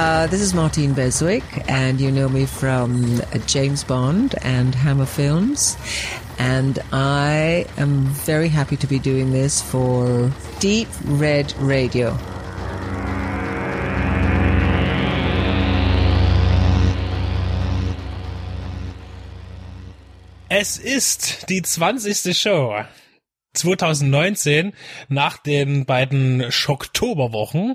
Uh, this is Martine Beswick, and you know me from James Bond and Hammer Films. And I am very happy to be doing this for Deep Red Radio. Es ist die 20. Show 2019 nach den beiden Schocktoberwochen.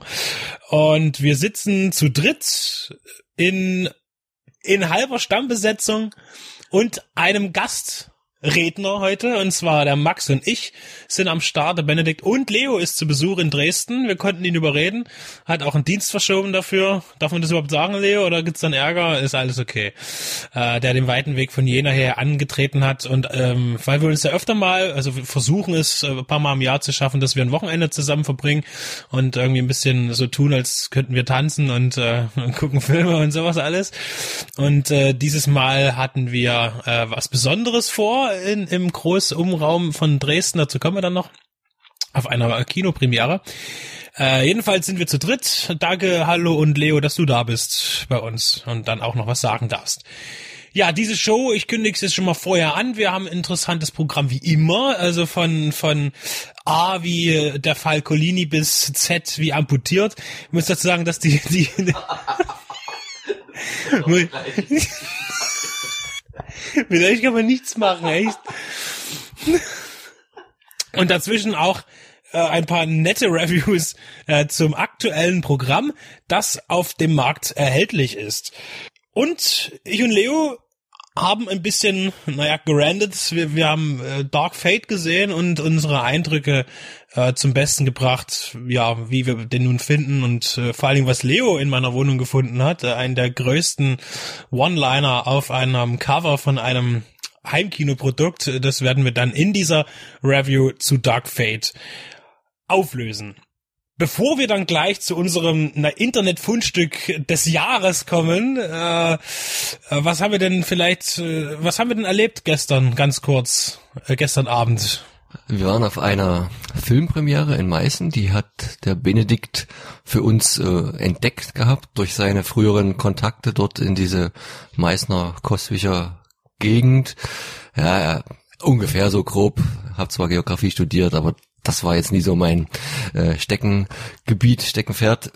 Und wir sitzen zu dritt in in halber Stammbesetzung und einem Gast Redner heute, und zwar der Max und ich sind am Start. Der Benedikt und Leo ist zu Besuch in Dresden. Wir konnten ihn überreden. Hat auch einen Dienst verschoben dafür. Darf man das überhaupt sagen, Leo, oder gibt's dann Ärger? Ist alles okay. Äh, der den weiten Weg von Jena her angetreten hat. Und ähm, weil wir uns ja öfter mal, also wir versuchen es äh, ein paar Mal im Jahr zu schaffen, dass wir ein Wochenende zusammen verbringen und irgendwie ein bisschen so tun, als könnten wir tanzen und, äh, gucken Filme und sowas alles. Und äh, dieses Mal hatten wir äh, was Besonderes vor in, im Großumraum von Dresden, dazu kommen wir dann noch, auf einer Kinopremiere. Äh, jedenfalls sind wir zu dritt. Danke, hallo und Leo, dass du da bist bei uns und dann auch noch was sagen darfst. Ja, diese Show, ich kündige es jetzt schon mal vorher an. Wir haben ein interessantes Programm wie immer, also von von A wie der Fall Colini bis Z wie amputiert. Ich muss dazu sagen, dass die die Mit euch kann man nichts machen, echt. Und dazwischen auch äh, ein paar nette Reviews äh, zum aktuellen Programm, das auf dem Markt erhältlich ist. Und ich und Leo haben ein bisschen, naja, gerandet. Wir, wir haben äh, Dark Fate gesehen und unsere Eindrücke äh, zum Besten gebracht, ja, wie wir den nun finden und äh, vor allen Dingen, was Leo in meiner Wohnung gefunden hat. Äh, einen der größten One-Liner auf einem Cover von einem Heimkinoprodukt. Das werden wir dann in dieser Review zu Dark Fate auflösen. Bevor wir dann gleich zu unserem Internetfundstück des Jahres kommen, äh, äh, was haben wir denn vielleicht, äh, was haben wir denn erlebt gestern, ganz kurz, äh, gestern Abend? Wir waren auf einer Filmpremiere in Meißen, die hat der Benedikt für uns äh, entdeckt gehabt durch seine früheren Kontakte dort in diese Meißner Koswicher Gegend. Ja, ungefähr so grob, hab zwar Geografie studiert, aber das war jetzt nie so mein äh, Steckengebiet, Steckenpferd.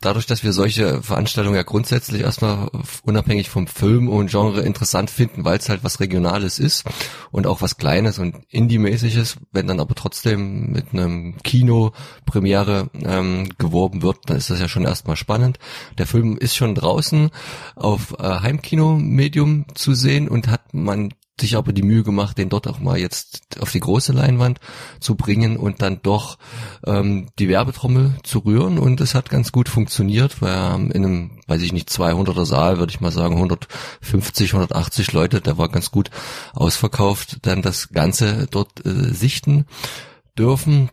Dadurch, dass wir solche Veranstaltungen ja grundsätzlich erstmal unabhängig vom Film und Genre interessant finden, weil es halt was Regionales ist und auch was Kleines und Indie-mäßiges, wenn dann aber trotzdem mit einem Kino Premiere ähm, geworben wird, dann ist das ja schon erstmal spannend. Der Film ist schon draußen auf äh, Heimkino-Medium zu sehen und hat man sich aber die Mühe gemacht, den dort auch mal jetzt auf die große Leinwand zu bringen und dann doch ähm, die Werbetrommel zu rühren und es hat ganz gut funktioniert, weil in einem, weiß ich nicht, 200er Saal, würde ich mal sagen, 150, 180 Leute, der war ganz gut ausverkauft, dann das Ganze dort äh, sichten dürfen.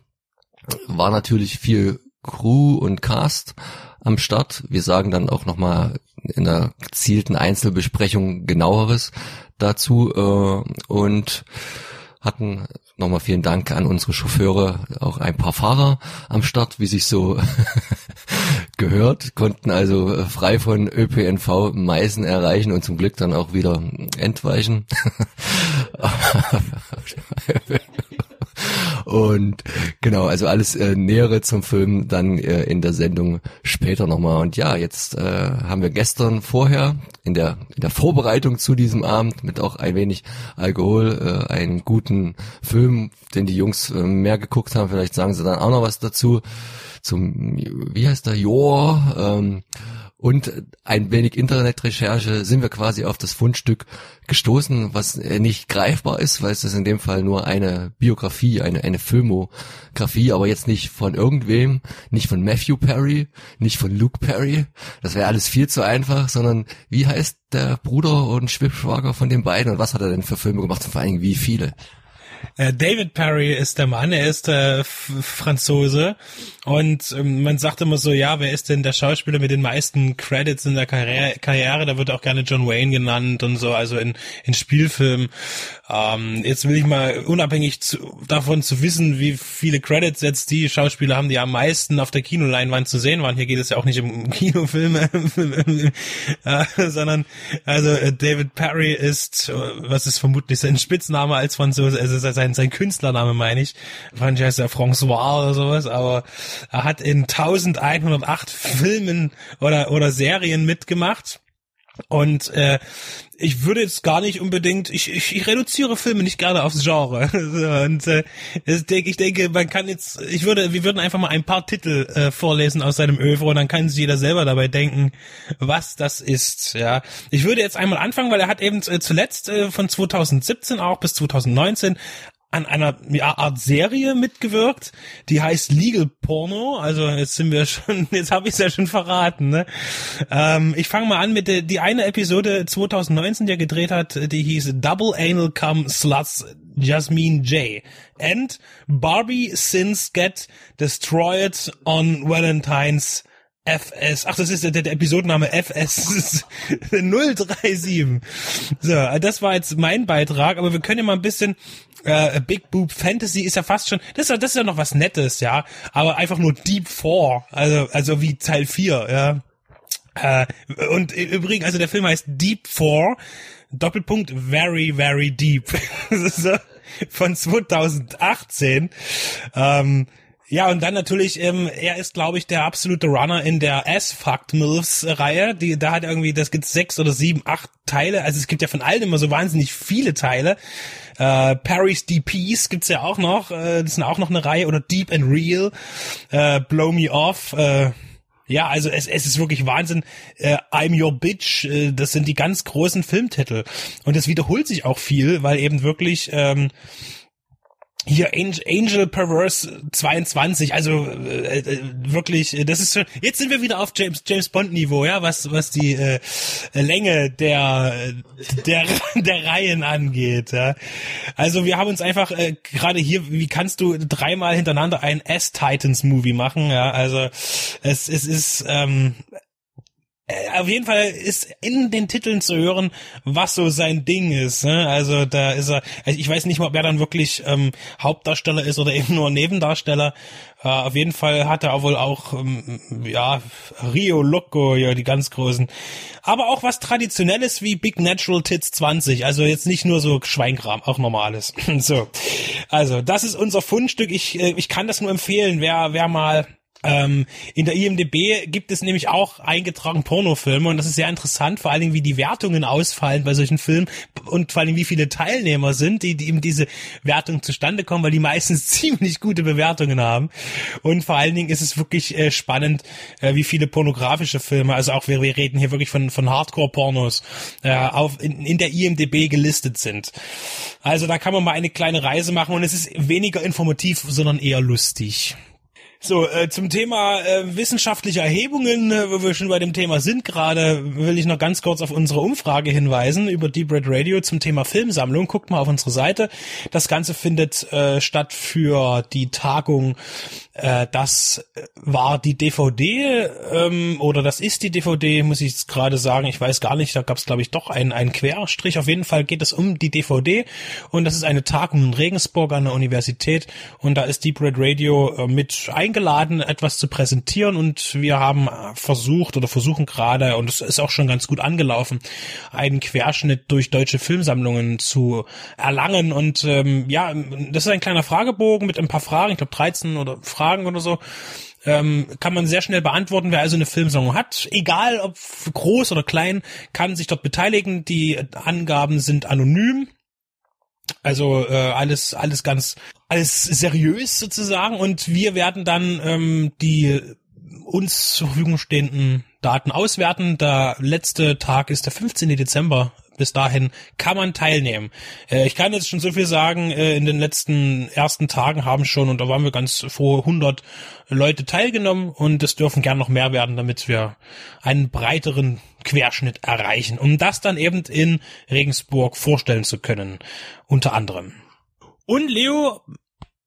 War natürlich viel Crew und Cast am Start. Wir sagen dann auch nochmal in der gezielten Einzelbesprechung genaueres dazu äh, und hatten nochmal vielen Dank an unsere Chauffeure, auch ein paar Fahrer am Start, wie sich so gehört, konnten also äh, frei von ÖPNV Meißen erreichen und zum Glück dann auch wieder entweichen. Und genau, also alles äh, Nähere zum Film dann äh, in der Sendung später nochmal. Und ja, jetzt äh, haben wir gestern vorher in der, in der Vorbereitung zu diesem Abend mit auch ein wenig Alkohol äh, einen guten Film, den die Jungs äh, mehr geguckt haben. Vielleicht sagen sie dann auch noch was dazu. Zum, wie heißt der, Jor, ähm, und ein wenig Internetrecherche sind wir quasi auf das Fundstück gestoßen, was nicht greifbar ist, weil es ist in dem Fall nur eine Biografie, eine, eine Filmografie, aber jetzt nicht von irgendwem, nicht von Matthew Perry, nicht von Luke Perry. Das wäre alles viel zu einfach, sondern wie heißt der Bruder und Schwibschwager von den beiden und was hat er denn für Filme gemacht und vor allen Dingen wie viele? Äh, David Perry ist der Mann, er ist äh, Franzose und ähm, man sagt immer so, ja, wer ist denn der Schauspieler mit den meisten Credits in der Karriere? Da wird auch gerne John Wayne genannt und so, also in, in Spielfilmen. Ähm, jetzt will ich mal unabhängig zu, davon zu wissen, wie viele Credits jetzt die Schauspieler haben, die am meisten auf der Kinoleinwand zu sehen waren. Hier geht es ja auch nicht um Kinofilme, äh, sondern also äh, David Perry ist, äh, was ist vermutlich sein Spitzname als Franzose, also sein, sein Künstlername meine ich. Fand heißt er François oder sowas, aber er hat in 1108 Filmen oder, oder Serien mitgemacht. Und äh, ich würde jetzt gar nicht unbedingt, ich, ich, ich reduziere Filme nicht gerne aufs Genre. Und äh, ich denke, man kann jetzt, ich würde, wir würden einfach mal ein paar Titel äh, vorlesen aus seinem Övre und dann kann sich jeder selber dabei denken, was das ist. Ja, ich würde jetzt einmal anfangen, weil er hat eben äh, zuletzt äh, von 2017 auch bis 2019 an einer Art Serie mitgewirkt, die heißt Legal Porno. Also jetzt sind wir schon, jetzt habe ich es ja schon verraten. Ne? Ähm, ich fange mal an mit der die eine Episode 2019, die er gedreht hat, die hieß Double Anal Cum Sluts Jasmine J. And Barbie Sins Get Destroyed on Valentine's FS, ach, das ist der, der Episodenname FS 037. So, das war jetzt mein Beitrag, aber wir können ja mal ein bisschen äh, Big Boob Fantasy ist ja fast schon, das ist ja, das ist ja noch was Nettes, ja, aber einfach nur Deep 4, also, also wie Teil 4, ja. Äh, und übrigens, also der Film heißt Deep 4, Doppelpunkt Very, Very Deep. von 2018. Ähm, ja, und dann natürlich, ähm, er ist, glaube ich, der absolute Runner in der Ass-Fucked Milfs-Reihe. Die, da hat irgendwie, das gibt sechs oder sieben, acht Teile. Also es gibt ja von allen immer so wahnsinnig viele Teile. Äh, Paris DPs gibt's ja auch noch. Äh, das sind auch noch eine Reihe. Oder Deep and Real. Äh, Blow Me Off. Äh, ja, also es, es ist wirklich Wahnsinn. Äh, I'm Your Bitch, äh, das sind die ganz großen Filmtitel. Und es wiederholt sich auch viel, weil eben wirklich ähm, hier Angel, Perverse 22, also äh, äh, wirklich, das ist schon, jetzt sind wir wieder auf James James Bond Niveau, ja, was was die äh, Länge der der der Reihen angeht, ja. Also wir haben uns einfach äh, gerade hier, wie kannst du dreimal hintereinander ein S Titans Movie machen, ja? Also es es ist ähm, äh, auf jeden Fall ist in den Titeln zu hören, was so sein Ding ist. Ne? Also da ist er, also ich weiß nicht mal, ob er dann wirklich ähm, Hauptdarsteller ist oder eben nur Nebendarsteller. Äh, auf jeden Fall hat er wohl auch, ähm, ja, Rio Loco, ja, die ganz großen. Aber auch was Traditionelles wie Big Natural Tits 20. Also jetzt nicht nur so Schweinkram, auch normales. so, also das ist unser Fundstück. Ich, äh, ich kann das nur empfehlen, wer, wer mal ähm, in der IMDB gibt es nämlich auch eingetragen Pornofilme und das ist sehr interessant, vor allen Dingen wie die Wertungen ausfallen bei solchen Filmen und vor allen Dingen wie viele Teilnehmer sind, die, die eben diese Wertung zustande kommen, weil die meistens ziemlich gute Bewertungen haben und vor allen Dingen ist es wirklich äh, spannend, äh, wie viele pornografische Filme, also auch wir, wir reden hier wirklich von, von Hardcore-Pornos, äh, in, in der IMDB gelistet sind. Also da kann man mal eine kleine Reise machen und es ist weniger informativ, sondern eher lustig. So, äh, zum Thema äh, wissenschaftliche Erhebungen, äh, wo wir schon bei dem Thema sind gerade, will ich noch ganz kurz auf unsere Umfrage hinweisen über Deep Red Radio zum Thema Filmsammlung. Guckt mal auf unsere Seite. Das Ganze findet äh, statt für die Tagung äh, das war die DVD ähm, oder das ist die DVD, muss ich jetzt gerade sagen. Ich weiß gar nicht, da gab es glaube ich doch einen, einen Querstrich. Auf jeden Fall geht es um die DVD und das ist eine Tagung in Regensburg an der Universität und da ist Deep Red Radio äh, mit eingeladen, etwas zu präsentieren und wir haben versucht oder versuchen gerade und es ist auch schon ganz gut angelaufen, einen Querschnitt durch deutsche Filmsammlungen zu erlangen und ähm, ja, das ist ein kleiner Fragebogen mit ein paar Fragen, ich glaube 13 oder Fragen oder so, ähm, kann man sehr schnell beantworten. Wer also eine Filmsammlung hat, egal ob groß oder klein, kann sich dort beteiligen. Die Angaben sind anonym. Also äh, alles, alles ganz, alles seriös sozusagen. Und wir werden dann ähm, die uns zur Verfügung stehenden Daten auswerten. Der letzte Tag ist der 15. Dezember bis dahin kann man teilnehmen. Äh, ich kann jetzt schon so viel sagen, äh, in den letzten ersten Tagen haben schon, und da waren wir ganz froh, 100 Leute teilgenommen und es dürfen gern noch mehr werden, damit wir einen breiteren Querschnitt erreichen, um das dann eben in Regensburg vorstellen zu können, unter anderem. Und Leo,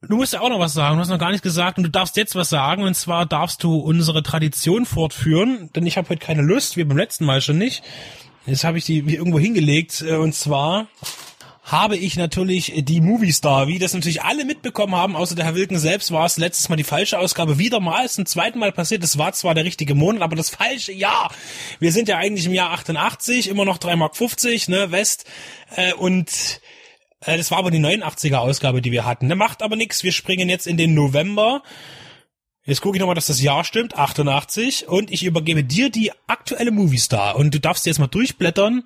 du musst ja auch noch was sagen. Du hast noch gar nicht gesagt und du darfst jetzt was sagen. Und zwar darfst du unsere Tradition fortführen, denn ich habe heute keine Lust, wie beim letzten Mal schon nicht. Jetzt habe ich die irgendwo hingelegt. Äh, und zwar habe ich natürlich die Movie Star, wie das natürlich alle mitbekommen haben, außer der Herr Wilken selbst war es letztes Mal die falsche Ausgabe, wieder mal, ist ein zweiten Mal passiert, es war zwar der richtige Monat, aber das falsche Jahr. Wir sind ja eigentlich im Jahr 88, immer noch 3,50 Mark, ne, West, äh, und äh, das war aber die 89er Ausgabe, die wir hatten. Ne, macht aber nichts, wir springen jetzt in den November. Jetzt gucke ich nochmal, dass das Jahr stimmt, 88, und ich übergebe dir die aktuelle Movie Star und du darfst jetzt mal durchblättern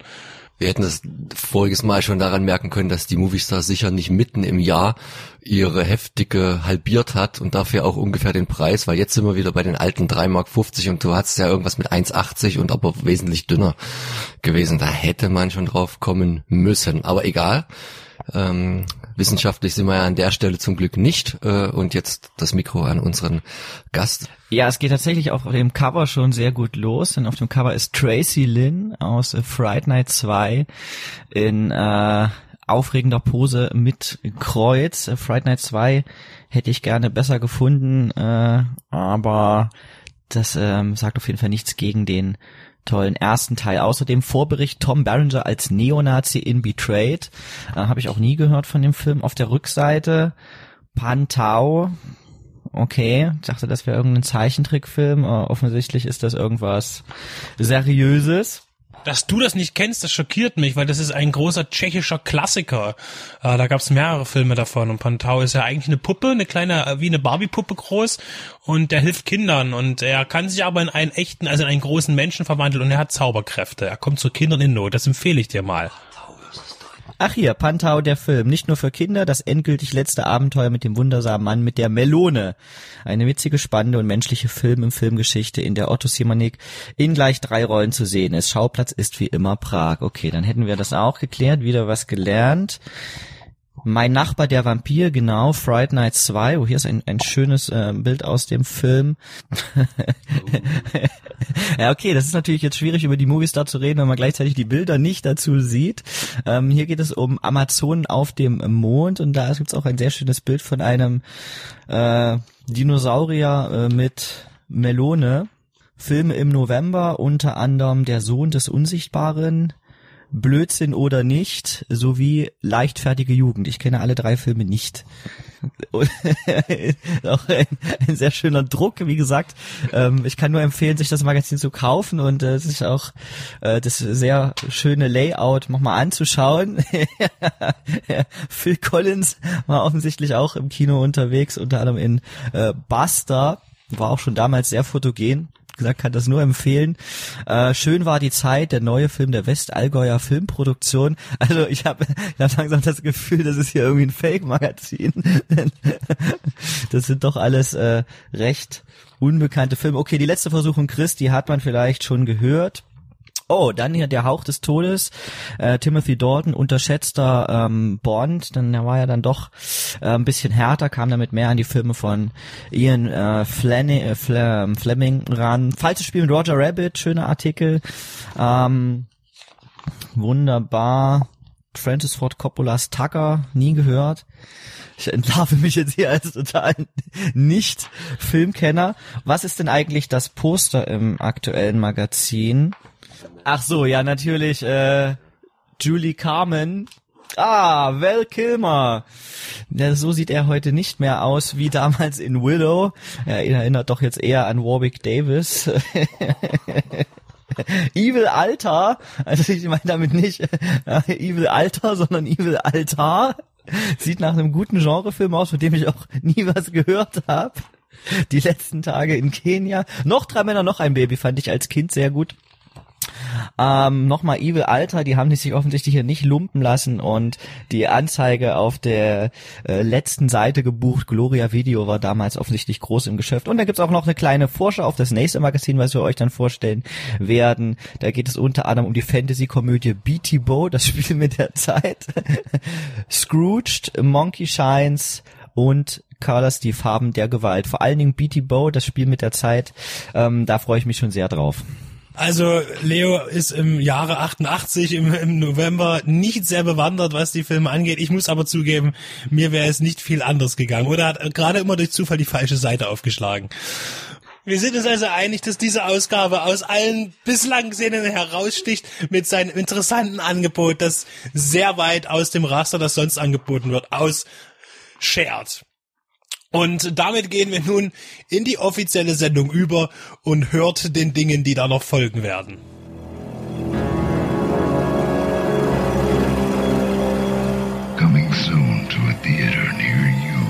wir hätten das voriges Mal schon daran merken können, dass die Movistar sicher nicht mitten im Jahr ihre Heftige halbiert hat und dafür auch ungefähr den Preis, weil jetzt sind wir wieder bei den alten 3,50 Mark und du hattest ja irgendwas mit 1,80 und aber wesentlich dünner gewesen. Da hätte man schon drauf kommen müssen. Aber egal. Ähm, wissenschaftlich sind wir ja an der Stelle zum Glück nicht. Äh, und jetzt das Mikro an unseren Gast. Ja, es geht tatsächlich auf dem Cover schon sehr gut los, denn auf dem Cover ist Tracy Lynn aus Fright Night 2 in äh, aufregender Pose mit Kreuz. Fright Night 2 hätte ich gerne besser gefunden, äh, aber das ähm, sagt auf jeden Fall nichts gegen den tollen ersten Teil. Außerdem Vorbericht Tom Berenger als Neonazi in Betrayed. Äh, Habe ich auch nie gehört von dem Film. Auf der Rückseite Pantau. Okay, ich dachte, das wäre irgendein Zeichentrickfilm. Äh, offensichtlich ist das irgendwas Seriöses. Dass du das nicht kennst, das schockiert mich, weil das ist ein großer tschechischer Klassiker. Äh, da gab es mehrere Filme davon und Pantau ist ja eigentlich eine Puppe, eine kleine, äh, wie eine Barbie-Puppe groß und der hilft Kindern und er kann sich aber in einen echten, also in einen großen Menschen verwandeln und er hat Zauberkräfte. Er kommt zu Kindern in Not, das empfehle ich dir mal. Ach hier, Pantau, der Film. Nicht nur für Kinder, das endgültig letzte Abenteuer mit dem wundersamen Mann mit der Melone. Eine witzige, spannende und menschliche Film im Filmgeschichte, in der Otto Simanik in gleich drei Rollen zu sehen ist. Schauplatz ist wie immer Prag. Okay, dann hätten wir das auch geklärt, wieder was gelernt. Mein Nachbar, der Vampir, genau, Fright Night 2. Oh, hier ist ein, ein schönes äh, Bild aus dem Film. ja, okay, das ist natürlich jetzt schwierig, über die Movies da zu reden, wenn man gleichzeitig die Bilder nicht dazu sieht. Ähm, hier geht es um Amazonen auf dem Mond und da gibt es auch ein sehr schönes Bild von einem äh, Dinosaurier äh, mit Melone. Filme im November, unter anderem Der Sohn des Unsichtbaren, Blödsinn oder nicht, sowie leichtfertige Jugend. Ich kenne alle drei Filme nicht. auch ein, ein, sehr schöner Druck, wie gesagt. Ähm, ich kann nur empfehlen, sich das Magazin zu kaufen und äh, sich auch äh, das sehr schöne Layout nochmal anzuschauen. Phil Collins war offensichtlich auch im Kino unterwegs, unter anderem in äh, Buster, war auch schon damals sehr fotogen gesagt, kann das nur empfehlen. Äh, schön war die Zeit, der neue Film der Westallgäuer Filmproduktion. Also ich habe ich hab langsam das Gefühl, das ist hier irgendwie ein Fake-Magazin. das sind doch alles äh, recht unbekannte Filme. Okay, die letzte Versuchung Chris, die hat man vielleicht schon gehört. Oh, dann hier der Hauch des Todes. Äh, Timothy Dalton, unterschätzter ähm, Bond, dann er war ja dann doch äh, ein bisschen härter, kam damit mehr an die Filme von Ian äh, Flanny, äh, ähm, Fleming ran. Falsches Spiel mit Roger Rabbit, schöner Artikel. Ähm, wunderbar. Francis Ford Coppolas Tucker, nie gehört. Ich entlarve mich jetzt hier als total nicht Filmkenner. Was ist denn eigentlich das Poster im aktuellen Magazin? Ach so, ja, natürlich, äh, Julie Carmen. Ah, Val Kilmer. Ja, so sieht er heute nicht mehr aus wie damals in Willow. Er erinnert doch jetzt eher an Warwick Davis. Evil Alter, also ich meine damit nicht äh, Evil Alter, sondern Evil Altar. Sieht nach einem guten Genrefilm aus, von dem ich auch nie was gehört habe. Die letzten Tage in Kenia. Noch drei Männer, noch ein Baby fand ich als Kind sehr gut. Ähm, Nochmal Evil Alter, die haben sich offensichtlich hier nicht lumpen lassen und die Anzeige auf der äh, letzten Seite gebucht. Gloria Video war damals offensichtlich groß im Geschäft. Und da gibt's auch noch eine kleine Vorschau auf das nächste Magazin, was wir euch dann vorstellen werden. Da geht es unter anderem um die Fantasy-Komödie Beatty Bow, das Spiel mit der Zeit. Scrooged, Monkey Shines und Colors, die Farben der Gewalt. Vor allen Dingen Beatty Bow, das Spiel mit der Zeit. Ähm, da freue ich mich schon sehr drauf. Also Leo ist im Jahre 88 im, im, November nicht sehr bewandert, was die Filme angeht. Ich muss aber zugeben, mir wäre es nicht viel anders gegangen. Oder hat gerade immer durch Zufall die falsche Seite aufgeschlagen. Wir sind uns also einig, dass diese Ausgabe aus allen bislang gesehenen heraussticht mit seinem interessanten Angebot, das sehr weit aus dem Raster, das sonst angeboten wird, ausschert. Und damit gehen wir nun in die offizielle Sendung über und hört den Dingen, die da noch folgen werden. Coming soon to a theater near you.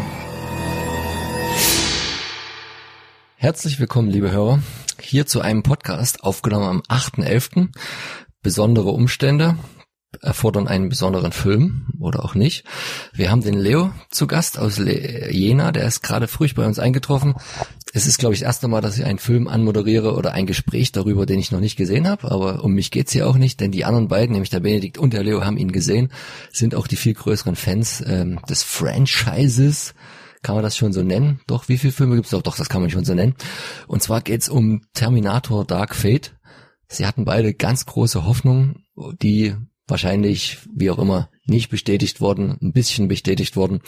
Herzlich willkommen, liebe Hörer, hier zu einem Podcast aufgenommen am 8.11. Besondere Umstände erfordern einen besonderen Film oder auch nicht. Wir haben den Leo zu Gast aus Le Jena, der ist gerade früh bei uns eingetroffen. Es ist, glaube ich, das erste Mal, dass ich einen Film anmoderiere oder ein Gespräch darüber, den ich noch nicht gesehen habe, aber um mich geht's hier auch nicht, denn die anderen beiden, nämlich der Benedikt und der Leo, haben ihn gesehen, sind auch die viel größeren Fans ähm, des Franchises. Kann man das schon so nennen? Doch, wie viele Filme gibt's doch? Doch, das kann man schon so nennen. Und zwar geht's um Terminator Dark Fate. Sie hatten beide ganz große Hoffnungen, die wahrscheinlich, wie auch immer, nicht bestätigt worden, ein bisschen bestätigt worden.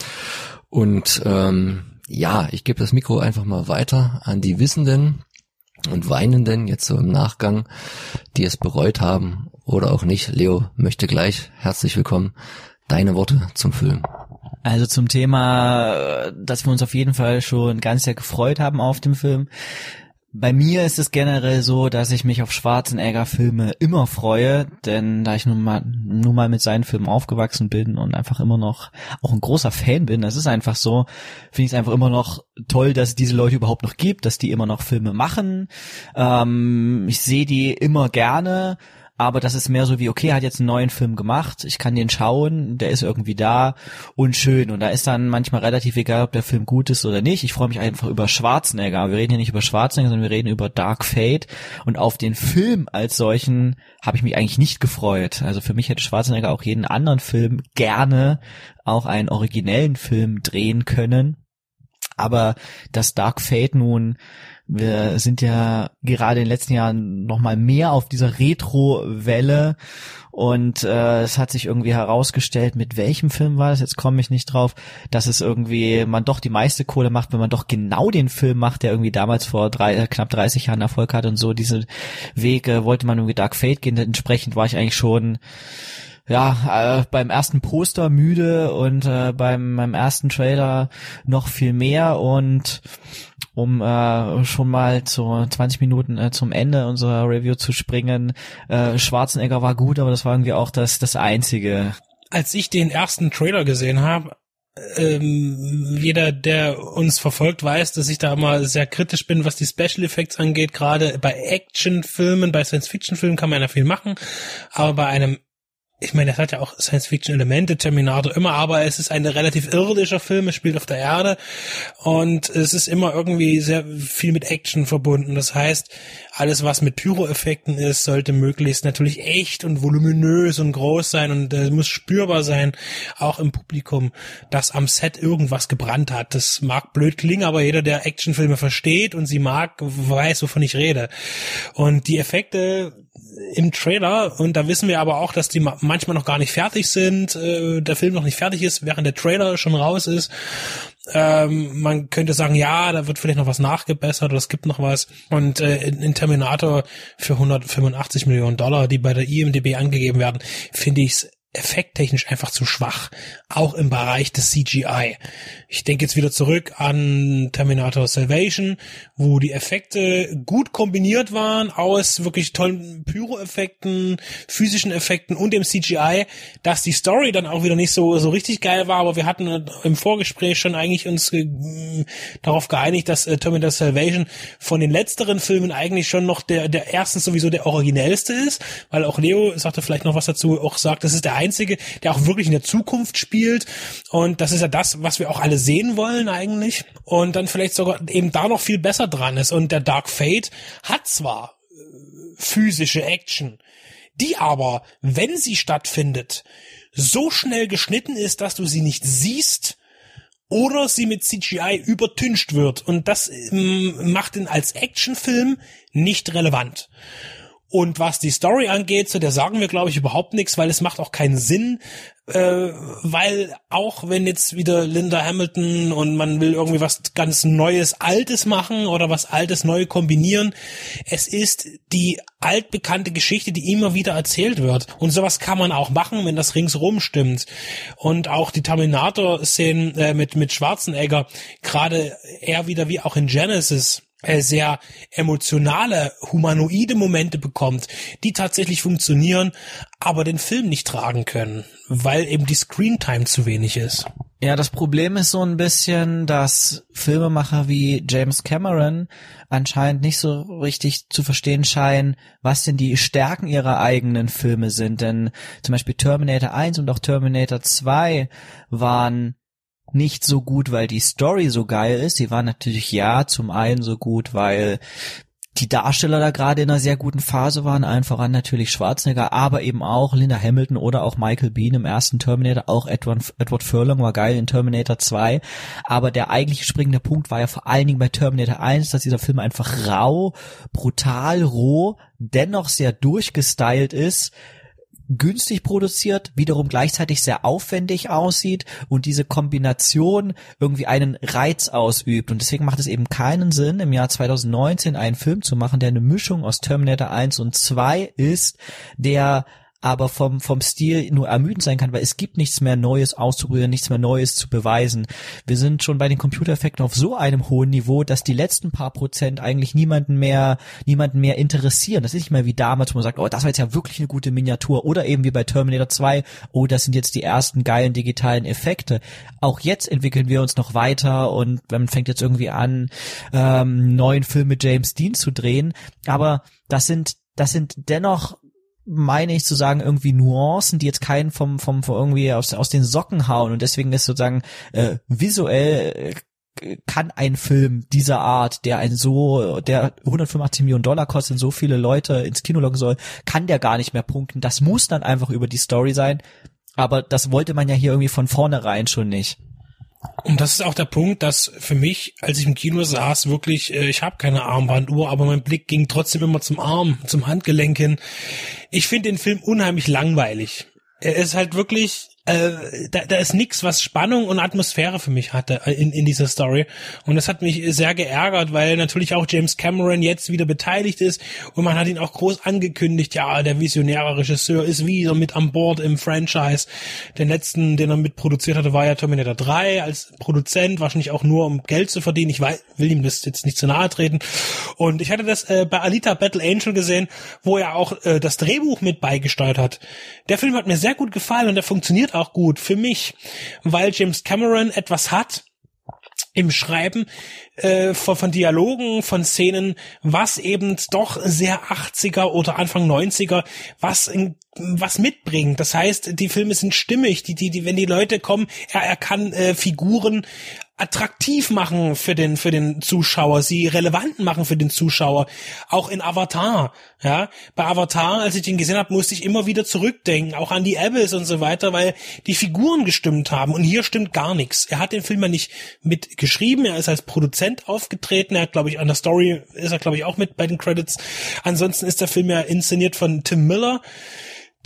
Und ähm, ja, ich gebe das Mikro einfach mal weiter an die Wissenden und Weinenden jetzt so im Nachgang, die es bereut haben oder auch nicht. Leo möchte gleich herzlich willkommen. Deine Worte zum Film. Also zum Thema, dass wir uns auf jeden Fall schon ganz sehr gefreut haben auf dem Film. Bei mir ist es generell so, dass ich mich auf Schwarzenegger-Filme immer freue, denn da ich nun mal, nun mal mit seinen Filmen aufgewachsen bin und einfach immer noch auch ein großer Fan bin, das ist einfach so, finde ich es einfach immer noch toll, dass es diese Leute überhaupt noch gibt, dass die immer noch Filme machen. Ähm, ich sehe die immer gerne aber das ist mehr so wie, okay, er hat jetzt einen neuen Film gemacht, ich kann den schauen, der ist irgendwie da und schön. Und da ist dann manchmal relativ egal, ob der Film gut ist oder nicht. Ich freue mich einfach über Schwarzenegger. Wir reden hier nicht über Schwarzenegger, sondern wir reden über Dark Fate. Und auf den Film als solchen habe ich mich eigentlich nicht gefreut. Also für mich hätte Schwarzenegger auch jeden anderen Film gerne auch einen originellen Film drehen können. Aber dass Dark Fate nun wir sind ja gerade in den letzten Jahren noch mal mehr auf dieser Retro-Welle. Und äh, es hat sich irgendwie herausgestellt, mit welchem Film war das, jetzt komme ich nicht drauf, dass es irgendwie man doch die meiste Kohle macht, wenn man doch genau den Film macht, der irgendwie damals vor drei, äh, knapp 30 Jahren Erfolg hat und so. Diese Wege wollte man irgendwie Dark Fate gehen, entsprechend war ich eigentlich schon ja, äh, beim ersten Poster müde und äh, beim, beim ersten Trailer noch viel mehr und um äh, schon mal zu 20 Minuten äh, zum Ende unserer Review zu springen. Äh, Schwarzenegger war gut, aber das war irgendwie auch das, das Einzige. Als ich den ersten Trailer gesehen habe, ähm, jeder, der uns verfolgt, weiß, dass ich da immer sehr kritisch bin, was die Special Effects angeht. Gerade bei Actionfilmen, bei Science-Fiction-Filmen kann man ja viel machen, aber bei einem ich meine, das hat ja auch Science-Fiction-Elemente, Terminator immer, aber es ist ein relativ irdischer Film, es spielt auf der Erde und es ist immer irgendwie sehr viel mit Action verbunden. Das heißt, alles, was mit Pyro-Effekten ist, sollte möglichst natürlich echt und voluminös und groß sein und äh, muss spürbar sein, auch im Publikum, dass am Set irgendwas gebrannt hat. Das mag blöd klingen, aber jeder, der Actionfilme versteht und sie mag, weiß, wovon ich rede. Und die Effekte im Trailer und da wissen wir aber auch, dass die manchmal noch gar nicht fertig sind, äh, der Film noch nicht fertig ist, während der Trailer schon raus ist. Ähm, man könnte sagen, ja, da wird vielleicht noch was nachgebessert oder es gibt noch was. Und äh, in, in Terminator für 185 Millionen Dollar, die bei der IMDB angegeben werden, finde ich es effekttechnisch einfach zu schwach. Auch im Bereich des CGI. Ich denke jetzt wieder zurück an Terminator Salvation, wo die Effekte gut kombiniert waren aus wirklich tollen Pyro-Effekten, physischen Effekten und dem CGI, dass die Story dann auch wieder nicht so, so richtig geil war, aber wir hatten im Vorgespräch schon eigentlich uns äh, darauf geeinigt, dass äh, Terminator Salvation von den letzteren Filmen eigentlich schon noch der, der erstens sowieso der originellste ist, weil auch Leo sagte vielleicht noch was dazu, auch sagt, das ist der einzige, der auch wirklich in der Zukunft spielt. Und das ist ja das, was wir auch alle sehen wollen eigentlich. Und dann vielleicht sogar eben da noch viel besser dran ist. Und der Dark Fate hat zwar äh, physische Action, die aber, wenn sie stattfindet, so schnell geschnitten ist, dass du sie nicht siehst, oder sie mit CGI übertüncht wird. Und das ähm, macht ihn als Actionfilm nicht relevant. Und was die Story angeht, so der sagen wir, glaube ich, überhaupt nichts, weil es macht auch keinen Sinn, äh, weil auch wenn jetzt wieder Linda Hamilton und man will irgendwie was ganz Neues, Altes machen oder was Altes neu kombinieren, es ist die altbekannte Geschichte, die immer wieder erzählt wird. Und sowas kann man auch machen, wenn das ringsrum stimmt. Und auch die Terminator-Szenen äh, mit, mit Schwarzenegger, gerade eher wieder wie auch in Genesis, sehr emotionale, humanoide Momente bekommt, die tatsächlich funktionieren, aber den Film nicht tragen können, weil eben die Screentime zu wenig ist. Ja, das Problem ist so ein bisschen, dass Filmemacher wie James Cameron anscheinend nicht so richtig zu verstehen scheinen, was denn die Stärken ihrer eigenen Filme sind. Denn zum Beispiel Terminator 1 und auch Terminator 2 waren nicht so gut, weil die Story so geil ist. Sie war natürlich ja zum einen so gut, weil die Darsteller da gerade in einer sehr guten Phase waren, allen voran natürlich Schwarzenegger, aber eben auch Linda Hamilton oder auch Michael Bean im ersten Terminator, auch Edward, Edward Furlong war geil in Terminator 2, aber der eigentliche springende Punkt war ja vor allen Dingen bei Terminator 1, dass dieser Film einfach rau, brutal, roh, dennoch sehr durchgestylt ist, günstig produziert, wiederum gleichzeitig sehr aufwendig aussieht und diese Kombination irgendwie einen Reiz ausübt. Und deswegen macht es eben keinen Sinn, im Jahr 2019 einen Film zu machen, der eine Mischung aus Terminator 1 und 2 ist, der aber vom, vom Stil nur ermüdend sein kann, weil es gibt nichts mehr Neues auszuprobieren, nichts mehr Neues zu beweisen. Wir sind schon bei den Computereffekten auf so einem hohen Niveau, dass die letzten paar Prozent eigentlich niemanden mehr, niemanden mehr interessieren. Das ist nicht mehr wie damals, wo man sagt, oh, das war jetzt ja wirklich eine gute Miniatur. Oder eben wie bei Terminator 2, oh, das sind jetzt die ersten geilen digitalen Effekte. Auch jetzt entwickeln wir uns noch weiter und man fängt jetzt irgendwie an, ähm, neuen Film mit James Dean zu drehen. Aber das sind das sind dennoch meine ich zu sagen, irgendwie Nuancen, die jetzt keinen vom, vom, vom irgendwie aus, aus den Socken hauen und deswegen ist sozusagen äh, visuell äh, kann ein Film dieser Art, der ein so, der 185 Millionen Dollar kostet und so viele Leute ins Kino locken soll, kann der gar nicht mehr punkten. Das muss dann einfach über die Story sein. Aber das wollte man ja hier irgendwie von vornherein schon nicht. Und das ist auch der Punkt, dass für mich, als ich im Kino saß, wirklich, äh, ich habe keine Armbanduhr, aber mein Blick ging trotzdem immer zum Arm, zum Handgelenk hin. Ich finde den Film unheimlich langweilig. Er ist halt wirklich äh, da, da ist nichts, was Spannung und Atmosphäre für mich hatte äh, in, in dieser Story. Und das hat mich sehr geärgert, weil natürlich auch James Cameron jetzt wieder beteiligt ist und man hat ihn auch groß angekündigt, ja, der visionäre Regisseur ist wieder mit an Bord im Franchise. Den letzten, den er mitproduziert hatte, war ja Terminator 3 als Produzent, wahrscheinlich auch nur um Geld zu verdienen. Ich weiß, will ihm das jetzt nicht zu nahe treten. Und ich hatte das äh, bei Alita Battle Angel gesehen, wo er auch äh, das Drehbuch mit beigesteuert hat. Der Film hat mir sehr gut gefallen und der funktioniert auch gut für mich, weil James Cameron etwas hat, im Schreiben äh, von, von Dialogen, von Szenen, was eben doch sehr 80er oder Anfang 90er, was in, was mitbringt. Das heißt, die Filme sind stimmig, die, die, die, wenn die Leute kommen, er, er kann äh, Figuren attraktiv machen für den für den Zuschauer, sie relevant machen für den Zuschauer, auch in Avatar, ja. Bei Avatar, als ich den gesehen habe, musste ich immer wieder zurückdenken, auch an die Abyss und so weiter, weil die Figuren gestimmt haben und hier stimmt gar nichts. Er hat den Film ja nicht mitgeschrieben, er ist als Produzent aufgetreten, er hat glaube ich an der Story ist er glaube ich auch mit bei den Credits. Ansonsten ist der Film ja inszeniert von Tim Miller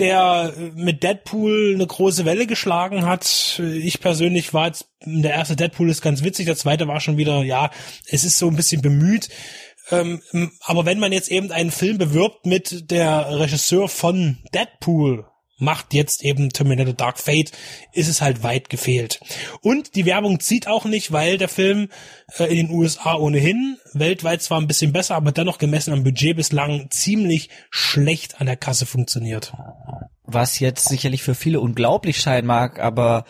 der mit Deadpool eine große Welle geschlagen hat. Ich persönlich war jetzt, der erste Deadpool ist ganz witzig, der zweite war schon wieder, ja, es ist so ein bisschen bemüht. Ähm, aber wenn man jetzt eben einen Film bewirbt mit der Regisseur von Deadpool, macht jetzt eben Terminator Dark Fate, ist es halt weit gefehlt. Und die Werbung zieht auch nicht, weil der Film äh, in den USA ohnehin weltweit zwar ein bisschen besser, aber dennoch gemessen am Budget bislang ziemlich schlecht an der Kasse funktioniert. Was jetzt sicherlich für viele unglaublich scheinen mag, aber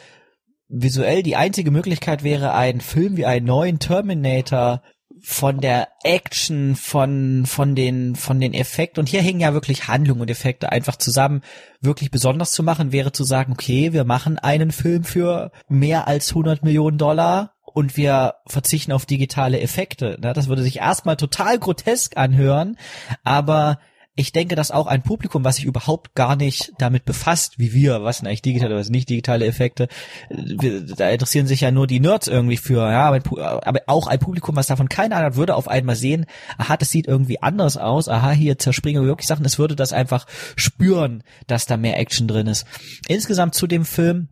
visuell die einzige Möglichkeit wäre, einen Film wie einen neuen Terminator von der Action, von, von den, von den Effekten, und hier hängen ja wirklich Handlung und Effekte einfach zusammen, wirklich besonders zu machen, wäre zu sagen, okay, wir machen einen Film für mehr als 100 Millionen Dollar und wir verzichten auf digitale Effekte. Das würde sich erstmal total grotesk anhören, aber ich denke, dass auch ein Publikum, was sich überhaupt gar nicht damit befasst, wie wir, was sind eigentlich digitale, was nicht digitale Effekte, da interessieren sich ja nur die Nerds irgendwie für, ja, aber, aber auch ein Publikum, was davon keine Ahnung hat, würde auf einmal sehen, aha, das sieht irgendwie anders aus, aha, hier zerspringen wir wirklich Sachen, es würde das einfach spüren, dass da mehr Action drin ist. Insgesamt zu dem Film,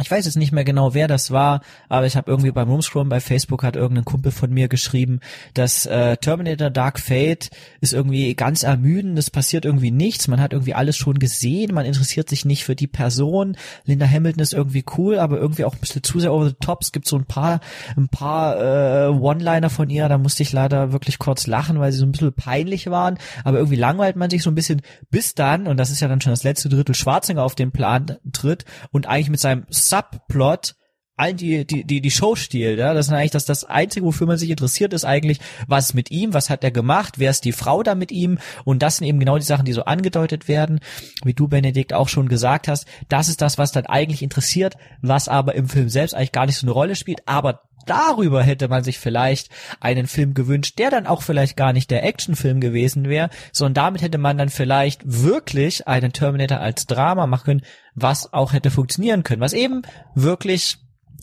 ich weiß jetzt nicht mehr genau, wer das war, aber ich habe irgendwie beim Rumscrollen bei Facebook hat irgendein Kumpel von mir geschrieben, dass äh, Terminator Dark Fate ist irgendwie ganz ermüdend, es passiert irgendwie nichts, man hat irgendwie alles schon gesehen, man interessiert sich nicht für die Person. Linda Hamilton ist irgendwie cool, aber irgendwie auch ein bisschen zu sehr over the top. Es gibt so ein paar ein paar äh, One-Liner von ihr, da musste ich leider wirklich kurz lachen, weil sie so ein bisschen peinlich waren, aber irgendwie langweilt man sich so ein bisschen bis dann und das ist ja dann schon das letzte Drittel Schwarzinger auf den Plan tritt und eigentlich mit seinem Subplot all die, die, die, die Show stiehlt, ja. Das ist eigentlich das, das Einzige, wofür man sich interessiert, ist eigentlich, was mit ihm, was hat er gemacht, wer ist die Frau da mit ihm? Und das sind eben genau die Sachen, die so angedeutet werden, wie du, Benedikt, auch schon gesagt hast. Das ist das, was dann eigentlich interessiert, was aber im Film selbst eigentlich gar nicht so eine Rolle spielt, aber darüber hätte man sich vielleicht einen Film gewünscht, der dann auch vielleicht gar nicht der Actionfilm gewesen wäre, sondern damit hätte man dann vielleicht wirklich einen Terminator als Drama machen können, was auch hätte funktionieren können, was eben wirklich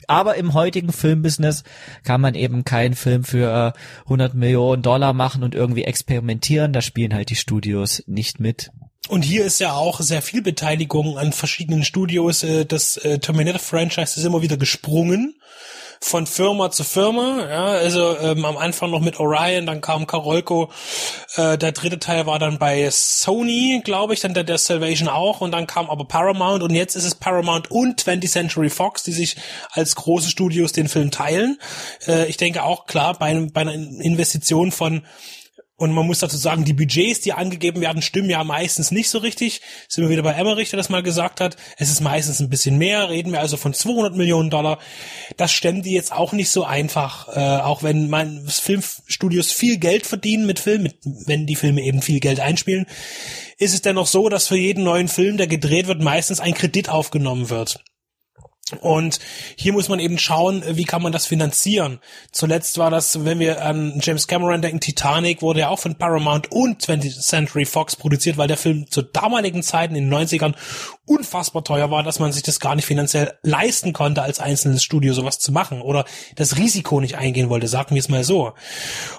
aber im heutigen Filmbusiness kann man eben keinen Film für 100 Millionen Dollar machen und irgendwie experimentieren. Da spielen halt die Studios nicht mit. Und hier ist ja auch sehr viel Beteiligung an verschiedenen Studios. Äh, das äh, Terminator-Franchise ist immer wieder gesprungen von Firma zu Firma. Ja, also ähm, am Anfang noch mit Orion, dann kam Karolko. Äh, der dritte Teil war dann bei Sony, glaube ich, dann der, der Salvation auch und dann kam aber Paramount und jetzt ist es Paramount und 20th Century Fox, die sich als große Studios den Film teilen. Äh, ich denke auch klar bei, bei einer Investition von und man muss dazu sagen, die Budgets, die angegeben werden, stimmen ja meistens nicht so richtig. Sind wir wieder bei Emmerich, der das mal gesagt hat. Es ist meistens ein bisschen mehr. Reden wir also von 200 Millionen Dollar. Das stemmen die jetzt auch nicht so einfach. Äh, auch wenn man Filmstudios viel Geld verdienen mit Filmen, mit, wenn die Filme eben viel Geld einspielen, ist es dennoch so, dass für jeden neuen Film, der gedreht wird, meistens ein Kredit aufgenommen wird. Und hier muss man eben schauen, wie kann man das finanzieren. Zuletzt war das, wenn wir an James Cameron denken, Titanic wurde ja auch von Paramount und 20th Century Fox produziert, weil der Film zu damaligen Zeiten in den 90ern unfassbar teuer war, dass man sich das gar nicht finanziell leisten konnte, als einzelnes Studio sowas zu machen oder das Risiko nicht eingehen wollte, sagen wir es mal so.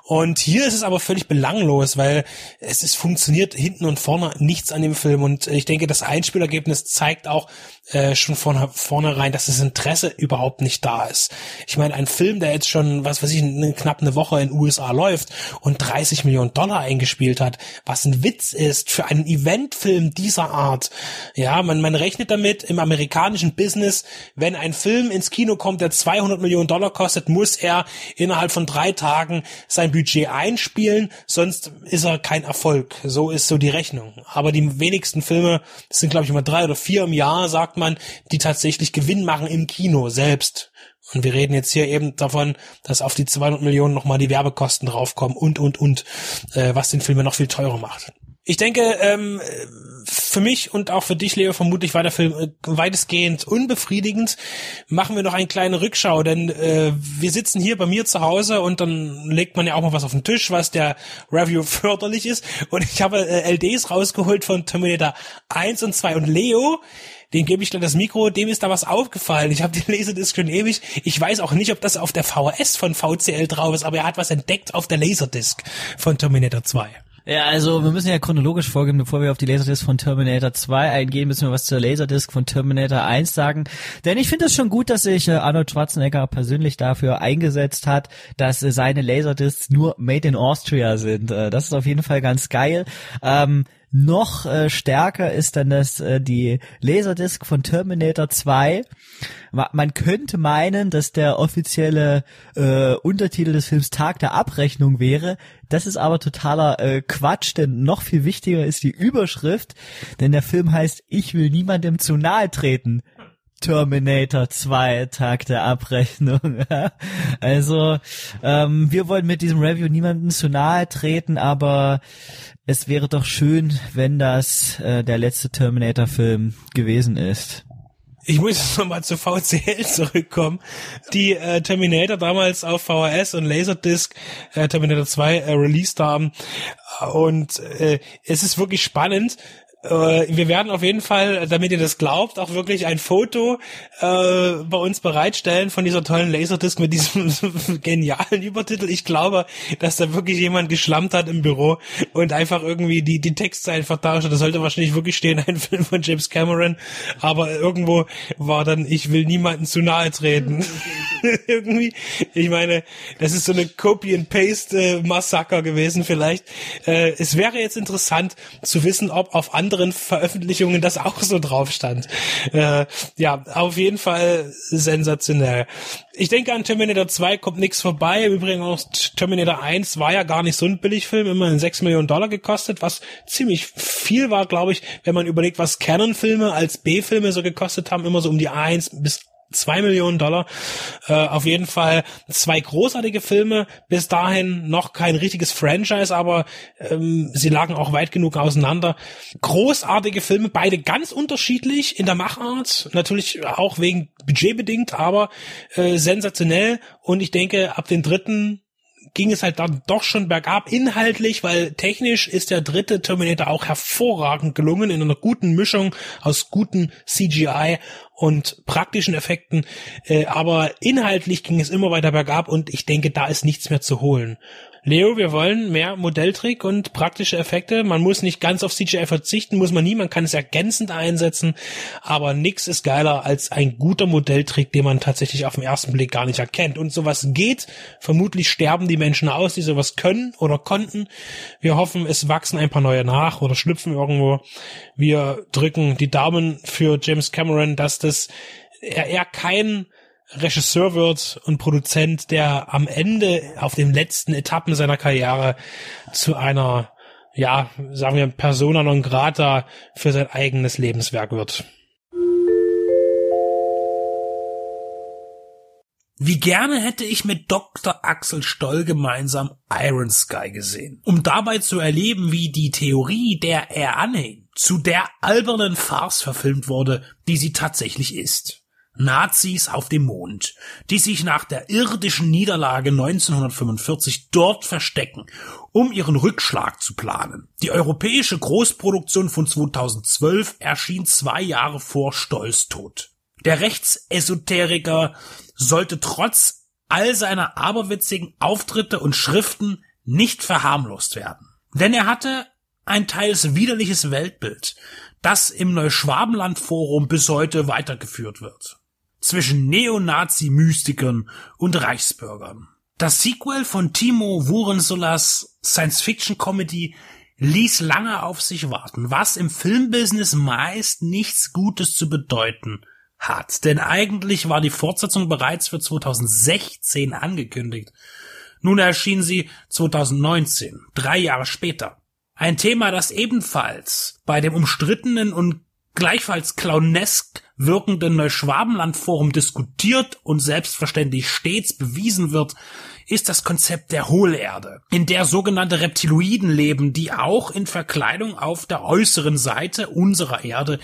Und hier ist es aber völlig belanglos, weil es ist funktioniert hinten und vorne nichts an dem Film und ich denke, das Einspielergebnis zeigt auch äh, schon von vornherein, dass das Interesse überhaupt nicht da ist. Ich meine, ein Film, der jetzt schon, was weiß ich, knapp eine Woche in USA läuft und 30 Millionen Dollar eingespielt hat, was ein Witz ist für einen Eventfilm dieser Art. Ja, man, man rechnet damit im amerikanischen Business, wenn ein Film ins Kino kommt, der 200 Millionen Dollar kostet, muss er innerhalb von drei Tagen sein Budget einspielen, sonst ist er kein Erfolg. So ist so die Rechnung. Aber die wenigsten Filme, das sind glaube ich immer drei oder vier im Jahr, sagt man, die tatsächlich Gewinn machen im Kino selbst. Und wir reden jetzt hier eben davon, dass auf die 200 Millionen nochmal die Werbekosten draufkommen und, und, und, äh, was den Film noch viel teurer macht. Ich denke, ähm, für mich und auch für dich, Leo, vermutlich war der Film äh, weitestgehend unbefriedigend. Machen wir noch eine kleine Rückschau, denn äh, wir sitzen hier bei mir zu Hause und dann legt man ja auch mal was auf den Tisch, was der Review förderlich ist. Und ich habe äh, LDs rausgeholt von Terminator 1 und 2 und Leo dem gebe ich dann das Mikro, dem ist da was aufgefallen. Ich habe die Laserdisc schon ewig. Ich weiß auch nicht, ob das auf der VHS von VCL drauf ist, aber er hat was entdeckt auf der Laserdisc von Terminator 2. Ja, also wir müssen ja chronologisch vorgehen, bevor wir auf die Laserdisc von Terminator 2 eingehen, müssen wir was zur Laserdisc von Terminator 1 sagen. Denn ich finde es schon gut, dass sich äh, Arnold Schwarzenegger persönlich dafür eingesetzt hat, dass äh, seine Laserdiscs nur made in Austria sind. Äh, das ist auf jeden Fall ganz geil. Ähm, noch äh, stärker ist dann das äh, die Laserdisc von Terminator 2. Man könnte meinen, dass der offizielle äh, Untertitel des Films Tag der Abrechnung wäre. Das ist aber totaler äh, Quatsch, denn noch viel wichtiger ist die Überschrift, denn der Film heißt Ich will niemandem zu nahe treten. Terminator 2, Tag der Abrechnung. also, ähm, wir wollen mit diesem Review niemandem zu nahe treten, aber es wäre doch schön, wenn das äh, der letzte Terminator-Film gewesen ist. ich muss nochmal zu VCL zurückkommen. Die äh, Terminator damals auf VHS und Laserdisc, äh, Terminator 2 äh, released haben. Und äh, es ist wirklich spannend, wir werden auf jeden Fall, damit ihr das glaubt, auch wirklich ein Foto äh, bei uns bereitstellen von dieser tollen Laserdisc mit diesem genialen Übertitel. Ich glaube, dass da wirklich jemand geschlammt hat im Büro und einfach irgendwie die, die Textzeilen vertauscht. Das sollte wahrscheinlich wirklich stehen, ein Film von James Cameron. Aber irgendwo war dann, ich will niemanden zu nahe treten. irgendwie, ich meine, das ist so eine Copy-and-Paste-Massaker gewesen vielleicht. Äh, es wäre jetzt interessant zu wissen, ob auf andere anderen Veröffentlichungen das auch so drauf stand. Äh, ja, auf jeden Fall sensationell. Ich denke, an Terminator 2 kommt nichts vorbei. Im Übrigen auch Terminator 1 war ja gar nicht so ein Billigfilm, immerhin 6 Millionen Dollar gekostet, was ziemlich viel war, glaube ich, wenn man überlegt, was Canon-Filme als B-Filme so gekostet haben, immer so um die 1 bis zwei Millionen Dollar. Äh, auf jeden Fall zwei großartige Filme. Bis dahin noch kein richtiges Franchise, aber ähm, sie lagen auch weit genug auseinander. Großartige Filme, beide ganz unterschiedlich in der Machart. Natürlich auch wegen budgetbedingt, aber äh, sensationell. Und ich denke, ab den dritten ging es halt dann doch schon bergab inhaltlich, weil technisch ist der dritte Terminator auch hervorragend gelungen in einer guten Mischung aus guten CGI und praktischen Effekten. Äh, aber inhaltlich ging es immer weiter bergab und ich denke, da ist nichts mehr zu holen. Leo, wir wollen mehr Modelltrick und praktische Effekte. Man muss nicht ganz auf CGI verzichten, muss man nie, man kann es ergänzend einsetzen, aber nix ist geiler als ein guter Modelltrick, den man tatsächlich auf den ersten Blick gar nicht erkennt. Und sowas geht. Vermutlich sterben die Menschen aus, die sowas können oder konnten. Wir hoffen, es wachsen ein paar neue nach oder schlüpfen irgendwo. Wir drücken die Daumen für James Cameron, dass das er, er kein Regisseur wird und Produzent, der am Ende auf den letzten Etappen seiner Karriere zu einer, ja, sagen wir, Persona non grata für sein eigenes Lebenswerk wird. Wie gerne hätte ich mit Dr. Axel Stoll gemeinsam Iron Sky gesehen, um dabei zu erleben, wie die Theorie, der er anhing, zu der albernen Farce verfilmt wurde, die sie tatsächlich ist. Nazis auf dem Mond, die sich nach der irdischen Niederlage 1945 dort verstecken, um ihren Rückschlag zu planen. Die europäische Großproduktion von 2012 erschien zwei Jahre vor Stolz tot. Der Rechtsesoteriker sollte trotz all seiner aberwitzigen Auftritte und Schriften nicht verharmlost werden. Denn er hatte ein teils widerliches Weltbild, das im Neuschwabenland-Forum bis heute weitergeführt wird zwischen Neonazi-Mystikern und Reichsbürgern. Das Sequel von Timo Wurensolas Science-Fiction-Comedy ließ lange auf sich warten, was im Filmbusiness meist nichts Gutes zu bedeuten hat. Denn eigentlich war die Fortsetzung bereits für 2016 angekündigt. Nun erschien sie 2019, drei Jahre später. Ein Thema, das ebenfalls bei dem umstrittenen und gleichfalls clownesk wirkenden Neuschwabenland-Forum diskutiert und selbstverständlich stets bewiesen wird, ist das Konzept der Hohlerde, in der sogenannte Reptiloiden leben, die auch in Verkleidung auf der äußeren Seite unserer Erde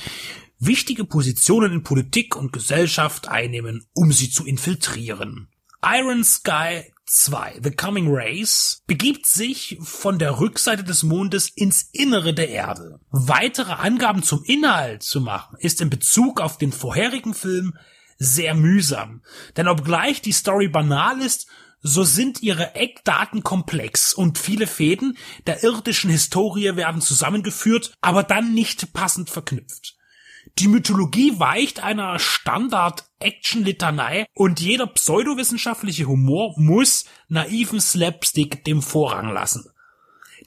wichtige Positionen in Politik und Gesellschaft einnehmen, um sie zu infiltrieren. Iron Sky 2, The Coming Race, begibt sich von der Rückseite des Mondes ins Innere der Erde. Weitere Angaben zum Inhalt zu machen, ist in Bezug auf den vorherigen Film sehr mühsam. Denn obgleich die Story banal ist, so sind ihre Eckdaten komplex und viele Fäden der irdischen Historie werden zusammengeführt, aber dann nicht passend verknüpft. Die Mythologie weicht einer Standard-Action-Litanei und jeder pseudowissenschaftliche Humor muss naiven Slapstick dem Vorrang lassen.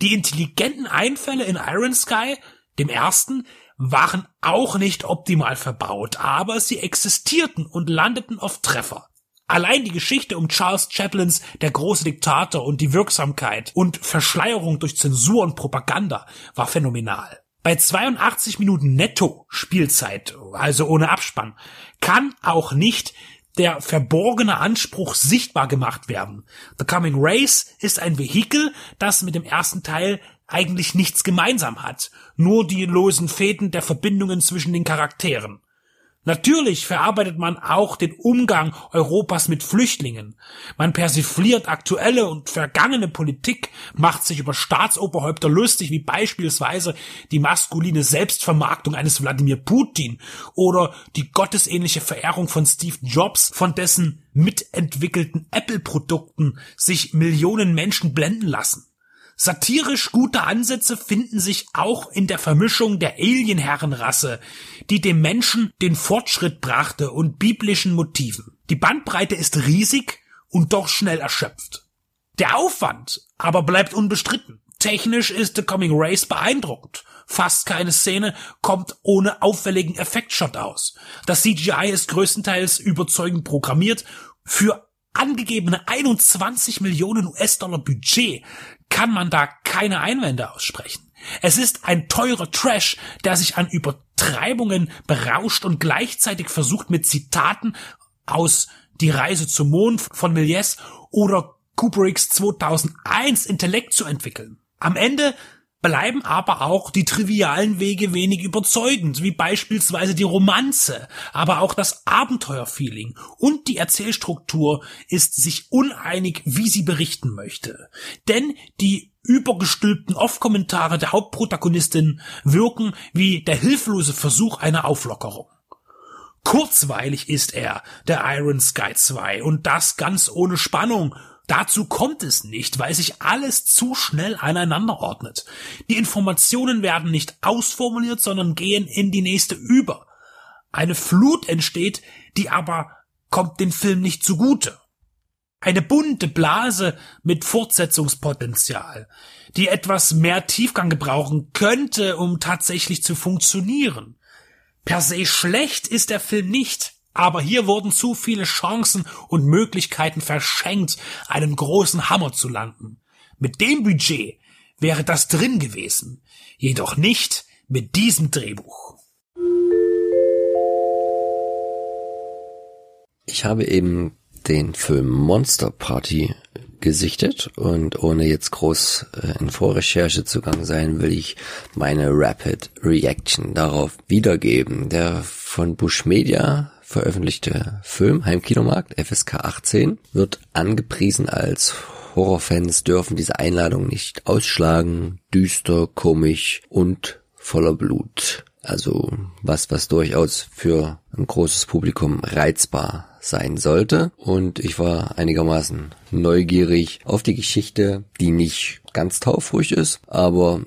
Die intelligenten Einfälle in Iron Sky, dem ersten, waren auch nicht optimal verbaut, aber sie existierten und landeten auf Treffer. Allein die Geschichte um Charles Chaplins Der große Diktator und die Wirksamkeit und Verschleierung durch Zensur und Propaganda war phänomenal. Bei 82 Minuten netto Spielzeit, also ohne Abspann, kann auch nicht der verborgene Anspruch sichtbar gemacht werden. The Coming Race ist ein Vehikel, das mit dem ersten Teil eigentlich nichts gemeinsam hat, nur die losen Fäden der Verbindungen zwischen den Charakteren. Natürlich verarbeitet man auch den Umgang Europas mit Flüchtlingen. Man persifliert aktuelle und vergangene Politik, macht sich über Staatsoberhäupter lustig, wie beispielsweise die maskuline Selbstvermarktung eines Wladimir Putin oder die gottesähnliche Verehrung von Steve Jobs, von dessen mitentwickelten Apple-Produkten sich Millionen Menschen blenden lassen. Satirisch gute Ansätze finden sich auch in der Vermischung der Alienherrenrasse, die dem Menschen den Fortschritt brachte und biblischen Motiven. Die Bandbreite ist riesig und doch schnell erschöpft. Der Aufwand aber bleibt unbestritten. Technisch ist The Coming Race beeindruckend. Fast keine Szene kommt ohne auffälligen Effektshot aus. Das CGI ist größtenteils überzeugend programmiert. Für angegebene 21 Millionen US-Dollar Budget kann man da keine Einwände aussprechen. Es ist ein teurer Trash, der sich an Übertreibungen berauscht und gleichzeitig versucht mit Zitaten aus Die Reise zum Mond von Méliès oder Kubricks 2001 Intellekt zu entwickeln. Am Ende bleiben aber auch die trivialen Wege wenig überzeugend, wie beispielsweise die Romanze, aber auch das Abenteuerfeeling und die Erzählstruktur ist sich uneinig, wie sie berichten möchte. Denn die übergestülpten Off-Kommentare der Hauptprotagonistin wirken wie der hilflose Versuch einer Auflockerung. Kurzweilig ist er, der Iron Sky 2, und das ganz ohne Spannung, Dazu kommt es nicht, weil sich alles zu schnell aneinander ordnet. Die Informationen werden nicht ausformuliert, sondern gehen in die nächste über. Eine Flut entsteht, die aber kommt dem Film nicht zugute. Eine bunte Blase mit Fortsetzungspotenzial, die etwas mehr Tiefgang gebrauchen könnte, um tatsächlich zu funktionieren. Per se schlecht ist der Film nicht. Aber hier wurden zu viele Chancen und Möglichkeiten verschenkt, einen großen Hammer zu landen. Mit dem Budget wäre das drin gewesen, jedoch nicht mit diesem Drehbuch. Ich habe eben den Film Monster Party gesichtet und ohne jetzt groß äh, in Vorrecherche zugang sein, will ich meine Rapid Reaction darauf wiedergeben. Der von Bush Media veröffentlichte Film Heimkinomarkt FSK 18 wird angepriesen als Horrorfans dürfen diese Einladung nicht ausschlagen, düster, komisch und voller Blut. Also was, was durchaus für ein großes Publikum reizbar sein sollte. Und ich war einigermaßen neugierig auf die Geschichte, die nicht ganz taufruhig ist, aber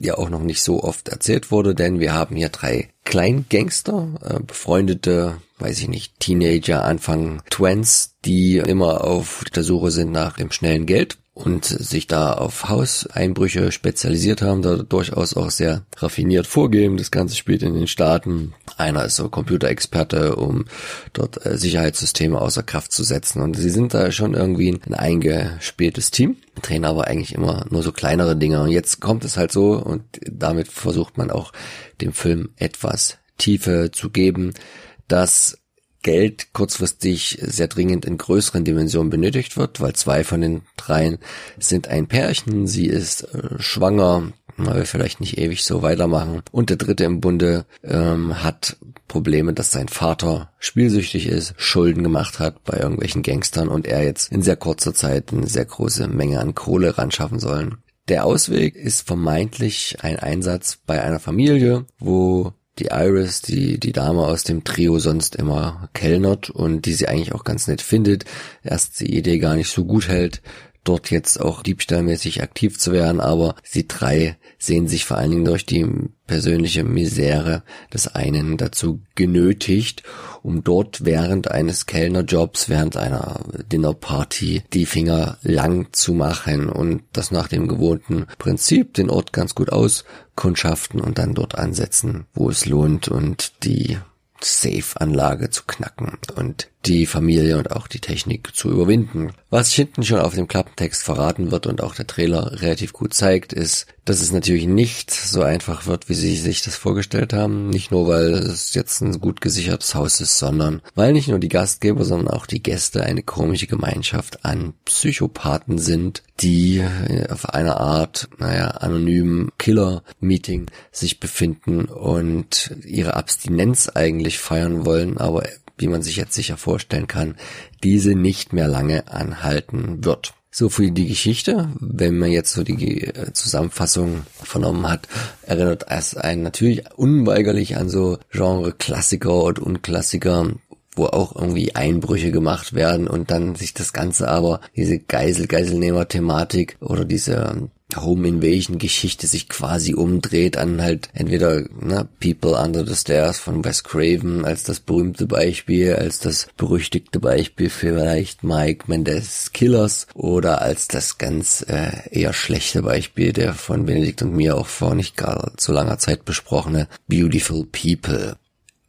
ja auch noch nicht so oft erzählt wurde, denn wir haben hier drei Kleingangster, äh, befreundete, weiß ich nicht, Teenager, Anfang Twins, die immer auf der Suche sind nach dem schnellen Geld und sich da auf Hauseinbrüche spezialisiert haben, da durchaus auch sehr raffiniert vorgehen. Das Ganze spielt in den Staaten. Einer ist so Computerexperte, um dort äh, Sicherheitssysteme außer Kraft zu setzen. Und sie sind da schon irgendwie ein eingespieltes Team, drehen aber eigentlich immer nur so kleinere Dinge. Und jetzt kommt es halt so und damit versucht man auch dem Film etwas Tiefe zu geben, dass Geld kurzfristig sehr dringend in größeren Dimensionen benötigt wird, weil zwei von den dreien sind ein Pärchen, sie ist äh, schwanger, man will vielleicht nicht ewig so weitermachen. Und der dritte im Bunde ähm, hat Probleme, dass sein Vater spielsüchtig ist, Schulden gemacht hat bei irgendwelchen Gangstern und er jetzt in sehr kurzer Zeit eine sehr große Menge an Kohle ran schaffen sollen. Der Ausweg ist vermeintlich ein Einsatz bei einer Familie, wo die Iris, die, die Dame aus dem Trio sonst immer kellnert und die sie eigentlich auch ganz nett findet, erst die Idee gar nicht so gut hält, dort jetzt auch diebstahlmäßig aktiv zu werden, aber sie drei sehen sich vor allen Dingen durch die persönliche Misere des einen dazu genötigt, um dort während eines Kellnerjobs, während einer Dinnerparty die Finger lang zu machen und das nach dem gewohnten Prinzip den Ort ganz gut auskundschaften und dann dort ansetzen, wo es lohnt und die Safe-Anlage zu knacken und die Familie und auch die Technik zu überwinden. Was hinten schon auf dem Klappentext verraten wird und auch der Trailer relativ gut zeigt, ist, dass es natürlich nicht so einfach wird, wie sie sich das vorgestellt haben. Nicht nur, weil es jetzt ein gut gesichertes Haus ist, sondern weil nicht nur die Gastgeber, sondern auch die Gäste eine komische Gemeinschaft an Psychopathen sind, die auf einer Art, naja, anonymen Killer-Meeting sich befinden und ihre Abstinenz eigentlich feierlich feiern wollen, aber wie man sich jetzt sicher vorstellen kann, diese nicht mehr lange anhalten wird. So für die Geschichte, wenn man jetzt so die äh, Zusammenfassung vernommen hat, erinnert es einen natürlich unweigerlich an so Genre-Klassiker und Unklassiker, wo auch irgendwie Einbrüche gemacht werden und dann sich das Ganze aber, diese Geisel-Geiselnehmer-Thematik oder diese Home Invasion Geschichte sich quasi umdreht an halt entweder ne, People Under the Stairs von Wes Craven als das berühmte Beispiel, als das berüchtigte Beispiel vielleicht Mike Mendes Killers oder als das ganz äh, eher schlechte Beispiel der von Benedikt und mir auch vor nicht gar so langer Zeit besprochene Beautiful People.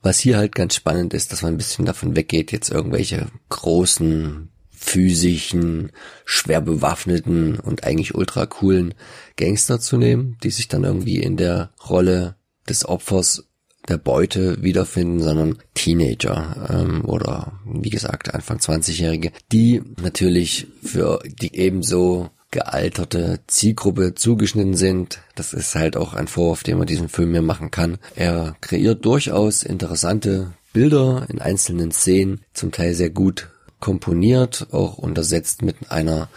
Was hier halt ganz spannend ist, dass man ein bisschen davon weggeht, jetzt irgendwelche großen physischen, schwer bewaffneten und eigentlich ultra coolen Gangster zu nehmen, die sich dann irgendwie in der Rolle des Opfers der Beute wiederfinden, sondern Teenager ähm, oder wie gesagt Anfang 20-Jährige, die natürlich für die ebenso gealterte Zielgruppe zugeschnitten sind. Das ist halt auch ein Vorwurf, den man diesem Film hier machen kann. Er kreiert durchaus interessante Bilder in einzelnen Szenen, zum Teil sehr gut komponiert, auch untersetzt mit einer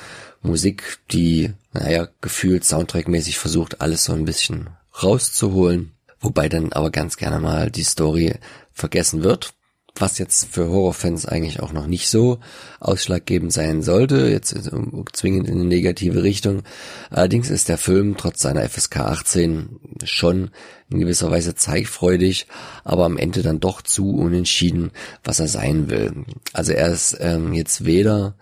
Musik, die, naja, gefühlt soundtrackmäßig versucht, alles so ein bisschen rauszuholen, wobei dann aber ganz gerne mal die Story vergessen wird was jetzt für Horrorfans eigentlich auch noch nicht so ausschlaggebend sein sollte, jetzt zwingend in eine negative Richtung. Allerdings ist der Film trotz seiner FSK 18 schon in gewisser Weise zeigfreudig, aber am Ende dann doch zu unentschieden, was er sein will. Also er ist ähm, jetzt weder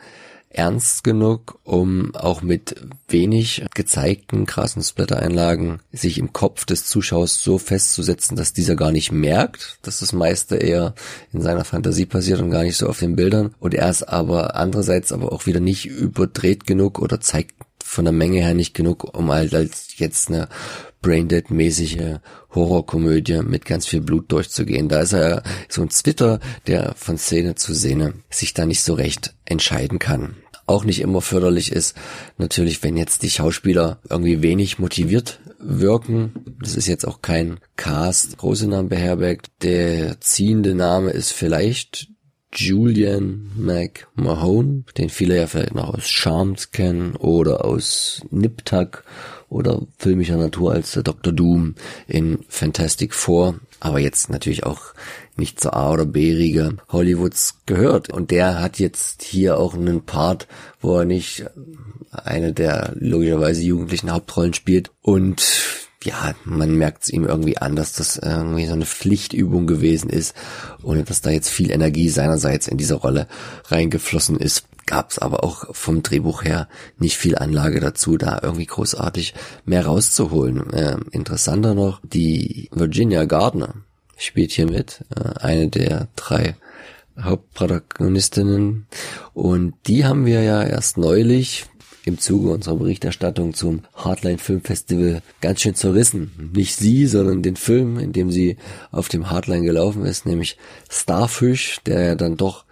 ernst genug, um auch mit wenig gezeigten krassen Splatter-Einlagen sich im Kopf des Zuschauers so festzusetzen, dass dieser gar nicht merkt, dass das meiste eher in seiner Fantasie passiert und gar nicht so auf den Bildern. Und er ist aber andererseits aber auch wieder nicht überdreht genug oder zeigt von der Menge her nicht genug, um halt als jetzt eine Braindead-mäßige Horrorkomödie mit ganz viel Blut durchzugehen. Da ist er so ein Zwitter, der von Szene zu Szene sich da nicht so recht entscheiden kann auch nicht immer förderlich ist. Natürlich, wenn jetzt die Schauspieler irgendwie wenig motiviert wirken. Das ist jetzt auch kein Cast, große Namen beherbergt. Der ziehende Name ist vielleicht Julian McMahon, den viele ja vielleicht noch aus Charmed kennen oder aus Nip Tuck oder filmischer Natur als Dr. Doom in Fantastic Four, aber jetzt natürlich auch nicht zur A- oder B-Riege Hollywoods gehört. Und der hat jetzt hier auch einen Part, wo er nicht eine der logischerweise jugendlichen Hauptrollen spielt. Und ja, man merkt es ihm irgendwie an, dass das irgendwie so eine Pflichtübung gewesen ist, ohne dass da jetzt viel Energie seinerseits in diese Rolle reingeflossen ist. Gab es aber auch vom Drehbuch her nicht viel Anlage dazu, da irgendwie großartig mehr rauszuholen. Äh, interessanter noch, die Virginia Gardner, spielt hier mit, äh, eine der drei Hauptprotagonistinnen. Und die haben wir ja erst neulich im Zuge unserer Berichterstattung zum Hardline Film Festival ganz schön zerrissen. Nicht sie, sondern den Film, in dem sie auf dem Hardline gelaufen ist, nämlich Starfish, der ja dann doch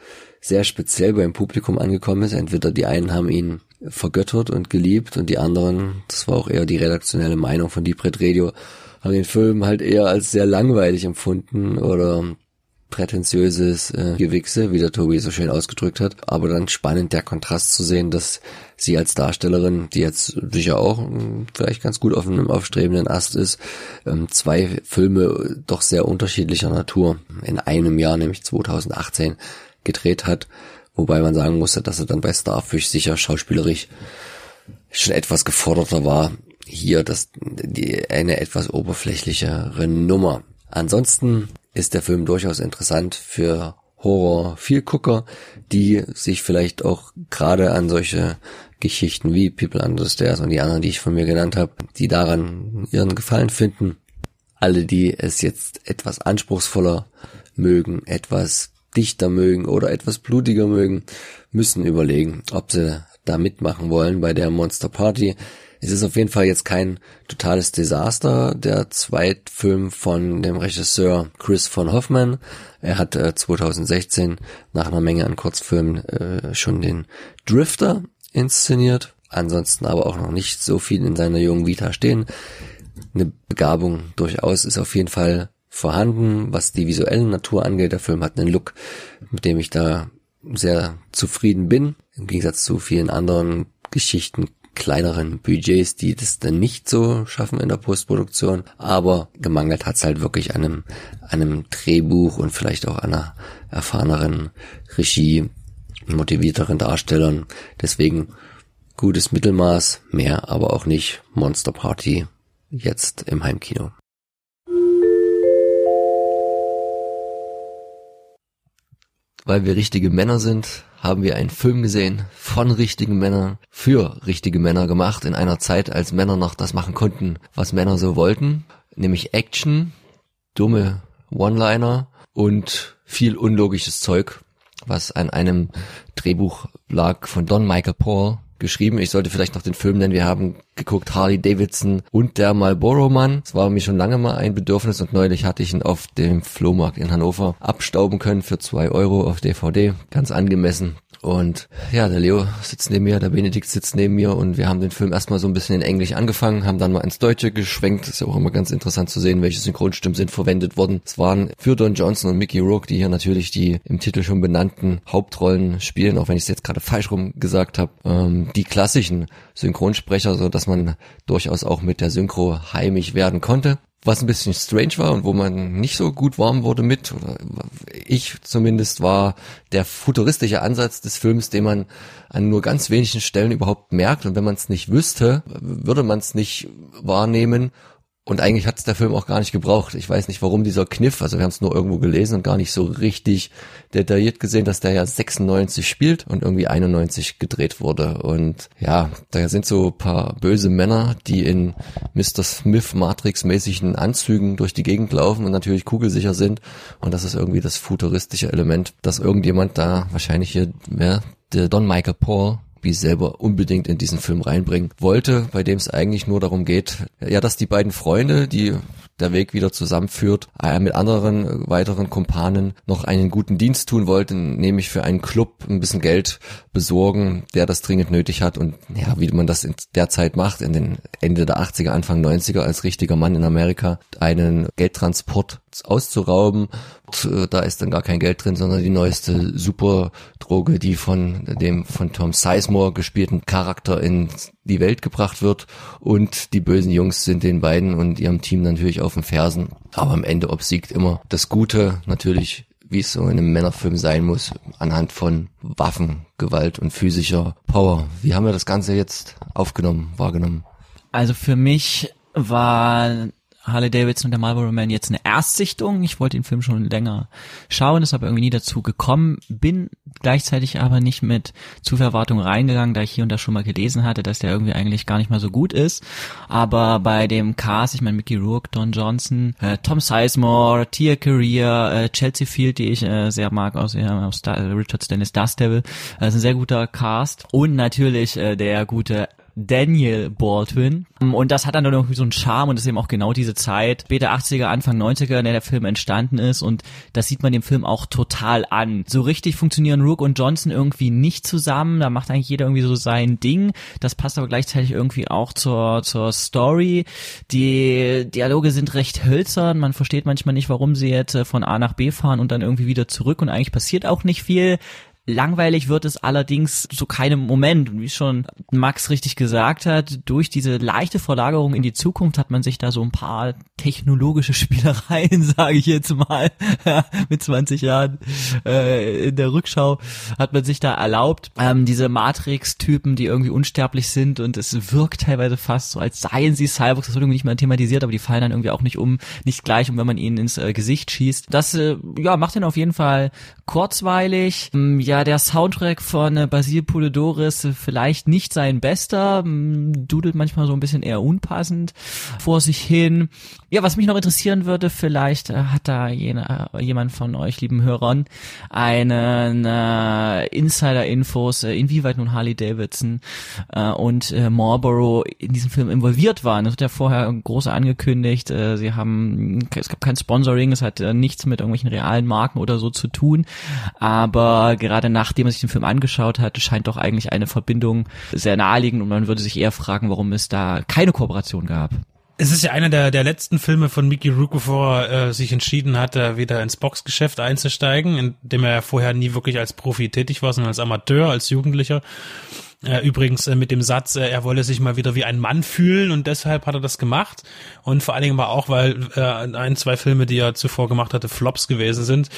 sehr speziell beim Publikum angekommen ist. Entweder die einen haben ihn vergöttert und geliebt und die anderen, das war auch eher die redaktionelle Meinung von Deep Radio, haben den Film halt eher als sehr langweilig empfunden oder prätentiöses äh, Gewichse, wie der Tobi so schön ausgedrückt hat. Aber dann spannend der Kontrast zu sehen, dass sie als Darstellerin, die jetzt sicher auch äh, vielleicht ganz gut auf einem aufstrebenden Ast ist, ähm, zwei Filme doch sehr unterschiedlicher Natur in einem Jahr, nämlich 2018, gedreht hat. Wobei man sagen musste, dass er dann bei Starfish sicher schauspielerisch schon etwas geforderter war hier das, die, eine etwas oberflächlichere Nummer. Ansonsten ist der Film durchaus interessant für Horror vielgucker, die sich vielleicht auch gerade an solche Geschichten wie People Under the Stairs und die anderen, die ich von mir genannt habe, die daran ihren Gefallen finden. Alle, die es jetzt etwas anspruchsvoller mögen, etwas dichter mögen oder etwas blutiger mögen, müssen überlegen, ob sie da mitmachen wollen bei der Monster Party. Es ist auf jeden Fall jetzt kein totales Desaster, der Zweitfilm von dem Regisseur Chris von Hoffman. Er hat äh, 2016 nach einer Menge an Kurzfilmen äh, schon den Drifter inszeniert. Ansonsten aber auch noch nicht so viel in seiner jungen Vita stehen. Eine Begabung durchaus ist auf jeden Fall vorhanden, was die visuelle Natur angeht. Der Film hat einen Look, mit dem ich da sehr zufrieden bin. Im Gegensatz zu vielen anderen Geschichten kleineren Budgets, die das dann nicht so schaffen in der Postproduktion. Aber gemangelt hat's halt wirklich an einem, einem Drehbuch und vielleicht auch einer erfahreneren Regie, motivierteren Darstellern. Deswegen gutes Mittelmaß, mehr aber auch nicht Monster Party jetzt im Heimkino. Weil wir richtige Männer sind, haben wir einen Film gesehen von richtigen Männern für richtige Männer gemacht in einer Zeit, als Männer noch das machen konnten, was Männer so wollten, nämlich Action, dumme One-Liner und viel unlogisches Zeug, was an einem Drehbuch lag von Don Michael Paul, geschrieben. Ich sollte vielleicht noch den Film nennen. Wir haben geguckt Harley Davidson und der Marlboro Mann. Es war mir schon lange mal ein Bedürfnis und neulich hatte ich ihn auf dem Flohmarkt in Hannover abstauben können für zwei Euro auf DVD. Ganz angemessen. Und ja, der Leo sitzt neben mir, der Benedikt sitzt neben mir und wir haben den Film erstmal so ein bisschen in Englisch angefangen, haben dann mal ins Deutsche geschwenkt. ist ja auch immer ganz interessant zu sehen, welche Synchronstimmen sind verwendet worden. Es waren für Don Johnson und Mickey Rourke, die hier natürlich die im Titel schon benannten Hauptrollen spielen, auch wenn ich es jetzt gerade falsch rum gesagt habe, ähm, die klassischen Synchronsprecher, so dass man durchaus auch mit der Synchro heimisch werden konnte was ein bisschen strange war und wo man nicht so gut warm wurde mit, oder ich zumindest, war der futuristische Ansatz des Films, den man an nur ganz wenigen Stellen überhaupt merkt. Und wenn man es nicht wüsste, würde man es nicht wahrnehmen und eigentlich hat es der Film auch gar nicht gebraucht. Ich weiß nicht, warum dieser Kniff, also wir haben es nur irgendwo gelesen und gar nicht so richtig detailliert gesehen, dass der ja 96 spielt und irgendwie 91 gedreht wurde. Und ja, da sind so paar böse Männer, die in Mr. Smith Matrix-mäßigen Anzügen durch die Gegend laufen und natürlich kugelsicher sind. Und das ist irgendwie das futuristische Element, dass irgendjemand da wahrscheinlich hier, ja, der Don Michael Paul Bee selber unbedingt in diesen Film reinbringen wollte, bei dem es eigentlich nur darum geht, ja, dass die beiden Freunde, die der Weg wieder zusammenführt, äh, mit anderen äh, weiteren Kumpanen noch einen guten Dienst tun wollte, nämlich für einen Club ein bisschen Geld besorgen, der das dringend nötig hat und ja, wie man das in der Zeit macht, in den Ende der 80er, Anfang 90er als richtiger Mann in Amerika, einen Geldtransport auszurauben. Und, äh, da ist dann gar kein Geld drin, sondern die neueste Superdroge, die von dem von Tom Sizemore gespielten Charakter in die Welt gebracht wird. Und die bösen Jungs sind den beiden und ihrem Team natürlich auf den Fersen. Aber am Ende obsiegt immer das Gute, natürlich wie es so in einem Männerfilm sein muss, anhand von Waffen, Gewalt und physischer Power. Wie haben wir das Ganze jetzt aufgenommen, wahrgenommen? Also für mich war Harley Davidson und der Marlboro Man jetzt eine Erstsichtung. Ich wollte den Film schon länger schauen, ist aber irgendwie nie dazu gekommen. Bin gleichzeitig aber nicht mit zu viel Erwartung reingegangen, da ich hier und da schon mal gelesen hatte, dass der irgendwie eigentlich gar nicht mal so gut ist. Aber bei dem Cast, ich meine Mickey Rourke, Don Johnson, äh, Tom Sizemore, Tia Career, äh, Chelsea Field, die ich äh, sehr mag aus, äh, aus Star Richard Stannis Dust Devil, äh, ist ein sehr guter Cast. Und natürlich äh, der gute Daniel Baldwin. Und das hat dann irgendwie so einen Charme und das ist eben auch genau diese Zeit, später 80er, Anfang 90er, in der der Film entstanden ist und das sieht man dem Film auch total an. So richtig funktionieren Rook und Johnson irgendwie nicht zusammen, da macht eigentlich jeder irgendwie so sein Ding. Das passt aber gleichzeitig irgendwie auch zur, zur Story. Die Dialoge sind recht hölzern, man versteht manchmal nicht, warum sie jetzt äh, von A nach B fahren und dann irgendwie wieder zurück und eigentlich passiert auch nicht viel. Langweilig wird es allerdings zu keinem Moment. Wie schon Max richtig gesagt hat, durch diese leichte Verlagerung in die Zukunft hat man sich da so ein paar technologische Spielereien, sage ich jetzt mal, mit 20 Jahren äh, in der Rückschau hat man sich da erlaubt. Ähm, diese Matrix-Typen, die irgendwie unsterblich sind und es wirkt teilweise fast so, als seien sie Cyborgs, das wird irgendwie nicht mal thematisiert, aber die fallen dann irgendwie auch nicht um, nicht gleich um, wenn man ihnen ins äh, Gesicht schießt. Das äh, ja macht ihn auf jeden Fall kurzweilig. Ähm, ja, der Soundtrack von äh, Basil Polidoris äh, vielleicht nicht sein bester, dudelt manchmal so ein bisschen eher unpassend vor sich hin. Ja, was mich noch interessieren würde, vielleicht äh, hat da jene, jemand von euch, lieben Hörern, einen äh, Insider-Infos, inwieweit nun Harley Davidson äh, und äh, Marlboro in diesem Film involviert waren. Das wird ja vorher groß angekündigt. Äh, sie haben, es gab kein Sponsoring, es hat äh, nichts mit irgendwelchen realen Marken oder so zu tun. Aber gerade nachdem man sich den Film angeschaut hat, scheint doch eigentlich eine Verbindung sehr naheliegend und man würde sich eher fragen, warum es da keine Kooperation gab. Es ist ja einer der, der letzten Filme von Mickey Rook, bevor er äh, sich entschieden hatte, wieder ins Boxgeschäft einzusteigen, in dem er ja vorher nie wirklich als Profi tätig war, sondern als Amateur, als Jugendlicher. Übrigens äh, mit dem Satz, äh, er wolle sich mal wieder wie ein Mann fühlen und deshalb hat er das gemacht. Und vor allen Dingen aber auch, weil äh, ein, zwei Filme, die er zuvor gemacht hatte, Flops gewesen sind.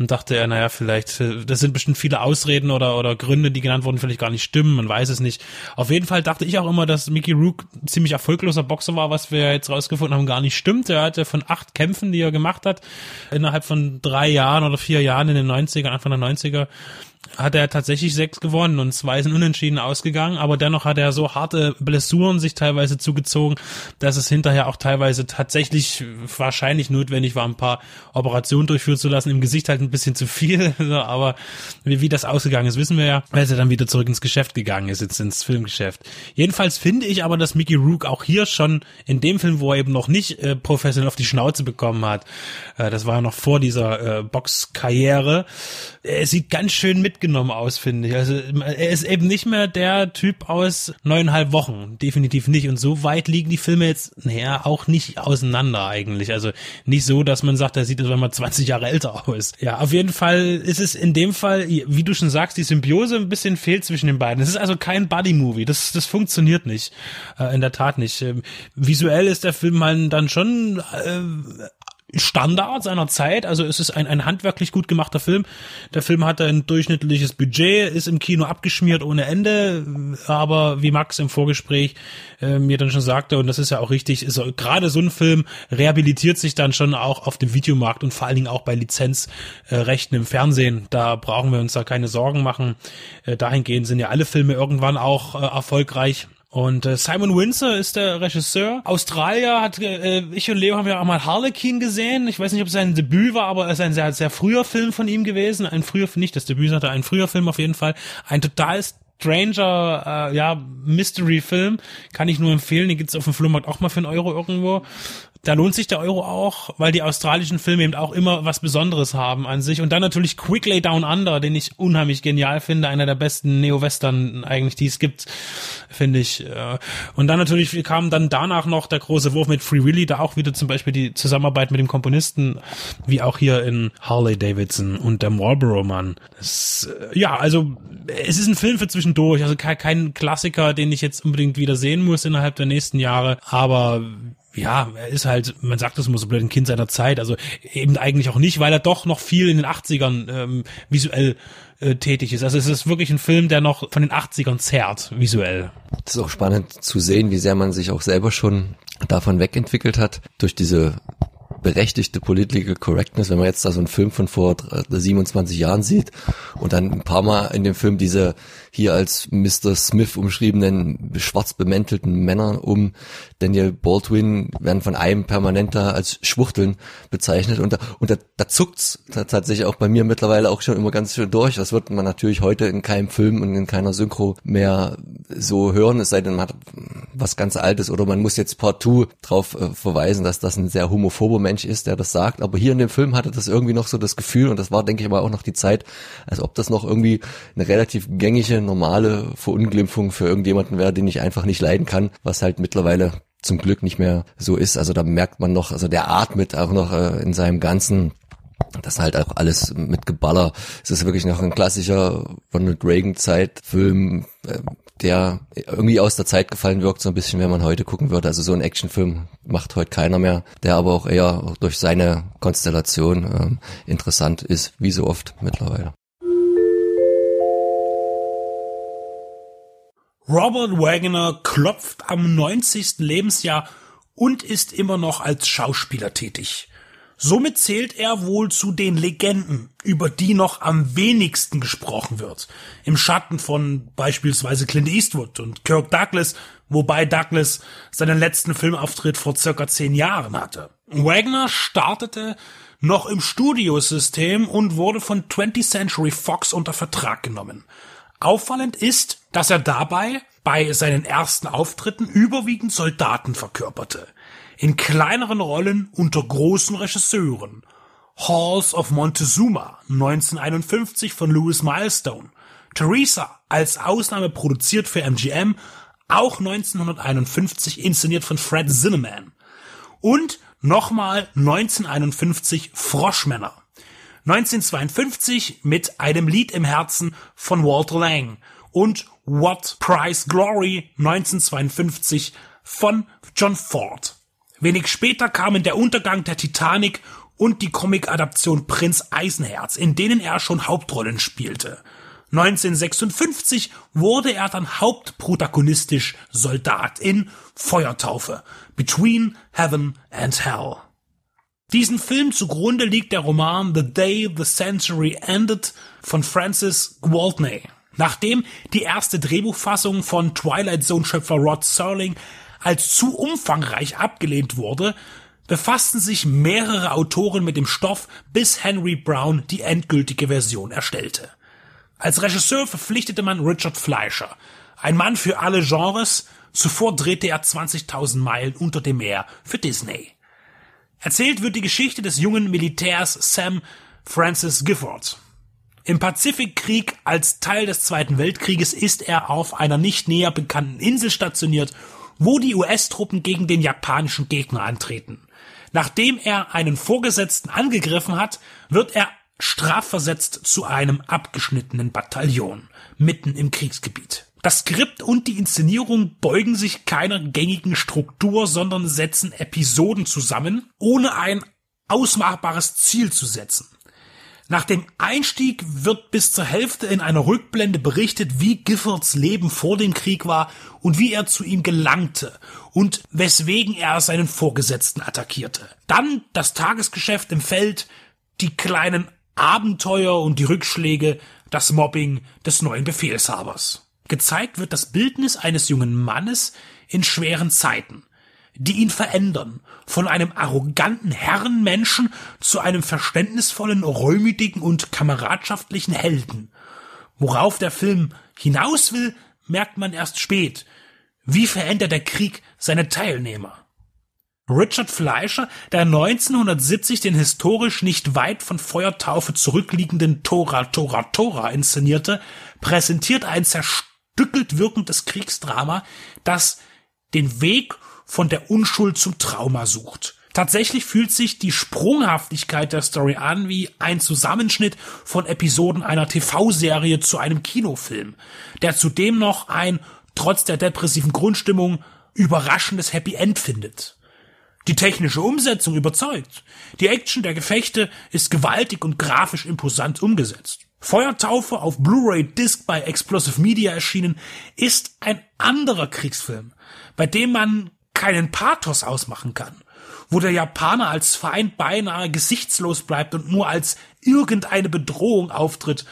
Und dachte er, naja, vielleicht, äh, das sind bestimmt viele Ausreden oder, oder Gründe, die genannt wurden, vielleicht gar nicht stimmen, man weiß es nicht. Auf jeden Fall dachte ich auch immer, dass Mickey Rook ziemlich erfolgloser Boxer war, was wir jetzt rausgefunden haben, gar nicht stimmt. Er hatte von acht Kämpfen, die er gemacht hat, innerhalb von drei Jahren oder vier Jahren in den 90ern, Anfang der 90er, hat er tatsächlich sechs gewonnen und zwei sind unentschieden ausgegangen, aber dennoch hat er so harte Blessuren sich teilweise zugezogen, dass es hinterher auch teilweise tatsächlich wahrscheinlich notwendig war, ein paar Operationen durchführen zu lassen. Im Gesicht halt ein bisschen zu viel, aber wie, wie das ausgegangen ist, wissen wir ja, weil er dann wieder zurück ins Geschäft gegangen ist, jetzt ins Filmgeschäft. Jedenfalls finde ich aber, dass Mickey Rook auch hier schon in dem Film, wo er eben noch nicht äh, professionell auf die Schnauze bekommen hat, äh, das war ja noch vor dieser äh, Boxkarriere, er sieht ganz schön mitgenommen aus, finde ich. Also er ist eben nicht mehr der Typ aus neuneinhalb Wochen, definitiv nicht. Und so weit liegen die Filme jetzt, naja, auch nicht auseinander eigentlich. Also nicht so, dass man sagt, er sieht jetzt mal 20 Jahre älter aus. Ja, auf jeden Fall ist es in dem Fall, wie du schon sagst, die Symbiose ein bisschen fehlt zwischen den beiden. Es ist also kein Buddy-Movie. Das, das funktioniert nicht. Äh, in der Tat nicht. Ähm, visuell ist der Film halt dann schon äh, Standard seiner Zeit. Also es ist ein, ein handwerklich gut gemachter Film. Der Film hat ein durchschnittliches Budget, ist im Kino abgeschmiert ohne Ende, aber wie Max im Vorgespräch äh, mir dann schon sagte, und das ist ja auch richtig, ist gerade so ein Film rehabilitiert sich dann schon auch auf dem Videomarkt und vor allen Dingen auch bei Lizenzrechten im Fernsehen. Da brauchen wir uns da keine Sorgen machen. Äh, dahingehend sind ja alle Filme irgendwann auch äh, erfolgreich. Und äh, Simon Windsor ist der Regisseur. Australier hat, äh, ich und Leo haben ja auch mal Harlequin gesehen. Ich weiß nicht, ob es sein Debüt war, aber es ist ein sehr, sehr früher Film von ihm gewesen. Ein früher, nicht das Debüt, sondern ein früher Film auf jeden Fall. Ein total Stranger, äh, ja, Mystery-Film. Kann ich nur empfehlen. Den gibt's auf dem Flohmarkt auch mal für einen Euro irgendwo da lohnt sich der Euro auch, weil die australischen Filme eben auch immer was Besonderes haben an sich. Und dann natürlich Quickly Down Under, den ich unheimlich genial finde, einer der besten Neo-Western eigentlich, die es gibt, finde ich. Äh. Und dann natürlich kam dann danach noch der große Wurf mit Free Willy, da auch wieder zum Beispiel die Zusammenarbeit mit dem Komponisten, wie auch hier in Harley Davidson und der Marlboro Man. Das, äh, ja, also es ist ein Film für zwischendurch, also kein, kein Klassiker, den ich jetzt unbedingt wieder sehen muss innerhalb der nächsten Jahre, aber ja, er ist halt, man sagt das immer so blöd, ein Kind seiner Zeit, also eben eigentlich auch nicht, weil er doch noch viel in den 80ern ähm, visuell äh, tätig ist. Also es ist wirklich ein Film, der noch von den 80ern zerrt, visuell. Es ist auch spannend zu sehen, wie sehr man sich auch selber schon davon wegentwickelt hat, durch diese berechtigte Political Correctness, wenn man jetzt da so einen Film von vor 27 Jahren sieht und dann ein paar Mal in dem Film diese hier als Mr. Smith umschriebenen schwarz bemäntelten Männer um Daniel Baldwin werden von einem permanenter als Schwuchteln bezeichnet und da, und da, da zuckt's tatsächlich auch bei mir mittlerweile auch schon immer ganz schön durch. Das wird man natürlich heute in keinem Film und in keiner Synchro mehr so hören, es sei denn, man hat was ganz Altes oder man muss jetzt partout drauf äh, verweisen, dass das ein sehr homophober Mensch ist, der das sagt. Aber hier in dem Film hatte das irgendwie noch so das Gefühl und das war, denke ich mal, auch noch die Zeit, als ob das noch irgendwie eine relativ gängige normale Verunglimpfung für irgendjemanden wäre, den ich einfach nicht leiden kann, was halt mittlerweile zum Glück nicht mehr so ist. Also da merkt man noch, also der atmet auch noch äh, in seinem ganzen das halt auch alles mit Geballer. Es ist wirklich noch ein klassischer Ronald Reagan Zeitfilm, äh, der irgendwie aus der Zeit gefallen wirkt, so ein bisschen, wenn man heute gucken würde. Also so ein Actionfilm macht heute keiner mehr, der aber auch eher durch seine Konstellation ähm, interessant ist, wie so oft mittlerweile. Robert Wagner klopft am 90. Lebensjahr und ist immer noch als Schauspieler tätig. Somit zählt er wohl zu den Legenden, über die noch am wenigsten gesprochen wird. Im Schatten von beispielsweise Clint Eastwood und Kirk Douglas, wobei Douglas seinen letzten Filmauftritt vor circa zehn Jahren hatte. Wagner startete noch im Studiosystem und wurde von 20th Century Fox unter Vertrag genommen. Auffallend ist, dass er dabei bei seinen ersten Auftritten überwiegend Soldaten verkörperte. In kleineren Rollen unter großen Regisseuren. Halls of Montezuma 1951 von Louis Milestone. Teresa als Ausnahme produziert für MGM, auch 1951 inszeniert von Fred Zinnemann. Und nochmal 1951 Froschmänner. 1952 mit einem Lied im Herzen von Walter Lang und What Price Glory 1952 von John Ford. Wenig später kamen der Untergang der Titanic und die Comic-Adaption Prinz Eisenherz, in denen er schon Hauptrollen spielte. 1956 wurde er dann hauptprotagonistisch Soldat in Feuertaufe Between Heaven and Hell. Diesen Film zugrunde liegt der Roman The Day the Century Ended von Francis Gwaltney. Nachdem die erste Drehbuchfassung von Twilight Zone Schöpfer Rod Serling als zu umfangreich abgelehnt wurde, befassten sich mehrere Autoren mit dem Stoff, bis Henry Brown die endgültige Version erstellte. Als Regisseur verpflichtete man Richard Fleischer, ein Mann für alle Genres, zuvor drehte er 20.000 Meilen unter dem Meer für Disney. Erzählt wird die Geschichte des jungen Militärs Sam Francis Gifford. Im Pazifikkrieg als Teil des Zweiten Weltkrieges ist er auf einer nicht näher bekannten Insel stationiert, wo die US-Truppen gegen den japanischen Gegner antreten. Nachdem er einen Vorgesetzten angegriffen hat, wird er strafversetzt zu einem abgeschnittenen Bataillon mitten im Kriegsgebiet. Das Skript und die Inszenierung beugen sich keiner gängigen Struktur, sondern setzen Episoden zusammen, ohne ein ausmachbares Ziel zu setzen. Nach dem Einstieg wird bis zur Hälfte in einer Rückblende berichtet, wie Giffords Leben vor dem Krieg war und wie er zu ihm gelangte und weswegen er seinen Vorgesetzten attackierte. Dann das Tagesgeschäft im Feld, die kleinen Abenteuer und die Rückschläge, das Mobbing des neuen Befehlshabers. Gezeigt wird das Bildnis eines jungen Mannes in schweren Zeiten die ihn verändern. Von einem arroganten Herrenmenschen zu einem verständnisvollen, reumütigen und kameradschaftlichen Helden. Worauf der Film hinaus will, merkt man erst spät. Wie verändert der Krieg seine Teilnehmer? Richard Fleischer, der 1970 den historisch nicht weit von Feuertaufe zurückliegenden Tora Tora Tora inszenierte, präsentiert ein zerstückelt wirkendes Kriegsdrama, das den Weg von der Unschuld zum Trauma sucht. Tatsächlich fühlt sich die Sprunghaftigkeit der Story an wie ein Zusammenschnitt von Episoden einer TV-Serie zu einem Kinofilm, der zudem noch ein, trotz der depressiven Grundstimmung, überraschendes Happy End findet. Die technische Umsetzung überzeugt. Die Action der Gefechte ist gewaltig und grafisch imposant umgesetzt. Feuertaufe auf Blu-ray Disc bei Explosive Media erschienen ist ein anderer Kriegsfilm, bei dem man keinen Pathos ausmachen kann, wo der Japaner als Feind beinahe gesichtslos bleibt und nur als irgendeine Bedrohung auftritt,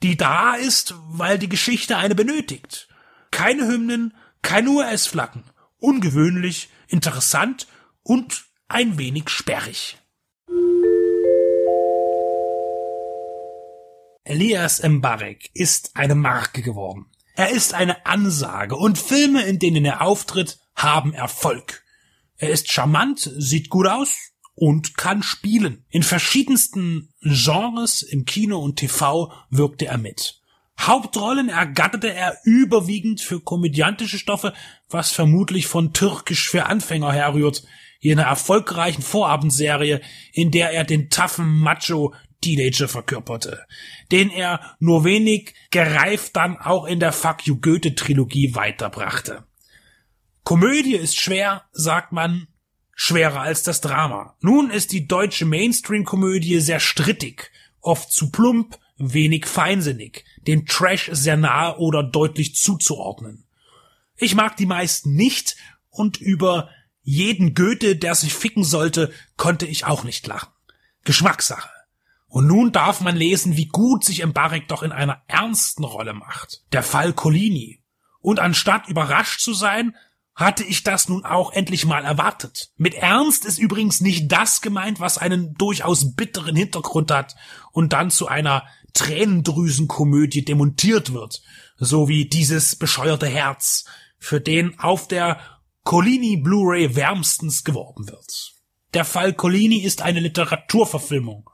die da ist, weil die Geschichte eine benötigt. Keine Hymnen, keine US-Flaggen. Ungewöhnlich, interessant und ein wenig sperrig. Elias Mbarek ist eine Marke geworden. Er ist eine Ansage und Filme, in denen er auftritt, haben Erfolg. Er ist charmant, sieht gut aus und kann spielen. In verschiedensten Genres im Kino und TV wirkte er mit. Hauptrollen ergatterte er überwiegend für komödiantische Stoffe, was vermutlich von Türkisch für Anfänger herrührt, jener erfolgreichen Vorabendserie, in der er den taffen Macho Teenager verkörperte, den er nur wenig gereift dann auch in der Fuck You Goethe Trilogie weiterbrachte. Komödie ist schwer, sagt man, schwerer als das Drama. Nun ist die deutsche Mainstream-Komödie sehr strittig, oft zu plump, wenig feinsinnig, dem Trash sehr nahe oder deutlich zuzuordnen. Ich mag die meisten nicht und über jeden Goethe, der sich ficken sollte, konnte ich auch nicht lachen. Geschmackssache. Und nun darf man lesen, wie gut sich Mbarek doch in einer ernsten Rolle macht. Der Fall Collini. Und anstatt überrascht zu sein, hatte ich das nun auch endlich mal erwartet. Mit Ernst ist übrigens nicht das gemeint, was einen durchaus bitteren Hintergrund hat und dann zu einer Tränendrüsenkomödie demontiert wird, so wie dieses bescheuerte Herz, für den auf der Collini Blu-ray wärmstens geworben wird. Der Fall Collini ist eine Literaturverfilmung.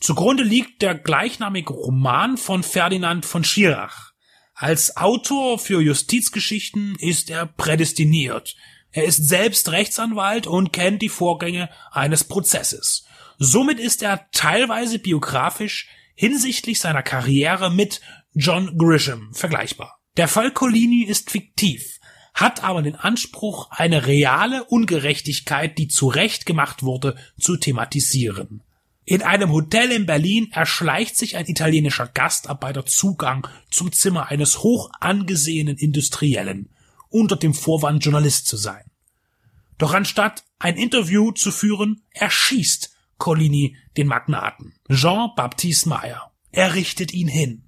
Zugrunde liegt der gleichnamige Roman von Ferdinand von Schirach. Als Autor für Justizgeschichten ist er prädestiniert. Er ist selbst Rechtsanwalt und kennt die Vorgänge eines Prozesses. Somit ist er teilweise biografisch hinsichtlich seiner Karriere mit John Grisham vergleichbar. Der Fall Collini ist fiktiv, hat aber den Anspruch, eine reale Ungerechtigkeit, die zu Recht gemacht wurde, zu thematisieren. In einem Hotel in Berlin erschleicht sich ein italienischer Gastarbeiter Zugang zum Zimmer eines hoch angesehenen Industriellen, unter dem Vorwand Journalist zu sein. Doch anstatt ein Interview zu führen, erschießt Collini den Magnaten, Jean-Baptiste Meyer. Er richtet ihn hin.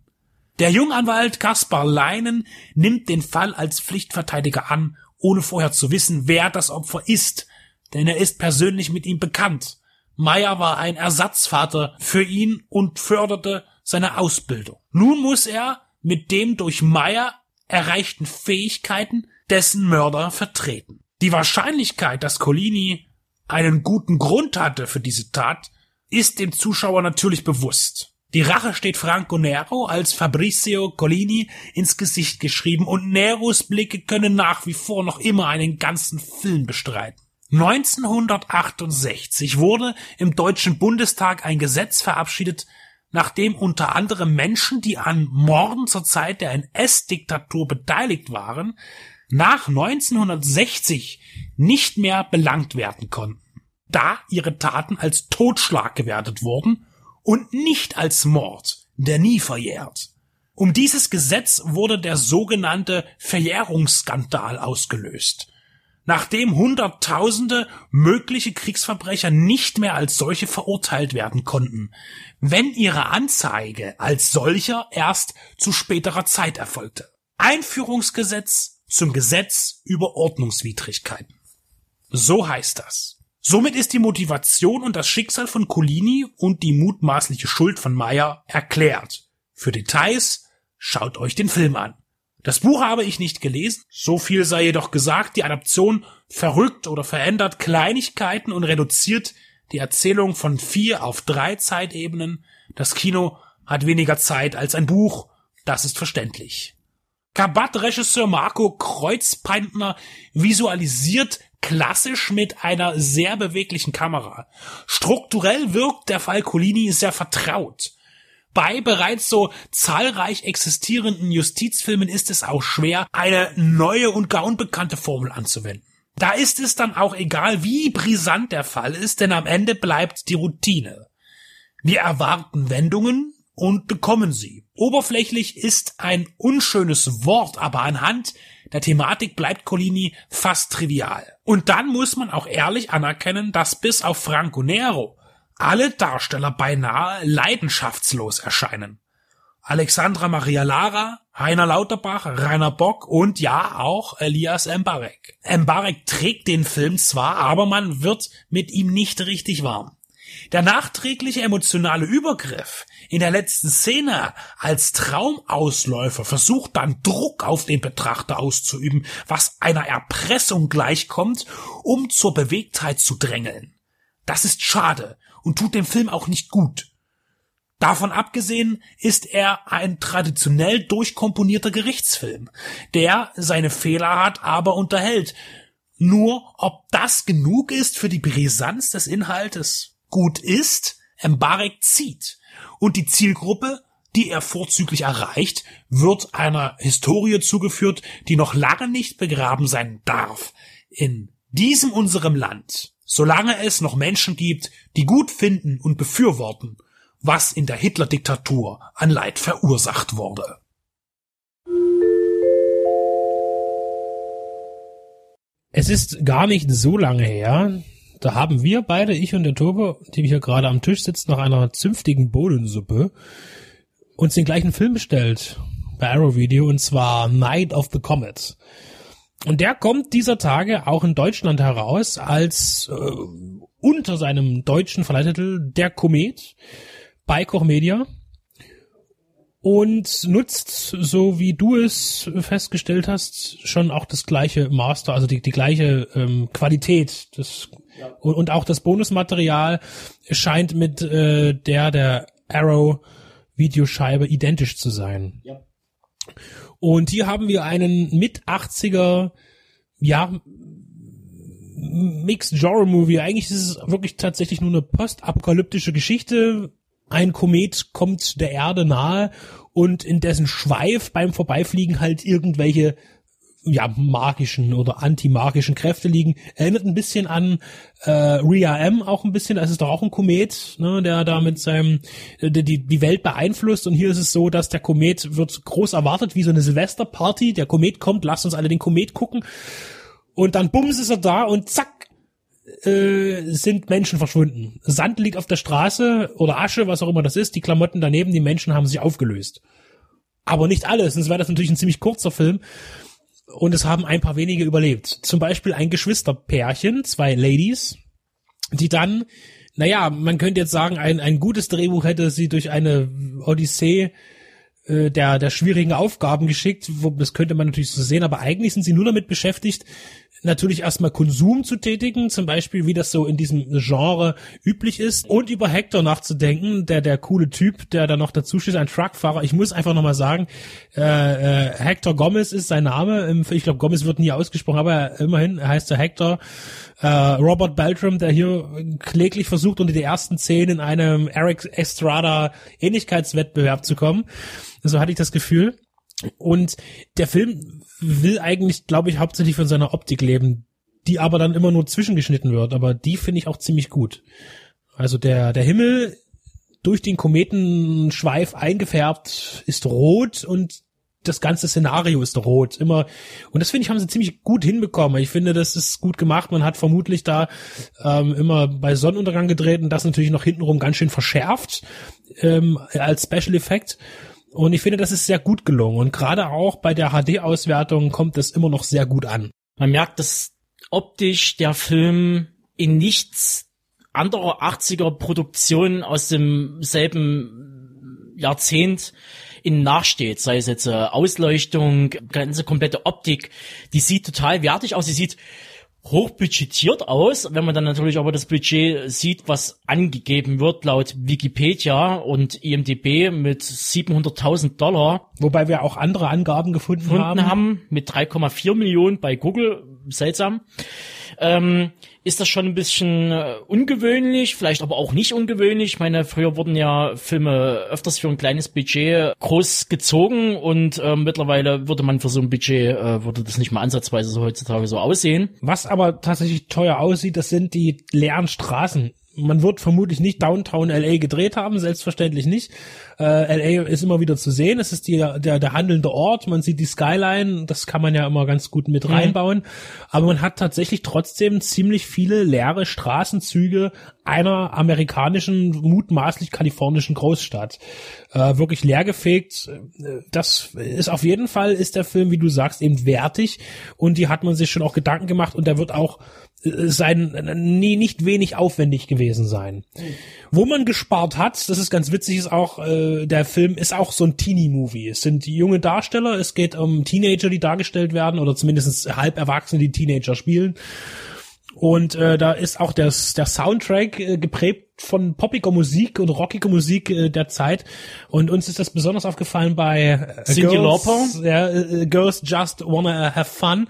Der Junganwalt Kaspar Leinen nimmt den Fall als Pflichtverteidiger an, ohne vorher zu wissen, wer das Opfer ist, denn er ist persönlich mit ihm bekannt. Meyer war ein Ersatzvater für ihn und förderte seine Ausbildung. Nun muss er mit dem durch Meyer erreichten Fähigkeiten dessen Mörder vertreten. Die Wahrscheinlichkeit, dass Collini einen guten Grund hatte für diese Tat, ist dem Zuschauer natürlich bewusst. Die Rache steht Franco Nero als Fabrizio Collini ins Gesicht geschrieben und Neros Blicke können nach wie vor noch immer einen ganzen Film bestreiten. 1968 wurde im Deutschen Bundestag ein Gesetz verabschiedet, nachdem unter anderem Menschen, die an Morden zur Zeit der NS-Diktatur beteiligt waren, nach 1960 nicht mehr belangt werden konnten, da ihre Taten als Totschlag gewertet wurden und nicht als Mord, der nie verjährt. Um dieses Gesetz wurde der sogenannte Verjährungsskandal ausgelöst, nachdem Hunderttausende mögliche Kriegsverbrecher nicht mehr als solche verurteilt werden konnten, wenn ihre Anzeige als solcher erst zu späterer Zeit erfolgte. Einführungsgesetz zum Gesetz über Ordnungswidrigkeiten. So heißt das. Somit ist die Motivation und das Schicksal von Colini und die mutmaßliche Schuld von Meyer erklärt. Für Details schaut euch den Film an. Das Buch habe ich nicht gelesen, so viel sei jedoch gesagt, die Adaption verrückt oder verändert Kleinigkeiten und reduziert die Erzählung von vier auf drei Zeitebenen. Das Kino hat weniger Zeit als ein Buch, das ist verständlich. Kabat-Regisseur Marco Kreuzpeintner visualisiert klassisch mit einer sehr beweglichen Kamera. Strukturell wirkt der Fall Colini sehr vertraut. Bei bereits so zahlreich existierenden Justizfilmen ist es auch schwer, eine neue und gar unbekannte Formel anzuwenden. Da ist es dann auch egal, wie brisant der Fall ist, denn am Ende bleibt die Routine. Wir erwarten Wendungen und bekommen sie. Oberflächlich ist ein unschönes Wort, aber anhand der Thematik bleibt Collini fast trivial. Und dann muss man auch ehrlich anerkennen, dass bis auf Franco Nero alle Darsteller beinahe leidenschaftslos erscheinen. Alexandra Maria Lara, Heiner Lauterbach, Rainer Bock und ja auch Elias Mbarek. Mbarek trägt den Film zwar, aber man wird mit ihm nicht richtig warm. Der nachträgliche emotionale Übergriff in der letzten Szene als Traumausläufer versucht dann Druck auf den Betrachter auszuüben, was einer Erpressung gleichkommt, um zur Bewegtheit zu drängeln. Das ist schade und tut dem Film auch nicht gut. Davon abgesehen ist er ein traditionell durchkomponierter Gerichtsfilm, der seine Fehler hat, aber unterhält. Nur ob das genug ist für die Brisanz des Inhaltes, gut ist, Mbarek zieht. Und die Zielgruppe, die er vorzüglich erreicht, wird einer Historie zugeführt, die noch lange nicht begraben sein darf. In diesem unserem Land, solange es noch Menschen gibt, die gut finden und befürworten, was in der Hitler-Diktatur an Leid verursacht wurde. Es ist gar nicht so lange her, da haben wir beide, ich und der Tobe, die wir hier gerade am Tisch sitzen, nach einer zünftigen Bohnensuppe, uns den gleichen Film bestellt bei Arrow Video und zwar Night of the Comet. Und der kommt dieser Tage auch in Deutschland heraus als äh, unter seinem deutschen Verleihtitel Der Komet bei Koch Media und nutzt, so wie du es festgestellt hast, schon auch das gleiche Master, also die, die gleiche ähm, Qualität des und, und auch das Bonusmaterial scheint mit äh, der der Arrow Videoscheibe identisch zu sein. Ja. Und hier haben wir einen mit 80er, ja, Mixed Genre Movie. Eigentlich ist es wirklich tatsächlich nur eine postapokalyptische Geschichte. Ein Komet kommt der Erde nahe und in dessen Schweif beim Vorbeifliegen halt irgendwelche ja, magischen oder antimagischen Kräfte liegen. Erinnert ein bisschen an äh, Ria M auch ein bisschen, das ist doch auch ein Komet, ne, der da mit seinem äh, die, die Welt beeinflusst. Und hier ist es so, dass der Komet wird groß erwartet, wie so eine Silvesterparty, der Komet kommt, lasst uns alle den Komet gucken. Und dann bums ist er da und zack äh, sind Menschen verschwunden. Sand liegt auf der Straße oder Asche, was auch immer das ist, die Klamotten daneben, die Menschen haben sich aufgelöst. Aber nicht alles, sonst wäre das natürlich ein ziemlich kurzer Film und es haben ein paar wenige überlebt. Zum Beispiel ein Geschwisterpärchen, zwei Ladies, die dann, naja, man könnte jetzt sagen, ein, ein gutes Drehbuch hätte sie durch eine Odyssee äh, der, der schwierigen Aufgaben geschickt, das könnte man natürlich so sehen, aber eigentlich sind sie nur damit beschäftigt, natürlich erstmal Konsum zu tätigen, zum Beispiel, wie das so in diesem Genre üblich ist, und über Hector nachzudenken, der der coole Typ, der da noch dazu steht, ein Truckfahrer. Ich muss einfach nochmal sagen, äh, äh, Hector Gomez ist sein Name. Ich glaube, Gomez wird nie ausgesprochen, aber immerhin heißt er Hector. Äh, Robert Beltram, der hier kläglich versucht, unter die ersten zehn in einem Eric Estrada Ähnlichkeitswettbewerb zu kommen. So hatte ich das Gefühl. Und der Film will eigentlich, glaube ich, hauptsächlich von seiner Optik leben, die aber dann immer nur zwischengeschnitten wird. Aber die finde ich auch ziemlich gut. Also der, der Himmel durch den Kometenschweif eingefärbt ist rot und das ganze Szenario ist rot. Immer, und das finde ich, haben sie ziemlich gut hinbekommen. Ich finde, das ist gut gemacht. Man hat vermutlich da ähm, immer bei Sonnenuntergang gedreht und das natürlich noch hintenrum ganz schön verschärft ähm, als Special Effekt. Und ich finde, das ist sehr gut gelungen. Und gerade auch bei der HD-Auswertung kommt das immer noch sehr gut an. Man merkt, dass optisch der Film in nichts anderer 80er Produktionen aus demselben Jahrzehnt in nachsteht, sei es jetzt äh, Ausleuchtung, ganze komplette Optik, die sieht total wertig aus, sie sieht hochbudgetiert aus, wenn man dann natürlich aber das Budget sieht, was angegeben wird laut Wikipedia und IMDB mit 700.000 Dollar. Wobei wir auch andere Angaben gefunden, gefunden haben. haben mit 3,4 Millionen bei Google, seltsam. Ähm, ist das schon ein bisschen äh, ungewöhnlich, vielleicht aber auch nicht ungewöhnlich. Ich meine, früher wurden ja Filme öfters für ein kleines Budget groß gezogen und äh, mittlerweile würde man für so ein Budget, äh, würde das nicht mal ansatzweise so heutzutage so aussehen. Was aber tatsächlich teuer aussieht, das sind die leeren Straßen man wird vermutlich nicht Downtown LA gedreht haben, selbstverständlich nicht. Äh, LA ist immer wieder zu sehen, es ist die, der, der handelnde Ort, man sieht die Skyline, das kann man ja immer ganz gut mit mhm. reinbauen, aber man hat tatsächlich trotzdem ziemlich viele leere Straßenzüge einer amerikanischen, mutmaßlich kalifornischen Großstadt. Äh, wirklich leergefegt. Das ist auf jeden Fall, ist der Film, wie du sagst, eben wertig und die hat man sich schon auch Gedanken gemacht und der wird auch sein nie nicht wenig aufwendig gewesen sein. Mhm. Wo man gespart hat, das ist ganz witzig, ist auch äh, der Film ist auch so ein Teenie-Movie. Es sind junge Darsteller, es geht um Teenager, die dargestellt werden oder zumindest halb Erwachsene, die Teenager spielen. Und äh, da ist auch das, der Soundtrack äh, geprägt von poppiger Musik und rockiger Musik äh, der Zeit. Und uns ist das besonders aufgefallen bei äh, Cindy Girls, Lauper. Ja, äh, Girls Just Wanna Have Fun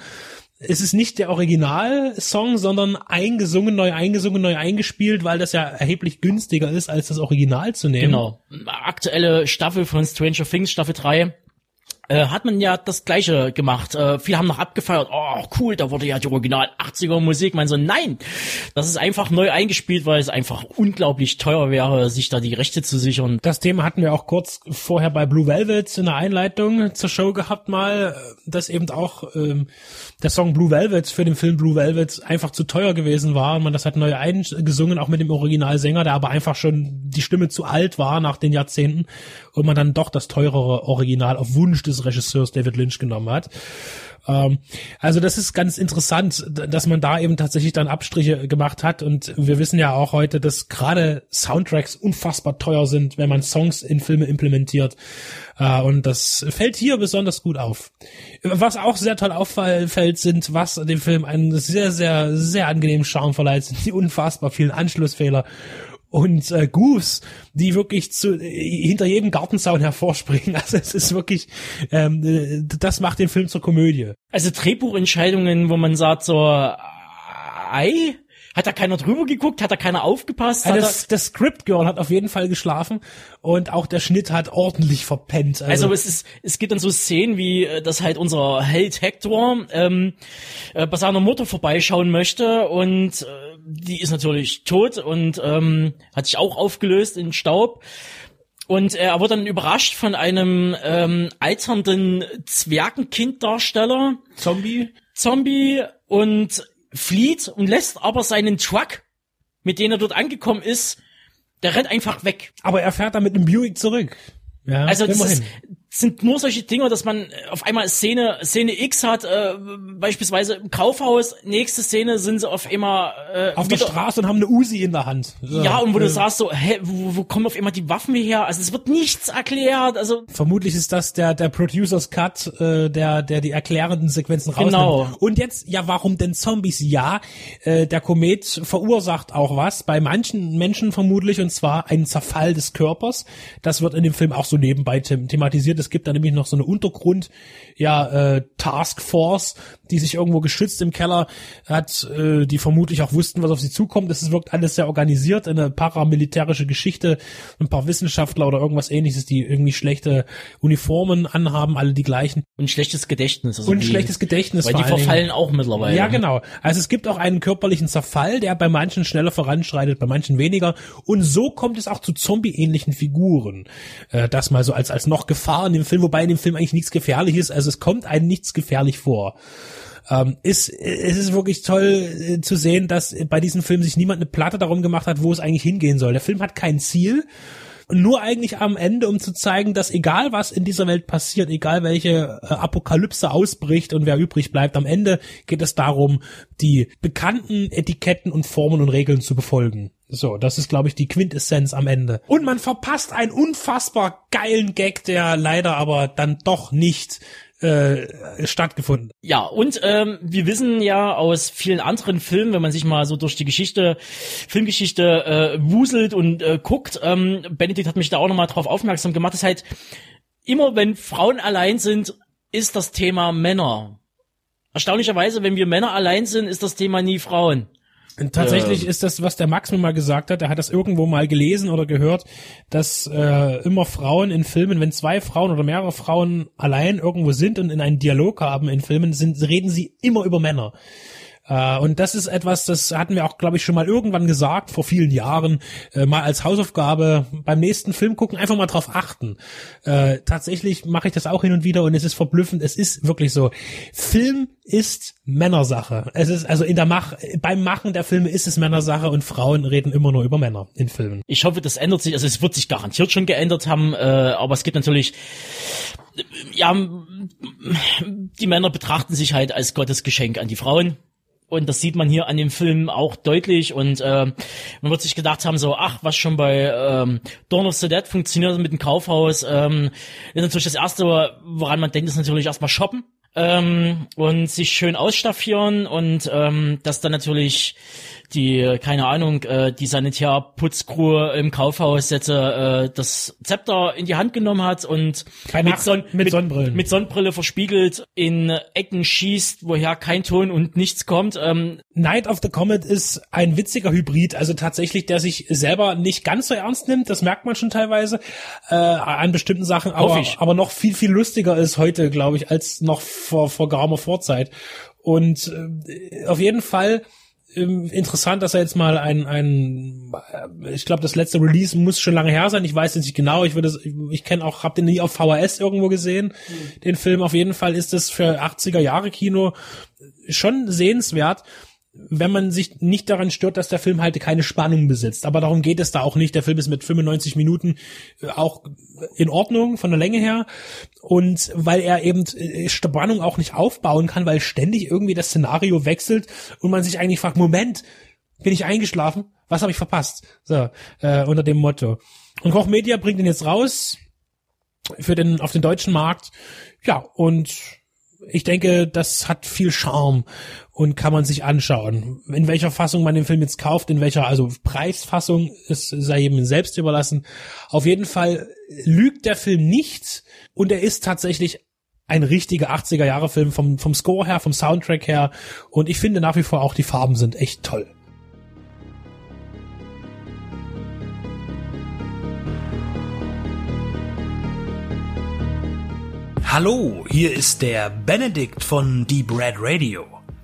es ist nicht der Originalsong, sondern eingesungen, neu eingesungen, neu eingespielt, weil das ja erheblich günstiger ist, als das Original zu nehmen. Genau. Aktuelle Staffel von Stranger Things, Staffel 3, äh, hat man ja das gleiche gemacht. Äh, viele haben noch abgefeiert, oh cool, da wurde ja die Original 80er Musik. Man so, nein, das ist einfach neu eingespielt, weil es einfach unglaublich teuer wäre, sich da die Rechte zu sichern. Das Thema hatten wir auch kurz vorher bei Blue Velvet in der Einleitung zur Show gehabt mal, dass eben auch ähm, der Song Blue Velvet für den Film Blue Velvet einfach zu teuer gewesen war und man das hat neu eingesungen, auch mit dem Originalsänger, der aber einfach schon die Stimme zu alt war nach den Jahrzehnten und man dann doch das teurere Original auf Wunsch des Regisseurs David Lynch genommen hat. Ähm, also das ist ganz interessant, dass man da eben tatsächlich dann Abstriche gemacht hat und wir wissen ja auch heute, dass gerade Soundtracks unfassbar teuer sind, wenn man Songs in Filme implementiert. Äh, und das fällt hier besonders gut auf. Was auch sehr toll auffällt, sind, was dem Film einen sehr, sehr, sehr angenehmen Charme verleiht, sind die unfassbar vielen Anschlussfehler und äh, Goose, die wirklich zu, äh, hinter jedem Gartenzaun hervorspringen. Also es ist wirklich, ähm, äh, das macht den Film zur Komödie. Also Drehbuchentscheidungen, wo man sagt so, Ei? Hat da keiner drüber geguckt? Hat da keiner aufgepasst? Also das, das Script Girl hat auf jeden Fall geschlafen und auch der Schnitt hat ordentlich verpennt. Also es ist, es gibt dann so Szenen wie, äh, dass halt unser Held Hector ähm, äh, bei seiner Mutter vorbeischauen möchte und äh, die ist natürlich tot und ähm, hat sich auch aufgelöst in Staub. Und äh, er wird dann überrascht von einem ähm, alternden Zwergenkinddarsteller, Zombie. Zombie, und flieht und lässt aber seinen Truck, mit dem er dort angekommen ist, der rennt einfach weg. Aber er fährt dann mit einem Buick zurück. Ja, Also das ist, sind nur solche Dinge, dass man auf einmal Szene Szene X hat, äh, beispielsweise im Kaufhaus. Nächste Szene sind sie auf einmal äh, auf der Straße und haben eine Uzi in der Hand. So. Ja, und wo du Äh, sagst so, hä, wo, wo kommen auf einmal die Waffen her? Also es wird nichts erklärt. Also Vermutlich ist das der, der Producers Cut, äh, der, der die erklärenden Sequenzen rausnimmt. Genau. Und jetzt, ja, warum denn Zombies? Ja, äh, der Komet verursacht auch was, bei manchen Menschen vermutlich, und zwar einen Zerfall des Körpers. Das wird in dem Film auch so nebenbei them thematisiert. Es gibt da nämlich noch so eine Untergrund, ja, äh, Task Force, die sich irgendwo geschützt im Keller hat, äh, die vermutlich auch wussten, was auf sie zukommt. Es wirkt alles sehr organisiert, eine paramilitärische Geschichte, ein paar Wissenschaftler oder irgendwas ähnliches, die irgendwie schlechte Uniformen anhaben, alle die gleichen. ein schlechtes Gedächtnis. Also Und ein die, schlechtes Gedächtnis Weil vor die verfallen auch mittlerweile. Ja, genau. Also es gibt auch einen körperlichen Zerfall, der bei manchen schneller voranschreitet, bei manchen weniger. Und so kommt es auch zu zombie-ähnlichen Figuren. Äh, das mal so als, als noch Gefahr in dem Film, wobei in dem Film eigentlich nichts gefährlich ist. Also es kommt einem nichts gefährlich vor. Ähm, ist, es ist wirklich toll äh, zu sehen, dass bei diesem Film sich niemand eine Platte darum gemacht hat, wo es eigentlich hingehen soll. Der Film hat kein Ziel. Nur eigentlich am Ende, um zu zeigen, dass egal was in dieser Welt passiert, egal welche äh, Apokalypse ausbricht und wer übrig bleibt, am Ende geht es darum, die bekannten Etiketten und Formen und Regeln zu befolgen. So, das ist, glaube ich, die Quintessenz am Ende. Und man verpasst einen unfassbar geilen Gag, der leider aber dann doch nicht äh, stattgefunden. Ja, und ähm, wir wissen ja aus vielen anderen Filmen, wenn man sich mal so durch die Geschichte, Filmgeschichte äh, wuselt und äh, guckt, ähm, Benedikt hat mich da auch nochmal drauf aufmerksam gemacht, ist halt immer, wenn Frauen allein sind, ist das Thema Männer. Erstaunlicherweise, wenn wir Männer allein sind, ist das Thema nie Frauen. Und Tatsächlich ist das, was der Max mir mal gesagt hat, er hat das irgendwo mal gelesen oder gehört, dass äh, immer Frauen in Filmen, wenn zwei Frauen oder mehrere Frauen allein irgendwo sind und in einen Dialog haben in Filmen, sind, reden sie immer über Männer. Äh, und das ist etwas, das hatten wir auch, glaube ich, schon mal irgendwann gesagt, vor vielen Jahren, äh, mal als Hausaufgabe beim nächsten Film gucken, einfach mal drauf achten. Äh, tatsächlich mache ich das auch hin und wieder und es ist verblüffend, es ist wirklich so. Film ist Männersache. Es ist, also in der Mach, beim Machen der Filme ist es Männersache und Frauen reden immer nur über Männer in Filmen. Ich hoffe, das ändert sich, also es wird sich garantiert schon geändert haben, äh, aber es gibt natürlich, ja, die Männer betrachten sich halt als Gottesgeschenk an die Frauen. Und das sieht man hier an dem Film auch deutlich. Und äh, man wird sich gedacht haben, so, ach, was schon bei ähm, Dawn of the Dead funktioniert mit dem Kaufhaus. Ähm, ist natürlich das Erste, woran man denkt, ist natürlich erstmal shoppen. Ähm, und sich schön ausstaffieren und ähm, dass dann natürlich die, keine Ahnung, äh, die Sanitärputzcrew im Kaufhaus jetzt äh, das Zepter in die Hand genommen hat und Kein mit, Son mit Sonnenbrillen. mit Sonnenbrille verspiegelt in Ecken schießt, woher kein Ton und nichts kommt. Ähm, Night of the Comet ist ein witziger Hybrid, also tatsächlich, der sich selber nicht ganz so ernst nimmt, das merkt man schon teilweise äh, an bestimmten Sachen, aber, aber noch viel, viel lustiger ist heute, glaube ich, als noch vor, vor geraumer Vorzeit. Und äh, auf jeden Fall ähm, interessant, dass er jetzt mal ein, ein äh, ich glaube, das letzte Release muss schon lange her sein. Ich weiß jetzt nicht genau. Ich würde, es- ich kenne auch, habe den nie auf VHS irgendwo gesehen. Den Film auf jeden Fall ist es für 80er Jahre Kino schon sehenswert, wenn man sich nicht daran stört, dass der Film halt keine Spannung besitzt. Aber darum geht es da auch nicht. Der Film ist mit 95 Minuten äh, auch in Ordnung von der Länge her. Und weil er eben äh, Spannung auch nicht aufbauen kann, weil ständig irgendwie das Szenario wechselt und man sich eigentlich fragt, Moment, bin ich eingeschlafen? Was habe ich verpasst? So, äh, unter dem Motto. Und Koch Media bringt ihn jetzt raus für den auf den deutschen Markt. Ja, und ich denke, das hat viel Charme und kann man sich anschauen. In welcher Fassung man den Film jetzt kauft, in welcher also Preisfassung, es sei jedem selbst überlassen. Auf jeden Fall lügt der Film nicht und er ist tatsächlich ein richtiger 80er Jahre Film vom, vom Score her, vom Soundtrack her. Und ich finde nach wie vor auch die Farben sind echt toll. Hallo, hier ist der Benedikt von Deep Red Radio.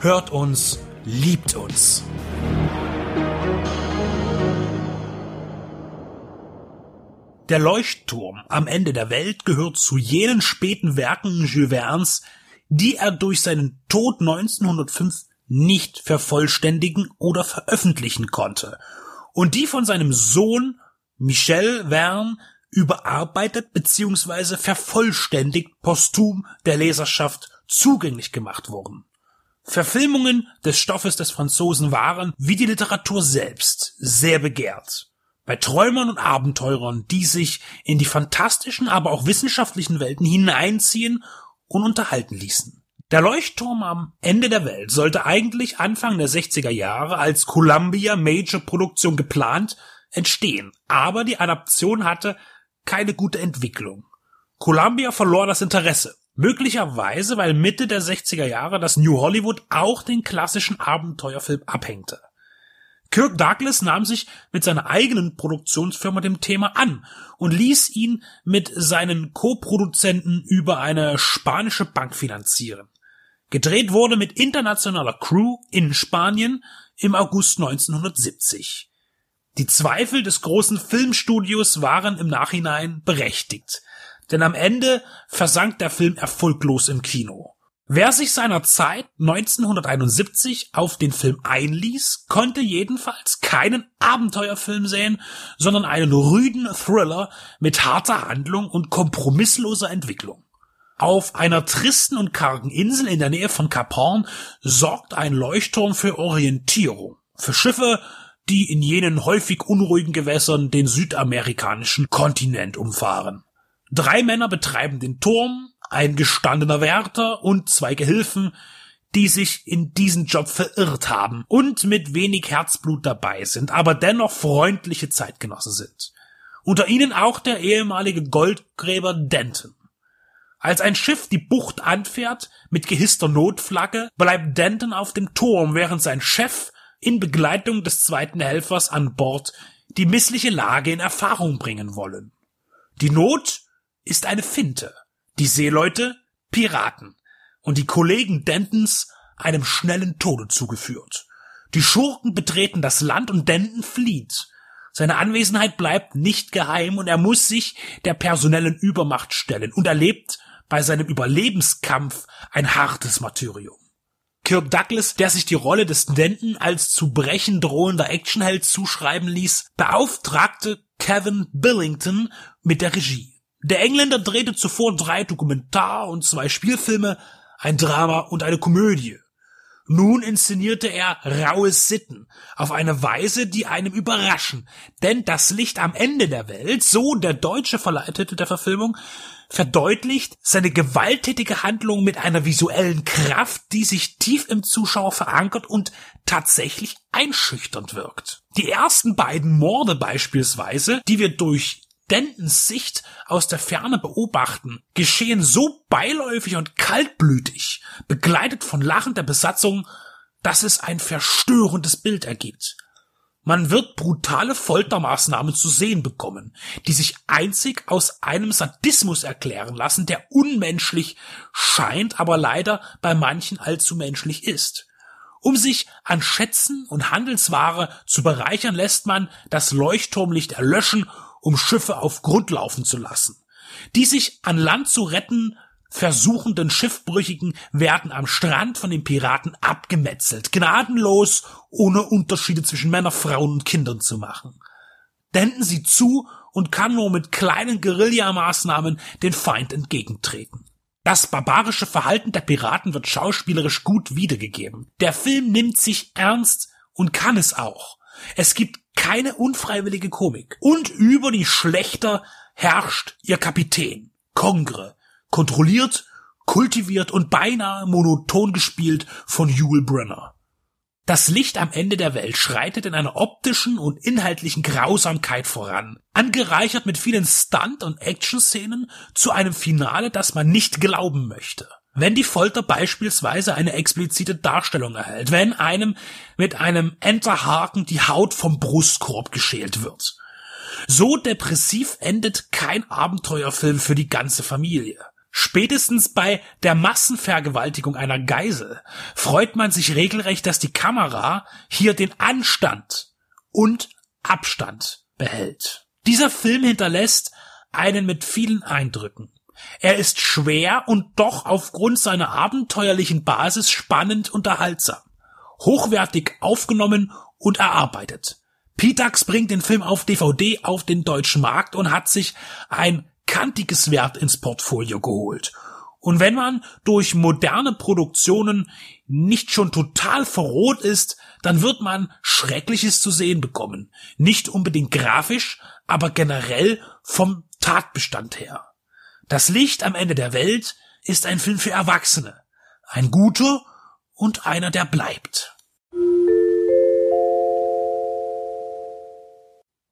hört uns, liebt uns. Der Leuchtturm am Ende der Welt gehört zu jenen späten Werken Jules Verne's, die er durch seinen Tod 1905 nicht vervollständigen oder veröffentlichen konnte und die von seinem Sohn Michel Verne überarbeitet bzw. vervollständigt posthum der Leserschaft zugänglich gemacht wurden. Verfilmungen des Stoffes des Franzosen waren, wie die Literatur selbst, sehr begehrt bei Träumern und Abenteurern, die sich in die fantastischen, aber auch wissenschaftlichen Welten hineinziehen und unterhalten ließen. Der Leuchtturm am Ende der Welt sollte eigentlich Anfang der 60er Jahre als Columbia Major Produktion geplant entstehen, aber die Adaption hatte keine gute Entwicklung. Columbia verlor das Interesse. Möglicherweise, weil Mitte der 60er Jahre das New Hollywood auch den klassischen Abenteuerfilm abhängte. Kirk Douglas nahm sich mit seiner eigenen Produktionsfirma dem Thema an und ließ ihn mit seinen Co-Produzenten über eine spanische Bank finanzieren. Gedreht wurde mit internationaler Crew in Spanien im August 1970. Die Zweifel des großen Filmstudios waren im Nachhinein berechtigt, denn am Ende versank der Film erfolglos im Kino. Wer sich seiner Zeit 1971 auf den Film einließ, konnte jedenfalls keinen Abenteuerfilm sehen, sondern einen rüden Thriller mit harter Handlung und kompromissloser Entwicklung. Auf einer tristen und kargen Insel in der Nähe von Kap Horn sorgt ein Leuchtturm für Orientierung, für Schiffe, die in jenen häufig unruhigen Gewässern den südamerikanischen Kontinent umfahren. Drei Männer betreiben den Turm, ein gestandener Wärter und zwei Gehilfen, die sich in diesen Job verirrt haben und mit wenig Herzblut dabei sind, aber dennoch freundliche Zeitgenossen sind. Unter ihnen auch der ehemalige Goldgräber Denton. Als ein Schiff die Bucht anfährt mit gehisster Notflagge, bleibt Denton auf dem Turm, während sein Chef in Begleitung des zweiten Helfers an Bord die missliche Lage in Erfahrung bringen wollen. Die Not ist eine Finte die Seeleute Piraten und die Kollegen Dentons einem schnellen Tode zugeführt. Die Schurken betreten das Land und Denton flieht. Seine Anwesenheit bleibt nicht geheim und er muss sich der personellen Übermacht stellen und erlebt bei seinem Überlebenskampf ein hartes Martyrium. Kirk Douglas, der sich die Rolle des Denton als zu brechen drohender Actionheld zuschreiben ließ, beauftragte Kevin Billington mit der Regie. Der Engländer drehte zuvor drei Dokumentar- und zwei Spielfilme, ein Drama und eine Komödie. Nun inszenierte er raue Sitten auf eine Weise, die einem überraschen, denn das Licht am Ende der Welt, so der deutsche Verleitete der Verfilmung, verdeutlicht seine gewalttätige Handlung mit einer visuellen Kraft, die sich tief im Zuschauer verankert und tatsächlich einschüchternd wirkt. Die ersten beiden Morde beispielsweise, die wir durch Dentons Sicht aus der Ferne beobachten, geschehen so beiläufig und kaltblütig, begleitet von Lachen der Besatzung, dass es ein verstörendes Bild ergibt. Man wird brutale Foltermaßnahmen zu sehen bekommen, die sich einzig aus einem Sadismus erklären lassen, der unmenschlich scheint, aber leider bei manchen allzu menschlich ist. Um sich an Schätzen und Handelsware zu bereichern, lässt man das Leuchtturmlicht erlöschen um Schiffe auf Grund laufen zu lassen. Die sich an Land zu retten versuchenden Schiffbrüchigen werden am Strand von den Piraten abgemetzelt, gnadenlos, ohne Unterschiede zwischen Männern, Frauen und Kindern zu machen. Denden sie zu und kann nur mit kleinen Guerillamaßnahmen den Feind entgegentreten. Das barbarische Verhalten der Piraten wird schauspielerisch gut wiedergegeben. Der Film nimmt sich ernst und kann es auch. Es gibt keine unfreiwillige Komik. Und über die Schlechter herrscht ihr Kapitän, Kongre, kontrolliert, kultiviert und beinahe monoton gespielt von Yul Brenner. Das Licht am Ende der Welt schreitet in einer optischen und inhaltlichen Grausamkeit voran, angereichert mit vielen Stunt- und Action-Szenen zu einem Finale, das man nicht glauben möchte. Wenn die Folter beispielsweise eine explizite Darstellung erhält, wenn einem mit einem Enterhaken die Haut vom Brustkorb geschält wird. So depressiv endet kein Abenteuerfilm für die ganze Familie. Spätestens bei der Massenvergewaltigung einer Geisel freut man sich regelrecht, dass die Kamera hier den Anstand und Abstand behält. Dieser Film hinterlässt einen mit vielen Eindrücken. Er ist schwer und doch aufgrund seiner abenteuerlichen Basis spannend unterhaltsam, hochwertig aufgenommen und erarbeitet. Pitax bringt den Film auf DVD auf den deutschen Markt und hat sich ein kantiges Wert ins Portfolio geholt. Und wenn man durch moderne Produktionen nicht schon total verroht ist, dann wird man Schreckliches zu sehen bekommen. Nicht unbedingt grafisch, aber generell vom Tatbestand her. Das Licht am Ende der Welt ist ein Film für Erwachsene. Ein guter und einer, der bleibt.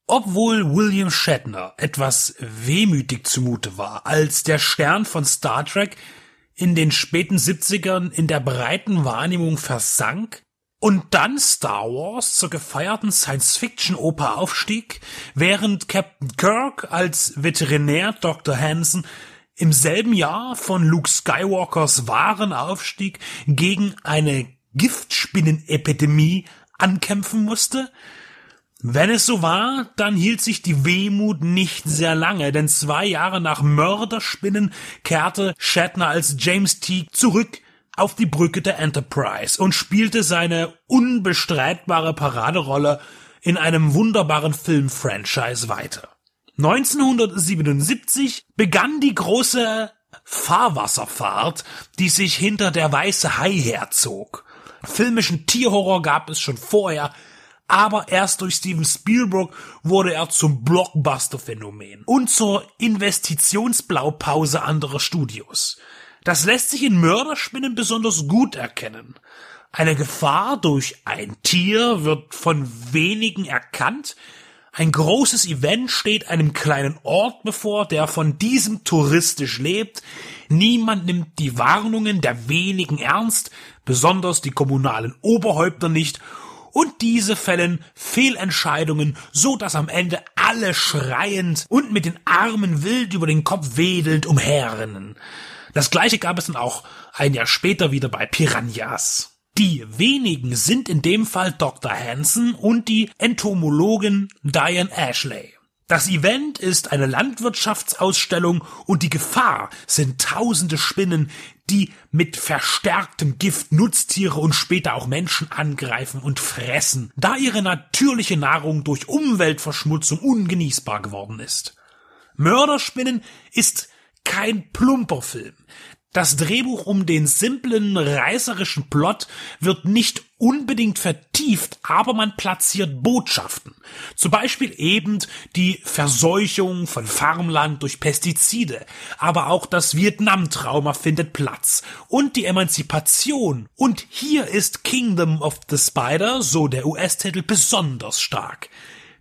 Obwohl William Shatner etwas wehmütig zumute war, als der Stern von Star Trek in den späten 70ern in der breiten Wahrnehmung versank, und dann Star Wars zur gefeierten Science-Fiction-Oper aufstieg, während Captain Kirk als Veterinär Dr. Hansen im selben Jahr von Luke Skywalkers wahren Aufstieg gegen eine Giftspinnenepidemie ankämpfen musste? Wenn es so war, dann hielt sich die Wehmut nicht sehr lange, denn zwei Jahre nach Mörderspinnen kehrte Shatner als James Teague zurück auf die Brücke der Enterprise und spielte seine unbestreitbare Paraderolle in einem wunderbaren Filmfranchise weiter. 1977 begann die große Fahrwasserfahrt, die sich hinter der weiße Hai herzog. Filmischen Tierhorror gab es schon vorher, aber erst durch Steven Spielberg wurde er zum Blockbuster-Phänomen und zur Investitionsblaupause anderer Studios. Das lässt sich in Mörderspinnen besonders gut erkennen. Eine Gefahr durch ein Tier wird von wenigen erkannt, ein großes Event steht einem kleinen Ort bevor, der von diesem touristisch lebt. Niemand nimmt die Warnungen der wenigen ernst, besonders die kommunalen Oberhäupter nicht, und diese fällen Fehlentscheidungen, so dass am Ende alle schreiend und mit den Armen wild über den Kopf wedelnd umherrennen. Das gleiche gab es dann auch ein Jahr später wieder bei Piranhas. Die wenigen sind in dem Fall Dr. Hansen und die Entomologin Diane Ashley. Das Event ist eine Landwirtschaftsausstellung und die Gefahr sind tausende Spinnen, die mit verstärktem Gift Nutztiere und später auch Menschen angreifen und fressen, da ihre natürliche Nahrung durch Umweltverschmutzung ungenießbar geworden ist. Mörderspinnen ist kein plumper Film. Das Drehbuch um den simplen, reißerischen Plot wird nicht unbedingt vertieft, aber man platziert Botschaften. Zum Beispiel eben die Verseuchung von Farmland durch Pestizide, aber auch das Vietnam-Trauma findet Platz und die Emanzipation. Und hier ist Kingdom of the Spider, so der US-Titel, besonders stark.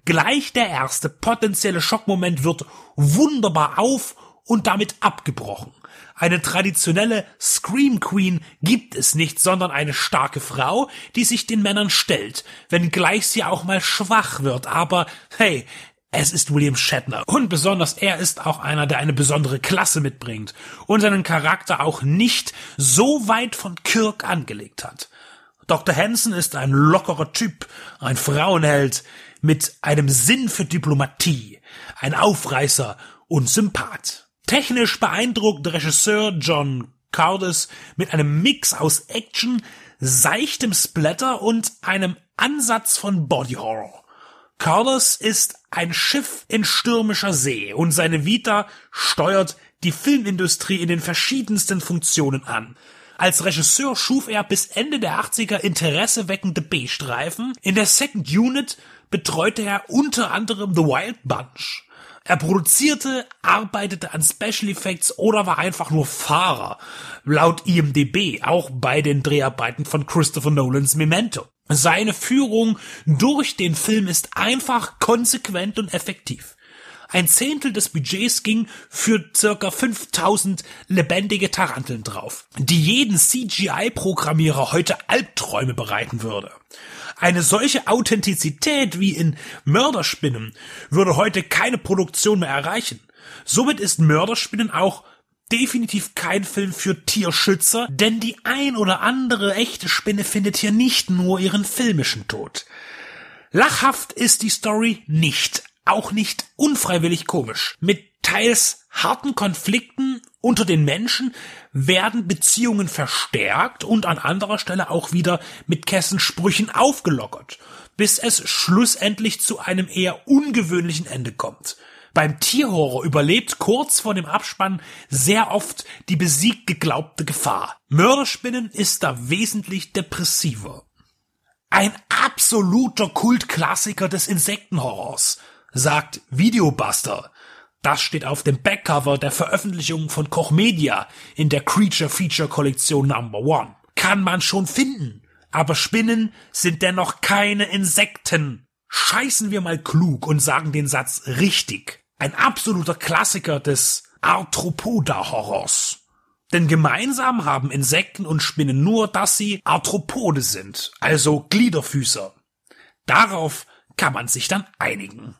Gleich der erste potenzielle Schockmoment wird wunderbar auf und damit abgebrochen. Eine traditionelle Scream Queen gibt es nicht, sondern eine starke Frau, die sich den Männern stellt, wenngleich sie auch mal schwach wird. Aber hey, es ist William Shatner. Und besonders er ist auch einer, der eine besondere Klasse mitbringt und seinen Charakter auch nicht so weit von Kirk angelegt hat. Dr. Hansen ist ein lockerer Typ, ein Frauenheld mit einem Sinn für Diplomatie, ein Aufreißer und Sympath. Technisch beeindruckt Regisseur John Curtis mit einem Mix aus Action, seichtem Splatter und einem Ansatz von Body Horror. Curtis ist ein Schiff in stürmischer See und seine Vita steuert die Filmindustrie in den verschiedensten Funktionen an. Als Regisseur schuf er bis Ende der 80er interesseweckende B-Streifen. In der Second Unit betreute er unter anderem The Wild Bunch. Er produzierte, arbeitete an Special Effects oder war einfach nur Fahrer, laut IMDB, auch bei den Dreharbeiten von Christopher Nolans Memento. Seine Führung durch den Film ist einfach konsequent und effektiv. Ein Zehntel des Budgets ging für circa 5000 lebendige Taranteln drauf, die jeden CGI-Programmierer heute Albträume bereiten würde. Eine solche Authentizität wie in Mörderspinnen würde heute keine Produktion mehr erreichen. Somit ist Mörderspinnen auch definitiv kein Film für Tierschützer, denn die ein oder andere echte Spinne findet hier nicht nur ihren filmischen Tod. Lachhaft ist die Story nicht, auch nicht unfreiwillig komisch. Mit teils harten Konflikten unter den Menschen werden Beziehungen verstärkt und an anderer Stelle auch wieder mit Kessensprüchen aufgelockert, bis es schlussendlich zu einem eher ungewöhnlichen Ende kommt. Beim Tierhorror überlebt kurz vor dem Abspann sehr oft die besiegt geglaubte Gefahr. Mörderspinnen ist da wesentlich depressiver. Ein absoluter Kultklassiker des Insektenhorrors, sagt Videobuster, das steht auf dem Backcover der Veröffentlichung von Koch Media in der Creature Feature Kollektion Number One. Kann man schon finden. Aber Spinnen sind dennoch keine Insekten. Scheißen wir mal klug und sagen den Satz richtig. Ein absoluter Klassiker des Arthropoda-Horrors. Denn gemeinsam haben Insekten und Spinnen nur, dass sie Arthropode sind, also Gliederfüßer. Darauf kann man sich dann einigen.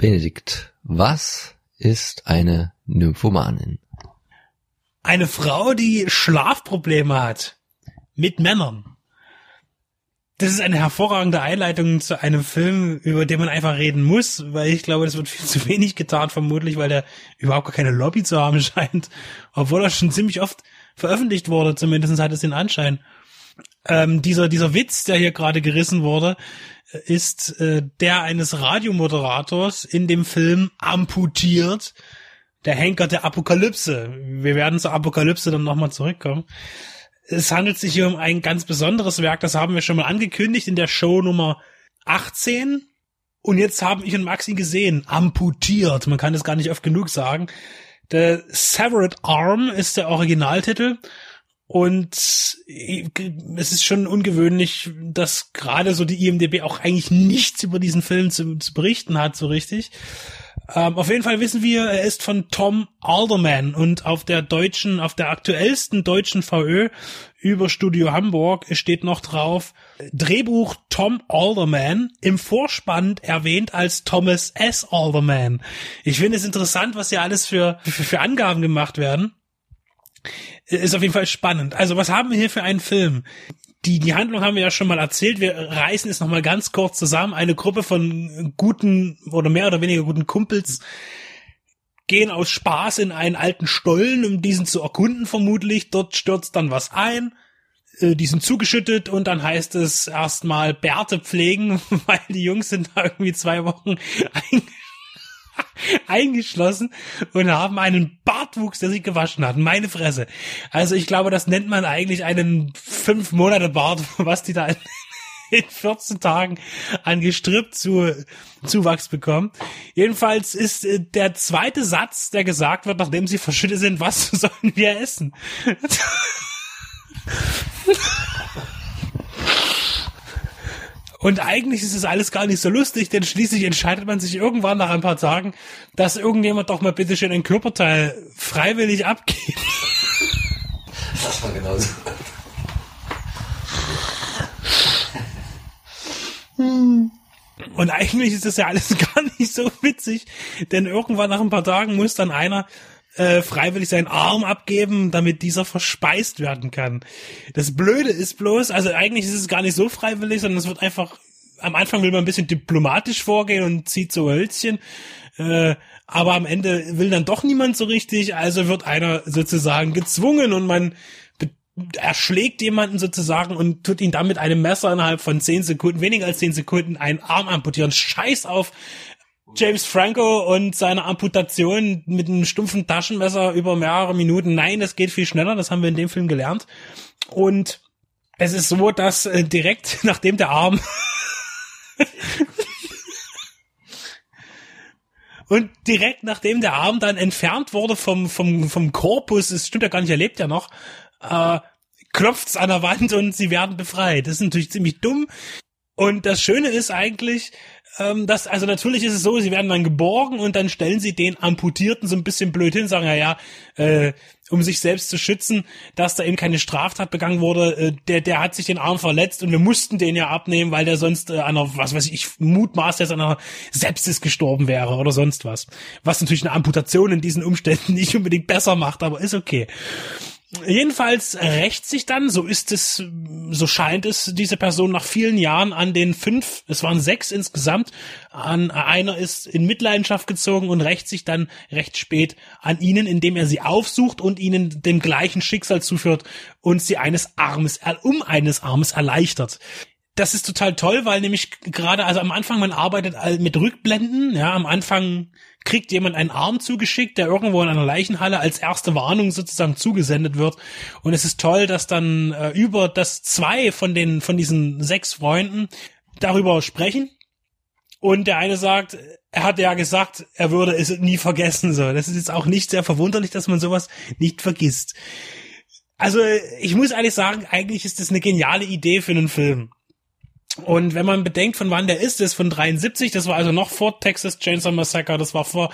Benedikt, was ist eine Nymphomanin? Eine Frau, die Schlafprobleme hat. Mit Männern. das ist eine hervorragende Einleitung zu einem Film, über den man einfach reden muss, weil ich glaube, das wird viel zu wenig getan, vermutlich, weil der überhaupt gar keine Lobby zu haben scheint, obwohl er schon ziemlich oft veröffentlicht wurde, zumindest hat es den Anschein. Ähm, dieser, dieser Witz, der hier gerade gerissen wurde, ist äh, der eines Radiomoderators in dem Film amputiert, der Henker der Apokalypse. Wir werden zur Apokalypse dann nochmal zurückkommen. Es handelt sich hier um ein ganz besonderes Werk, das haben wir schon mal angekündigt in der Show Nummer 18. Und jetzt haben ich und Maxi gesehen, amputiert. Man kann das gar nicht oft genug sagen. The Severed Arm ist der Originaltitel. Und es ist schon ungewöhnlich, dass gerade so die IMDB auch eigentlich nichts über diesen Film zu, zu berichten hat, so richtig. Ähm, auf jeden Fall wissen wir, er ist von Tom Alderman und auf der deutschen, auf der aktuellsten deutschen VÖ über Studio Hamburg steht noch drauf Drehbuch Tom Alderman im Vorspann erwähnt als Thomas S. Alderman. Ich finde es interessant, was hier alles für, für, für Angaben gemacht werden ist auf jeden Fall spannend. Also was haben wir hier für einen Film? die, die Handlung haben wir ja schon mal erzählt. Wir reißen es nochmal ganz kurz zusammen. Eine Gruppe von guten oder mehr oder weniger guten Kumpels gehen aus Spaß in einen alten Stollen, um diesen zu erkunden vermutlich. Dort stürzt dann was ein. Äh, die sind zugeschüttet und dann heißt es erstmal Bärte pflegen, weil die Jungs sind da irgendwie zwei Wochen eingeschlossen und haben einen Bartwuchs, der sich gewaschen hat. Meine Fresse. Also ich glaube, das nennt man eigentlich einen fünf Monate Bart, was die da in, in 14 Tagen an Gestrüpp zu Zuwachs bekommen. Jedenfalls ist äh, der zweite Satz, der gesagt wird, nachdem sie verschüttet sind, was sollen wir essen? Und eigentlich ist es alles gar nicht so lustig, denn schließlich entscheidet man sich irgendwann nach ein paar Tagen, dass irgendjemand doch mal bitte schön ein Körperteil freiwillig abgibt. Das war genauso. Und eigentlich ist das ja alles gar nicht so witzig, denn irgendwann nach ein paar Tagen muss dann einer äh, freiwillig seinen Arm abgeben, damit dieser verspeist werden kann. Das Blöde ist bloß, also eigentlich ist es gar nicht so freiwillig, sondern es wird einfach, am Anfang will man ein bisschen diplomatisch vorgehen und zieht so Hölzchen, äh, aber am Ende will dann doch niemand so richtig, also wird einer sozusagen gezwungen und man erschlägt jemanden sozusagen und tut ihn dann mit einem Messer innerhalb von zehn Sekunden, weniger als zehn Sekunden, einen Arm amputieren. Scheiß auf James Franco und seine Amputation mit einem stumpfen Taschenmesser über mehrere Minuten. Nein, das geht viel schneller, das haben wir in dem Film gelernt. Und es ist so, dass äh, direkt nachdem der Arm und direkt nachdem der Arm dann entfernt wurde vom vom vom Korpus, es stimmt ja gar nicht, er lebt ja noch, äh, klopft's an der Wand und sie werden befreit. Das ist natürlich ziemlich dumm. Und das Schöne ist eigentlich, ähm, das, also natürlich ist es so, sie werden dann geborgen und dann stellen sie den Amputierten so ein bisschen blöd hin, sagen ja, ja, äh, um sich selbst zu schützen, dass da eben keine Straftat begangen wurde, äh, der, der hat sich den Arm verletzt und wir mussten den ja abnehmen, weil der sonst äh, einer, was weiß ich, mutmaß jetzt einer Sepsis gestorben wäre oder sonst was. Was natürlich eine Amputation in diesen Umständen nicht unbedingt besser macht, aber ist okay. Jedenfalls rächt sich dann, so ist es, so scheint es, diese Person nach vielen Jahren an den fünf, es waren sechs insgesamt, an einer ist in Mitleidenschaft gezogen und rächt sich dann recht spät an ihnen, indem er sie aufsucht und ihnen dem gleichen Schicksal zuführt und sie eines Armes, um eines Armes erleichtert. Das ist total toll, weil nämlich gerade, also am Anfang, man arbeitet mit Rückblenden, ja, am Anfang kriegt jemand einen Arm zugeschickt, der irgendwo in einer Leichenhalle als erste Warnung sozusagen zugesendet wird. Und es ist toll, dass dann äh, über das zwei von den, von diesen sechs Freunden darüber sprechen. Und der eine sagt, er hat ja gesagt, er würde es nie vergessen, so. Das ist jetzt auch nicht sehr verwunderlich, dass man sowas nicht vergisst. Also, ich muss ehrlich sagen, eigentlich ist das eine geniale Idee für einen Film. Und wenn man bedenkt, von wann der ist, ist von 73, das war also noch vor Texas Chainsaw Massacre, das war vor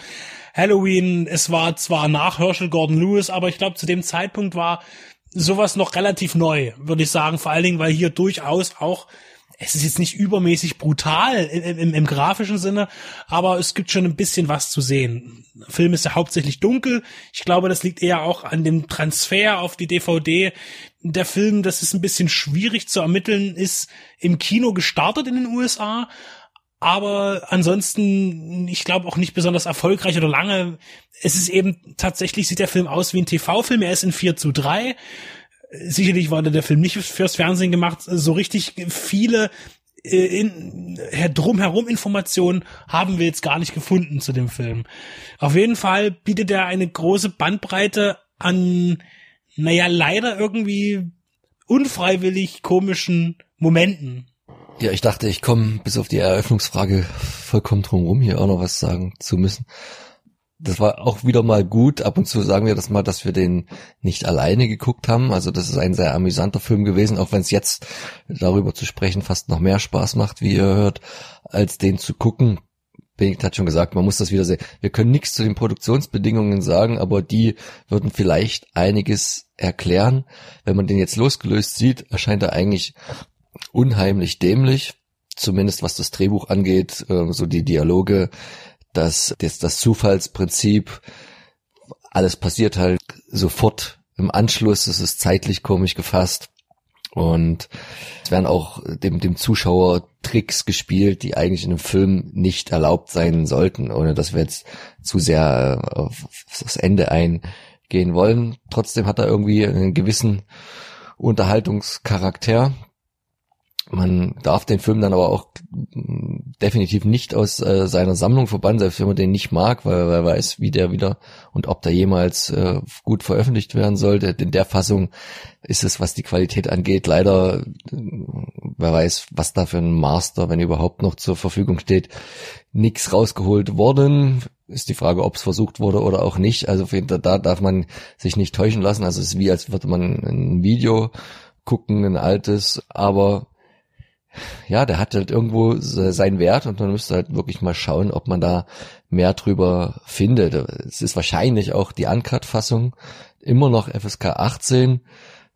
Halloween, es war zwar nach Herschel Gordon Lewis, aber ich glaube, zu dem Zeitpunkt war sowas noch relativ neu, würde ich sagen, vor allen Dingen, weil hier durchaus auch es ist jetzt nicht übermäßig brutal im, im, im, grafischen Sinne, aber es gibt schon ein bisschen was zu sehen. Der Film ist ja hauptsächlich dunkel. Ich glaube, das liegt eher auch an dem Transfer auf die DVD. Der Film, das ist ein bisschen schwierig zu ermitteln, ist im Kino gestartet in den USA, aber ansonsten, ich glaube auch nicht besonders erfolgreich oder lange. Es ist eben tatsächlich, sieht der Film aus wie ein TV-Film. Er ist in 4 zu 3 sicherlich war der Film nicht fürs Fernsehen gemacht. So richtig viele äh, in, drumherum Informationen haben wir jetzt gar nicht gefunden zu dem Film. Auf jeden Fall bietet er eine große Bandbreite an, naja, leider irgendwie unfreiwillig komischen Momenten. Ja, ich dachte, ich komme bis auf die Eröffnungsfrage vollkommen drum rum, hier auch noch was sagen zu müssen das war auch wieder mal gut. Ab und zu sagen wir das mal, dass wir den nicht alleine geguckt haben. Also das ist ein sehr amüsanter Film gewesen, auch wenn es jetzt darüber zu sprechen fast noch mehr Spaß macht, wie ihr hört, als den zu gucken. Benedikt hat schon gesagt, man muss das wieder sehen. Wir können nichts zu den Produktionsbedingungen sagen, aber die würden vielleicht einiges erklären. Wenn man den jetzt losgelöst sieht, erscheint er eigentlich unheimlich dämlich. Zumindest was das Drehbuch angeht, äh, so die Dialoge dass das, das Zufallsprinzip, alles passiert halt sofort im Anschluss, es ist zeitlich komisch gefasst und es werden auch dem, dem Zuschauer Tricks gespielt, die eigentlich in einem Film nicht erlaubt sein sollten, ohne dass wir jetzt zu sehr auf das Ende eingehen wollen. Trotzdem hat er irgendwie einen gewissen Unterhaltungscharakter, man darf den Film dann aber auch definitiv nicht aus äh, seiner Sammlung verbannen, selbst wenn man den nicht mag, weil wer weiß, wie der wieder und ob der jemals äh, gut veröffentlicht werden sollte. In der Fassung ist es, was die Qualität angeht, leider, äh, wer weiß, was da für ein Master, wenn überhaupt noch zur Verfügung steht, nichts rausgeholt worden. Ist die Frage, ob es versucht wurde oder auch nicht. Also da darf man sich nicht täuschen lassen. Also es ist wie, als würde man ein Video gucken, ein altes, aber ja, der hat halt irgendwo seinen Wert und man müsste halt wirklich mal schauen, ob man da mehr drüber findet. Es ist wahrscheinlich auch die Uncut-Fassung immer noch FSK 18.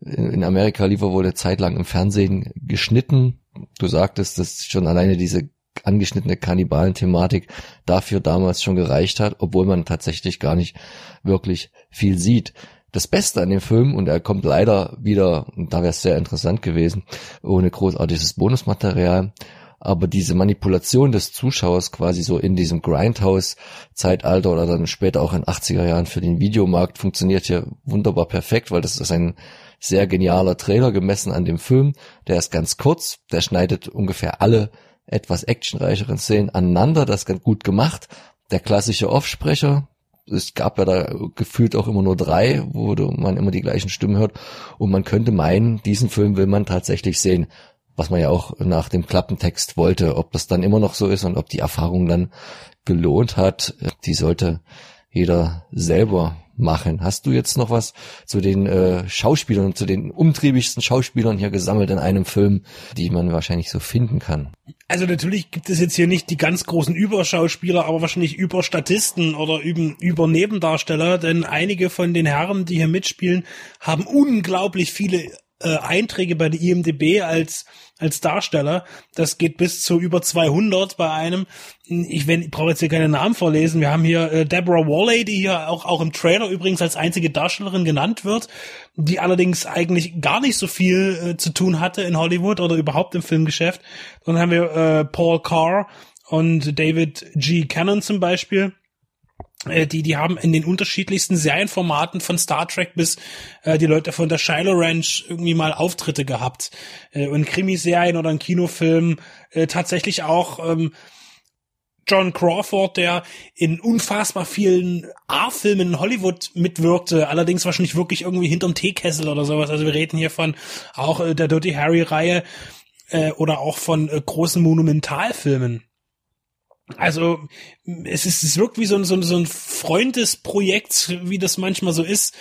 In Amerika lief er wohl eine Zeit lang im Fernsehen geschnitten. Du sagtest, dass schon alleine diese angeschnittene Kannibalen-Thematik dafür damals schon gereicht hat, obwohl man tatsächlich gar nicht wirklich viel sieht das Beste an dem Film, und er kommt leider wieder, und da wäre es sehr interessant gewesen, ohne großartiges Bonusmaterial, aber diese Manipulation des Zuschauers quasi so in diesem Grindhouse-Zeitalter oder dann später auch in 80er Jahren für den Videomarkt funktioniert hier wunderbar perfekt, weil das ist ein sehr genialer Trailer gemessen an dem Film. Der ist ganz kurz, der schneidet ungefähr alle etwas actionreicheren Szenen aneinander, das ist ganz gut gemacht. Der klassische Offsprecher, es gab ja da gefühlt auch immer nur drei, wo man immer die gleichen Stimmen hört. Und man könnte meinen, diesen Film will man tatsächlich sehen, was man ja auch nach dem Klappentext wollte. Ob das dann immer noch so ist und ob die Erfahrung dann gelohnt hat, die sollte jeder selber machen. Hast du jetzt noch was zu den äh, Schauspielern, zu den umtriebigsten Schauspielern hier gesammelt in einem Film, die man wahrscheinlich so finden kann? Also natürlich gibt es jetzt hier nicht die ganz großen Überschauspieler, aber wahrscheinlich Überstatisten oder über, über Nebendarsteller, denn einige von den Herren, die hier mitspielen, haben unglaublich viele äh, Einträge bei der IMDB als als Darsteller. Das geht bis zu über 200 bei einem. Ich, wenn, ich brauche jetzt hier keine Namen vorlesen. Wir haben hier äh, Deborah Walley, die hier auch, auch im Trailer übrigens als einzige Darstellerin genannt wird, die allerdings eigentlich gar nicht so viel äh, zu tun hatte in Hollywood oder überhaupt im Filmgeschäft. Dann haben wir äh, Paul Carr und David G. Cannon zum Beispiel die, die haben in den unterschiedlichsten Serienformaten von Star Trek bis äh, die Leute von der Shiloh Ranch irgendwie mal Auftritte gehabt. Äh, in Krimiserien oder in Kinofilmen äh, tatsächlich auch ähm, John Crawford, der in unfassbar vielen A-Filmen in Hollywood mitwirkte, allerdings wahrscheinlich wirklich irgendwie hinterm Teekessel oder sowas. Also wir reden hier von auch äh, der Dirty Harry-Reihe äh, oder auch von äh, großen Monumentalfilmen. Also es ist es wirkt wie so ein, so ein, so ein Freundesprojekt, wie das manchmal so ist,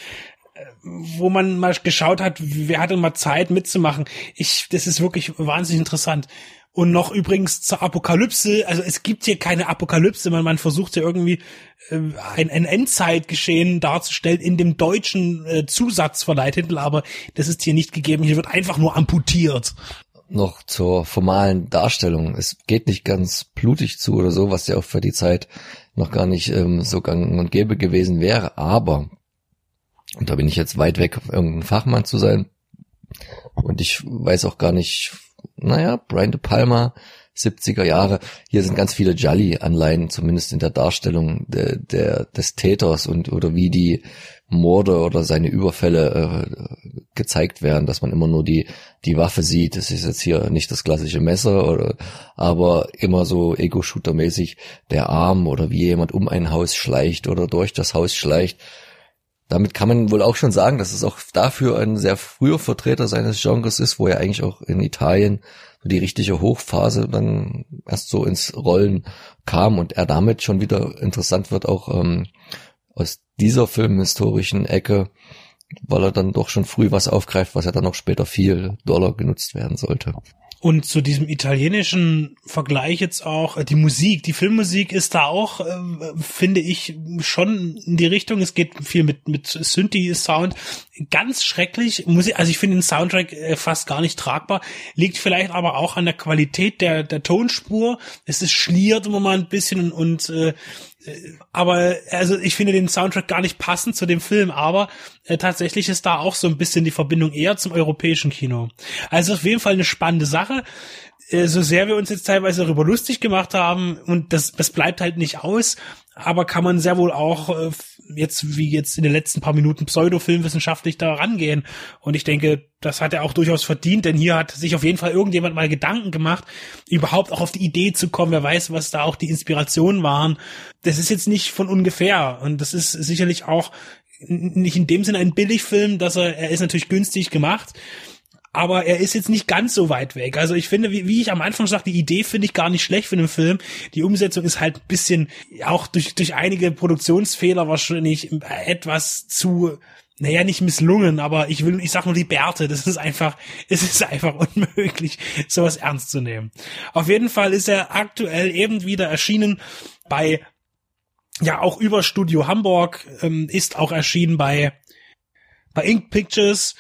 wo man mal geschaut hat, wer hatte mal Zeit mitzumachen. Ich, das ist wirklich wahnsinnig interessant. Und noch übrigens zur Apokalypse, also es gibt hier keine Apokalypse, man, man versucht ja irgendwie äh, ein, ein Endzeitgeschehen darzustellen in dem deutschen äh, Zusatzverleihtitel, aber das ist hier nicht gegeben. Hier wird einfach nur amputiert. Noch zur formalen Darstellung. Es geht nicht ganz blutig zu oder so, was ja auch für die Zeit noch gar nicht ähm, so gang und gäbe gewesen wäre. Aber, und da bin ich jetzt weit weg, irgendein Fachmann zu sein, und ich weiß auch gar nicht, naja, Brian De Palma, 70er Jahre, hier sind ganz viele Jolly-Anleihen, zumindest in der Darstellung der, der, des Täters und oder wie die Morde oder seine Überfälle äh, gezeigt werden, dass man immer nur die die Waffe sieht. Das ist jetzt hier nicht das klassische Messer oder aber immer so Ego-Shooter-mäßig der Arm oder wie jemand um ein Haus schleicht oder durch das Haus schleicht. Damit kann man wohl auch schon sagen, dass es auch dafür ein sehr früher Vertreter seines Genres ist, wo er eigentlich auch in Italien die richtige Hochphase dann erst so ins Rollen kam und er damit schon wieder interessant wird, auch ähm, aus dieser filmhistorischen Ecke, weil er dann doch schon früh was aufgreift, was ja dann auch später viel Dollar genutzt werden sollte. Und zu diesem italienischen Vergleich jetzt auch, äh, die Musik, die Filmmusik ist da auch, äh, finde ich, schon in die Richtung. Es geht viel mit, mit Synthi-Sound. Ganz schrecklich. Musik, also ich finde den Soundtrack äh, fast gar nicht tragbar. Liegt vielleicht aber auch an der Qualität der, der Tonspur. Es ist schliert immer mal ein bisschen und, äh, aber also ich finde den Soundtrack gar nicht passend zu dem Film, aber äh, tatsächlich ist da auch so ein bisschen die Verbindung eher zum europäischen Kino. Also auf jeden Fall eine spannende Sache. Äh, so sehr wir uns jetzt teilweise darüber lustig gemacht haben und das, das bleibt halt nicht aus, aber kann man sehr wohl auch äh, jetzt wie jetzt in den letzten paar Minuten pseudofilmwissenschaftlich da rangehen. Und ich denke, das hat er auch durchaus verdient, denn hier hat sich auf jeden Fall irgendjemand mal Gedanken gemacht, überhaupt auch auf die Idee zu kommen. Wer weiß, was da auch die Inspirationen waren. Das ist jetzt nicht von ungefähr. Und das ist sicherlich auch nicht in dem Sinne ein Billigfilm, dass er, er ist natürlich günstig gemacht aber er ist jetzt nicht ganz so weit weg. Also ich finde, wie, wie ich am Anfang sagte, die Idee finde ich gar nicht schlecht für einen Film. Die Umsetzung ist halt ein bisschen, auch durch, durch einige Produktionsfehler wahrscheinlich etwas zu, naja, nicht misslungen, aber ich will, ich sag nur die Bärte, das ist einfach, es ist einfach unmöglich, sowas ernst zu nehmen. Auf jeden Fall ist er aktuell eben wieder erschienen bei, ja, auch über Studio Hamburg, ähm, ist auch erschienen bei, bei Ink Pictures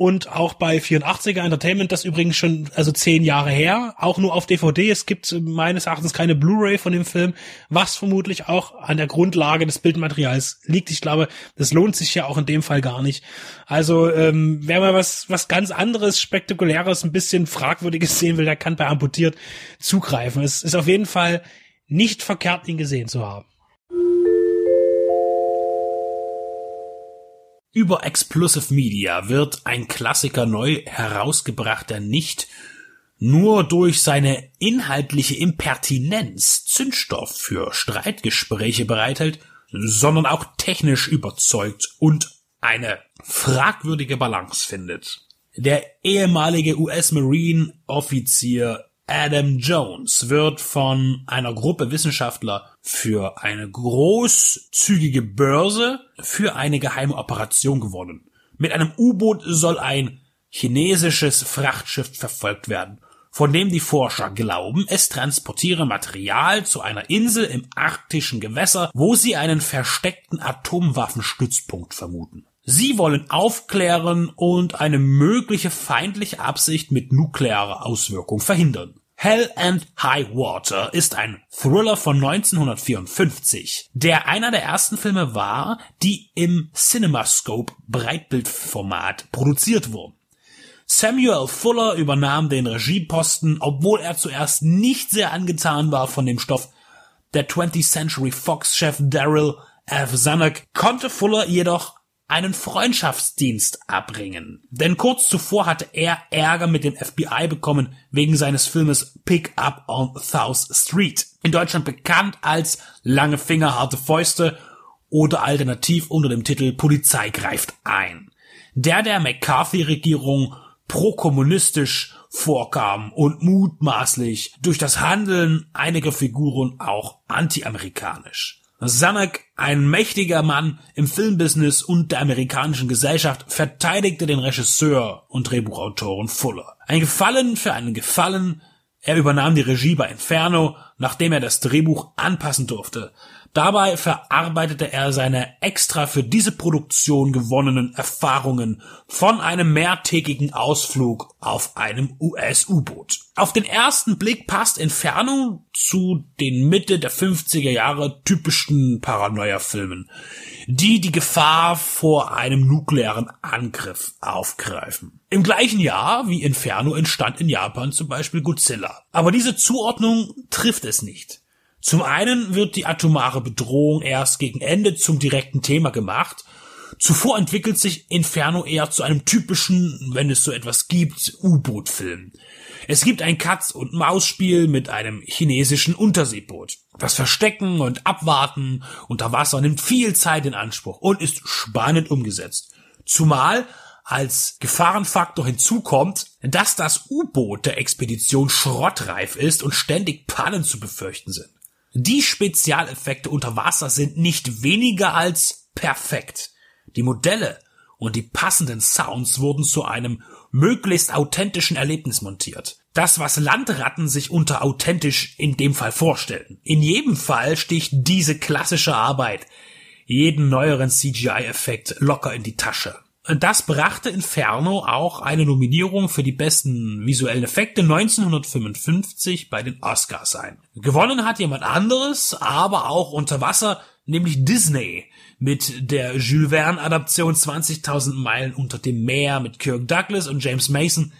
und auch bei 84er Entertainment, das übrigens schon also zehn Jahre her, auch nur auf DVD. Es gibt meines Erachtens keine Blu-ray von dem Film, was vermutlich auch an der Grundlage des Bildmaterials liegt. Ich glaube, das lohnt sich ja auch in dem Fall gar nicht. Also ähm, wer mal was was ganz anderes, spektakuläres, ein bisschen fragwürdiges sehen will, der kann bei Amputiert zugreifen. Es ist auf jeden Fall nicht verkehrt, ihn gesehen zu haben. Über Explosive Media wird ein Klassiker neu herausgebracht, der nicht nur durch seine inhaltliche Impertinenz Zündstoff für Streitgespräche bereithält, sondern auch technisch überzeugt und eine fragwürdige Balance findet. Der ehemalige US-Marine-Offizier Adam Jones wird von einer Gruppe Wissenschaftler für eine großzügige Börse für eine geheime Operation gewonnen. Mit einem U-Boot soll ein chinesisches Frachtschiff verfolgt werden, von dem die Forscher glauben, es transportiere Material zu einer Insel im arktischen Gewässer, wo sie einen versteckten Atomwaffenstützpunkt vermuten. Sie wollen aufklären und eine mögliche feindliche Absicht mit nuklearer Auswirkung verhindern. Hell and High Water ist ein Thriller von 1954, der einer der ersten Filme war, die im CinemaScope Breitbildformat produziert wurden. Samuel Fuller übernahm den Regieposten, obwohl er zuerst nicht sehr angetan war von dem Stoff. Der 20th Century Fox Chef Daryl F. Zanuck konnte Fuller jedoch einen Freundschaftsdienst abbringen. Denn kurz zuvor hatte er Ärger mit dem FBI bekommen wegen seines Filmes Pick Up on South Street. In Deutschland bekannt als Lange Finger, harte Fäuste oder alternativ unter dem Titel Polizei greift ein. Der der McCarthy-Regierung prokommunistisch vorkam und mutmaßlich durch das Handeln einiger Figuren auch antiamerikanisch. Zanuck, ein mächtiger Mann im Filmbusiness und der amerikanischen Gesellschaft, verteidigte den Regisseur und Drehbuchautoren Fuller. Ein Gefallen für einen Gefallen. Er übernahm die Regie bei Inferno, nachdem er das Drehbuch anpassen durfte. Dabei verarbeitete er seine extra für diese Produktion gewonnenen Erfahrungen von einem mehrtägigen Ausflug auf einem US-U-Boot. Auf den ersten Blick passt Inferno zu den Mitte der 50er Jahre typischen Paranoia-Filmen, die die Gefahr vor einem nuklearen Angriff aufgreifen. Im gleichen Jahr wie Inferno entstand in Japan zum Beispiel Godzilla. Aber diese Zuordnung trifft es nicht. Zum einen wird die atomare Bedrohung erst gegen Ende zum direkten Thema gemacht. Zuvor entwickelt sich Inferno eher zu einem typischen, wenn es so etwas gibt, U-Boot-Film. Es gibt ein Katz- und Maus-Spiel mit einem chinesischen Unterseeboot. Das Verstecken und Abwarten unter Wasser nimmt viel Zeit in Anspruch und ist spannend umgesetzt. Zumal als Gefahrenfaktor hinzukommt, dass das U-Boot der Expedition schrottreif ist und ständig Pannen zu befürchten sind. Die Spezialeffekte unter Wasser sind nicht weniger als perfekt. Die Modelle und die passenden Sounds wurden zu einem möglichst authentischen Erlebnis montiert. Das, was Landratten sich unter authentisch in dem Fall vorstellen. In jedem Fall sticht diese klassische Arbeit jeden neueren CGI-Effekt locker in die Tasche. Das brachte Inferno auch eine Nominierung für die besten visuellen Effekte 1955 bei den Oscars ein. Gewonnen hat jemand anderes, aber auch unter Wasser, nämlich Disney mit der Jules Verne Adaption 20.000 Meilen unter dem Meer mit Kirk Douglas und James Mason.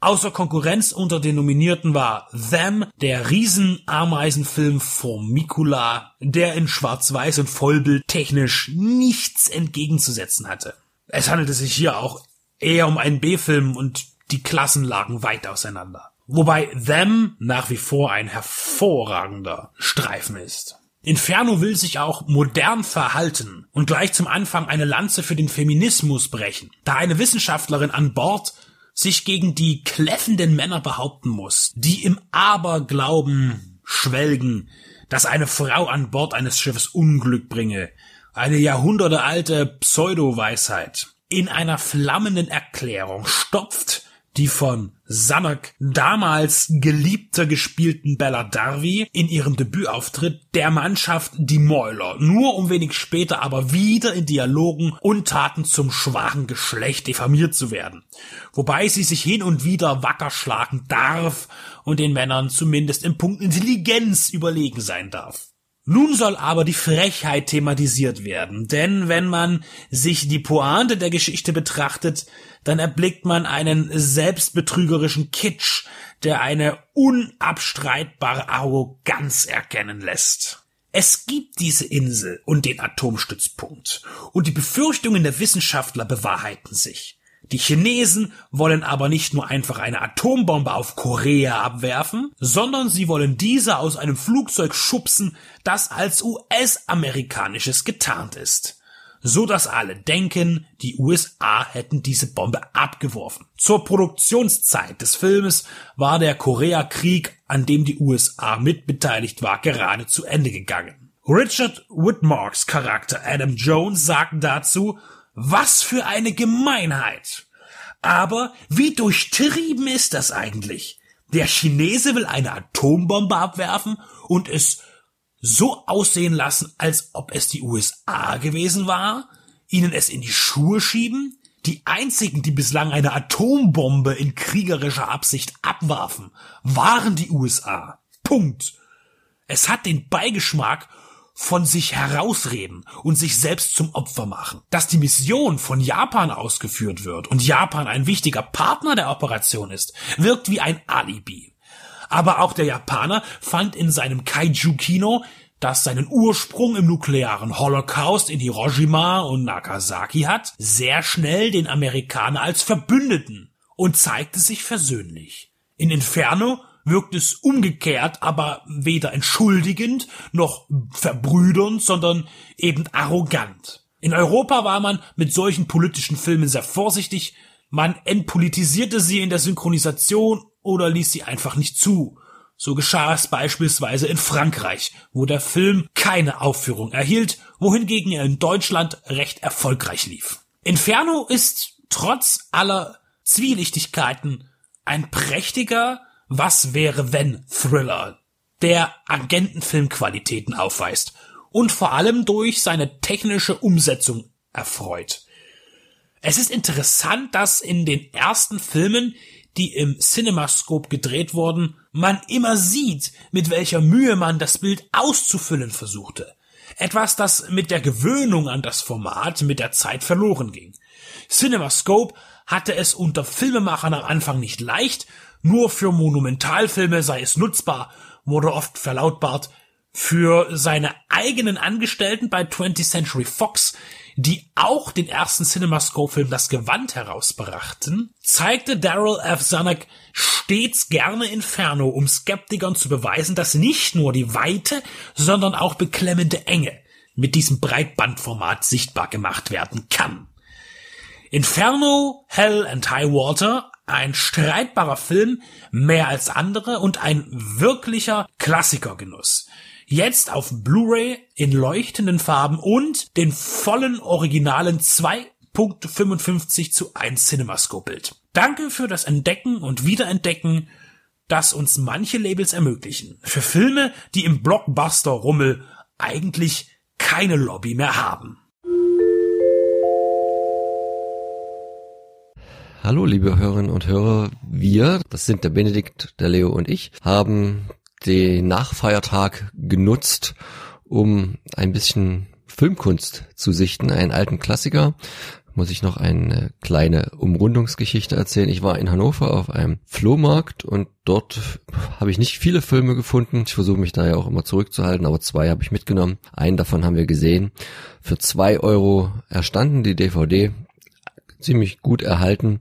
Außer Konkurrenz unter den Nominierten war Them, der Riesenameisenfilm Formicula, der in Schwarz-Weiß und Vollbild technisch nichts entgegenzusetzen hatte. Es handelte sich hier auch eher um einen B-Film und die Klassen lagen weit auseinander. Wobei Them nach wie vor ein hervorragender Streifen ist. Inferno will sich auch modern verhalten und gleich zum Anfang eine Lanze für den Feminismus brechen, da eine Wissenschaftlerin an Bord sich gegen die kläffenden Männer behaupten muss, die im Aberglauben schwelgen, dass eine Frau an Bord eines Schiffes Unglück bringe, eine jahrhundertealte Pseudo-Weisheit. In einer flammenden Erklärung stopft die von Sanak damals geliebter gespielten Bella Darby in ihrem Debütauftritt der Mannschaft die Mäuler, nur um wenig später aber wieder in Dialogen und Taten zum schwachen Geschlecht diffamiert zu werden. Wobei sie sich hin und wieder wacker schlagen darf und den Männern zumindest im Punkt Intelligenz überlegen sein darf. Nun soll aber die Frechheit thematisiert werden, denn wenn man sich die Pointe der Geschichte betrachtet, dann erblickt man einen selbstbetrügerischen Kitsch, der eine unabstreitbare Arroganz erkennen lässt. Es gibt diese Insel und den Atomstützpunkt, und die Befürchtungen der Wissenschaftler bewahrheiten sich. Die Chinesen wollen aber nicht nur einfach eine Atombombe auf Korea abwerfen, sondern sie wollen diese aus einem Flugzeug schubsen, das als US-amerikanisches getarnt ist. So dass alle denken, die USA hätten diese Bombe abgeworfen. Zur Produktionszeit des Filmes war der Koreakrieg, an dem die USA mitbeteiligt war, gerade zu Ende gegangen. Richard Whitmarks Charakter Adam Jones sagt dazu, was für eine Gemeinheit! Aber wie durchtrieben ist das eigentlich? Der Chinese will eine Atombombe abwerfen und es so aussehen lassen, als ob es die USA gewesen war, ihnen es in die Schuhe schieben, die einzigen, die bislang eine Atombombe in kriegerischer Absicht abwarfen, waren die USA. Punkt. Es hat den Beigeschmack von sich herausreden und sich selbst zum Opfer machen. Dass die Mission von Japan ausgeführt wird und Japan ein wichtiger Partner der Operation ist, wirkt wie ein Alibi. Aber auch der Japaner fand in seinem Kaiju-Kino, das seinen Ursprung im nuklearen Holocaust in Hiroshima und Nagasaki hat, sehr schnell den Amerikaner als Verbündeten und zeigte sich versöhnlich. In Inferno wirkt es umgekehrt, aber weder entschuldigend noch verbrüdernd, sondern eben arrogant. In Europa war man mit solchen politischen Filmen sehr vorsichtig, man entpolitisierte sie in der Synchronisation oder ließ sie einfach nicht zu. So geschah es beispielsweise in Frankreich, wo der Film keine Aufführung erhielt, wohingegen er in Deutschland recht erfolgreich lief. Inferno ist trotz aller Zwielichtigkeiten ein prächtiger, was wäre wenn Thriller, der Agentenfilmqualitäten aufweist und vor allem durch seine technische Umsetzung erfreut. Es ist interessant, dass in den ersten Filmen, die im CinemaScope gedreht wurden, man immer sieht, mit welcher Mühe man das Bild auszufüllen versuchte. Etwas, das mit der Gewöhnung an das Format mit der Zeit verloren ging. CinemaScope hatte es unter Filmemachern am Anfang nicht leicht, nur für Monumentalfilme sei es nutzbar, wurde oft verlautbart, für seine eigenen Angestellten bei 20th Century Fox, die auch den ersten CinemaScope-Film Das Gewand herausbrachten, zeigte Daryl F. Zanuck stets gerne Inferno, um Skeptikern zu beweisen, dass nicht nur die Weite, sondern auch beklemmende Enge mit diesem Breitbandformat sichtbar gemacht werden kann. Inferno, Hell and High Water, ein streitbarer Film, mehr als andere und ein wirklicher Klassikergenuss. Jetzt auf Blu-ray in leuchtenden Farben und den vollen originalen 2.55 zu 1 CinemaScope-Bild. Danke für das Entdecken und Wiederentdecken, das uns manche Labels ermöglichen. Für Filme, die im Blockbuster-Rummel eigentlich keine Lobby mehr haben. Hallo, liebe Hörerinnen und Hörer. Wir, das sind der Benedikt, der Leo und ich, haben den Nachfeiertag genutzt, um ein bisschen Filmkunst zu sichten, einen alten Klassiker. Muss ich noch eine kleine Umrundungsgeschichte erzählen. Ich war in Hannover auf einem Flohmarkt und dort habe ich nicht viele Filme gefunden. Ich versuche mich da ja auch immer zurückzuhalten, aber zwei habe ich mitgenommen. Einen davon haben wir gesehen. Für zwei Euro erstanden die DVD ziemlich gut erhalten.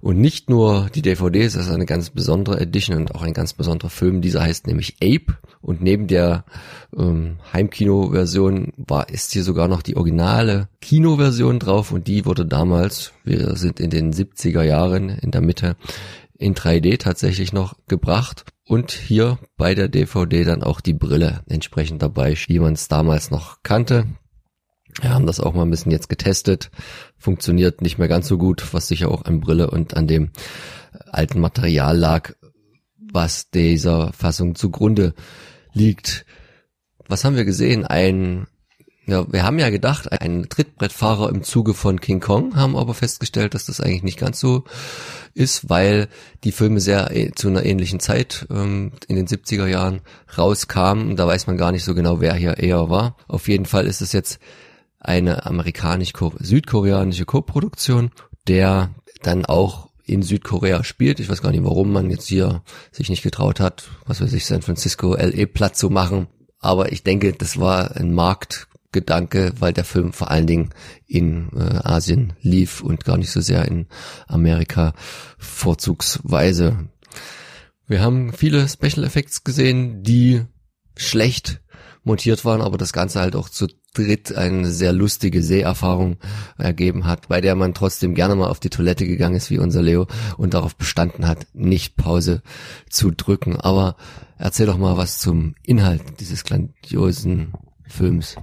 Und nicht nur die DVDs, das ist eine ganz besondere Edition und auch ein ganz besonderer Film. Dieser heißt nämlich Ape. Und neben der ähm, Heimkino-Version war, ist hier sogar noch die originale Kinoversion drauf und die wurde damals, wir sind in den 70er Jahren in der Mitte, in 3D tatsächlich noch gebracht. Und hier bei der DVD dann auch die Brille entsprechend dabei, wie man es damals noch kannte. Wir haben das auch mal ein bisschen jetzt getestet. Funktioniert nicht mehr ganz so gut, was sicher auch an Brille und an dem alten Material lag, was dieser Fassung zugrunde liegt. Was haben wir gesehen? Ein, ja, wir haben ja gedacht, ein Trittbrettfahrer im Zuge von King Kong, haben aber festgestellt, dass das eigentlich nicht ganz so ist, weil die Filme sehr äh, zu einer ähnlichen Zeit ähm, in den 70er Jahren rauskamen. Da weiß man gar nicht so genau, wer hier eher war. Auf jeden Fall ist es jetzt eine amerikanisch-südkoreanische Co-Produktion, der dann auch in Südkorea spielt. Ich weiß gar nicht, warum man jetzt hier sich nicht getraut hat, was weiß ich, San Francisco, LE platt zu machen. Aber ich denke, das war ein Marktgedanke, weil der Film vor allen Dingen in äh, Asien lief und gar nicht so sehr in Amerika vorzugsweise. Wir haben viele Special Effects gesehen, die schlecht montiert waren, aber das Ganze halt auch zu dritt eine sehr lustige Seherfahrung ergeben hat, bei der man trotzdem gerne mal auf die Toilette gegangen ist, wie unser Leo, und darauf bestanden hat, nicht Pause zu drücken. Aber erzähl doch mal was zum Inhalt dieses grandiosen Films.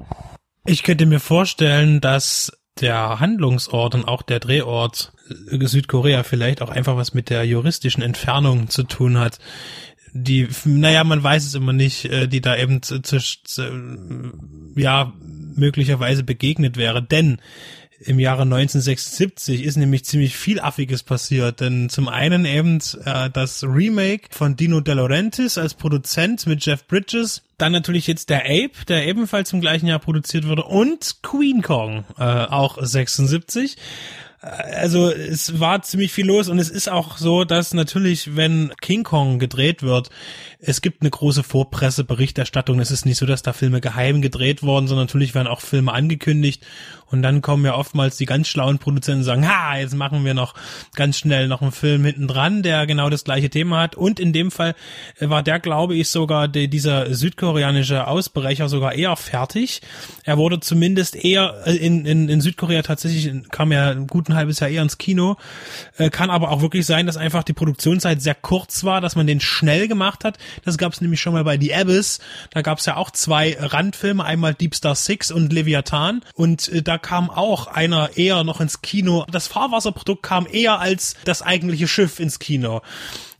Ich könnte mir vorstellen, dass der Handlungsort und auch der Drehort Südkorea vielleicht auch einfach was mit der juristischen Entfernung zu tun hat die, naja, man weiß es immer nicht, äh, die da eben zu, zu, ja, möglicherweise begegnet wäre. Denn im Jahre 1976 ist nämlich ziemlich viel Affiges passiert, denn zum einen eben äh, das Remake von Dino De Laurentiis als Produzent mit Jeff Bridges, dann natürlich jetzt der Ape, der ebenfalls im gleichen Jahr produziert wurde. Und Queen Kong, äh, auch 76 also es war ziemlich viel los und es ist auch so, dass natürlich, wenn King Kong gedreht wird, es gibt eine große Vorpresseberichterstattung. Es ist nicht so, dass da Filme geheim gedreht worden, sondern natürlich werden auch Filme angekündigt und dann kommen ja oftmals die ganz schlauen Produzenten und sagen, ha, jetzt machen wir noch ganz schnell noch einen Film hinten dran, der genau das gleiche Thema hat. Und in dem Fall war der, glaube ich, sogar die, dieser südkoreanische Ausbrecher sogar eher fertig. Er wurde zumindest eher äh, in, in, in Südkorea tatsächlich, kam ja ein halbes Jahr eher ins Kino. Äh, kann aber auch wirklich sein, dass einfach die Produktionszeit sehr kurz war, dass man den schnell gemacht hat. Das gab es nämlich schon mal bei The Abyss. Da gab es ja auch zwei Randfilme, einmal Deep Star Six und Leviathan. Und äh, da kam auch einer eher noch ins Kino. Das Fahrwasserprodukt kam eher als das eigentliche Schiff ins Kino.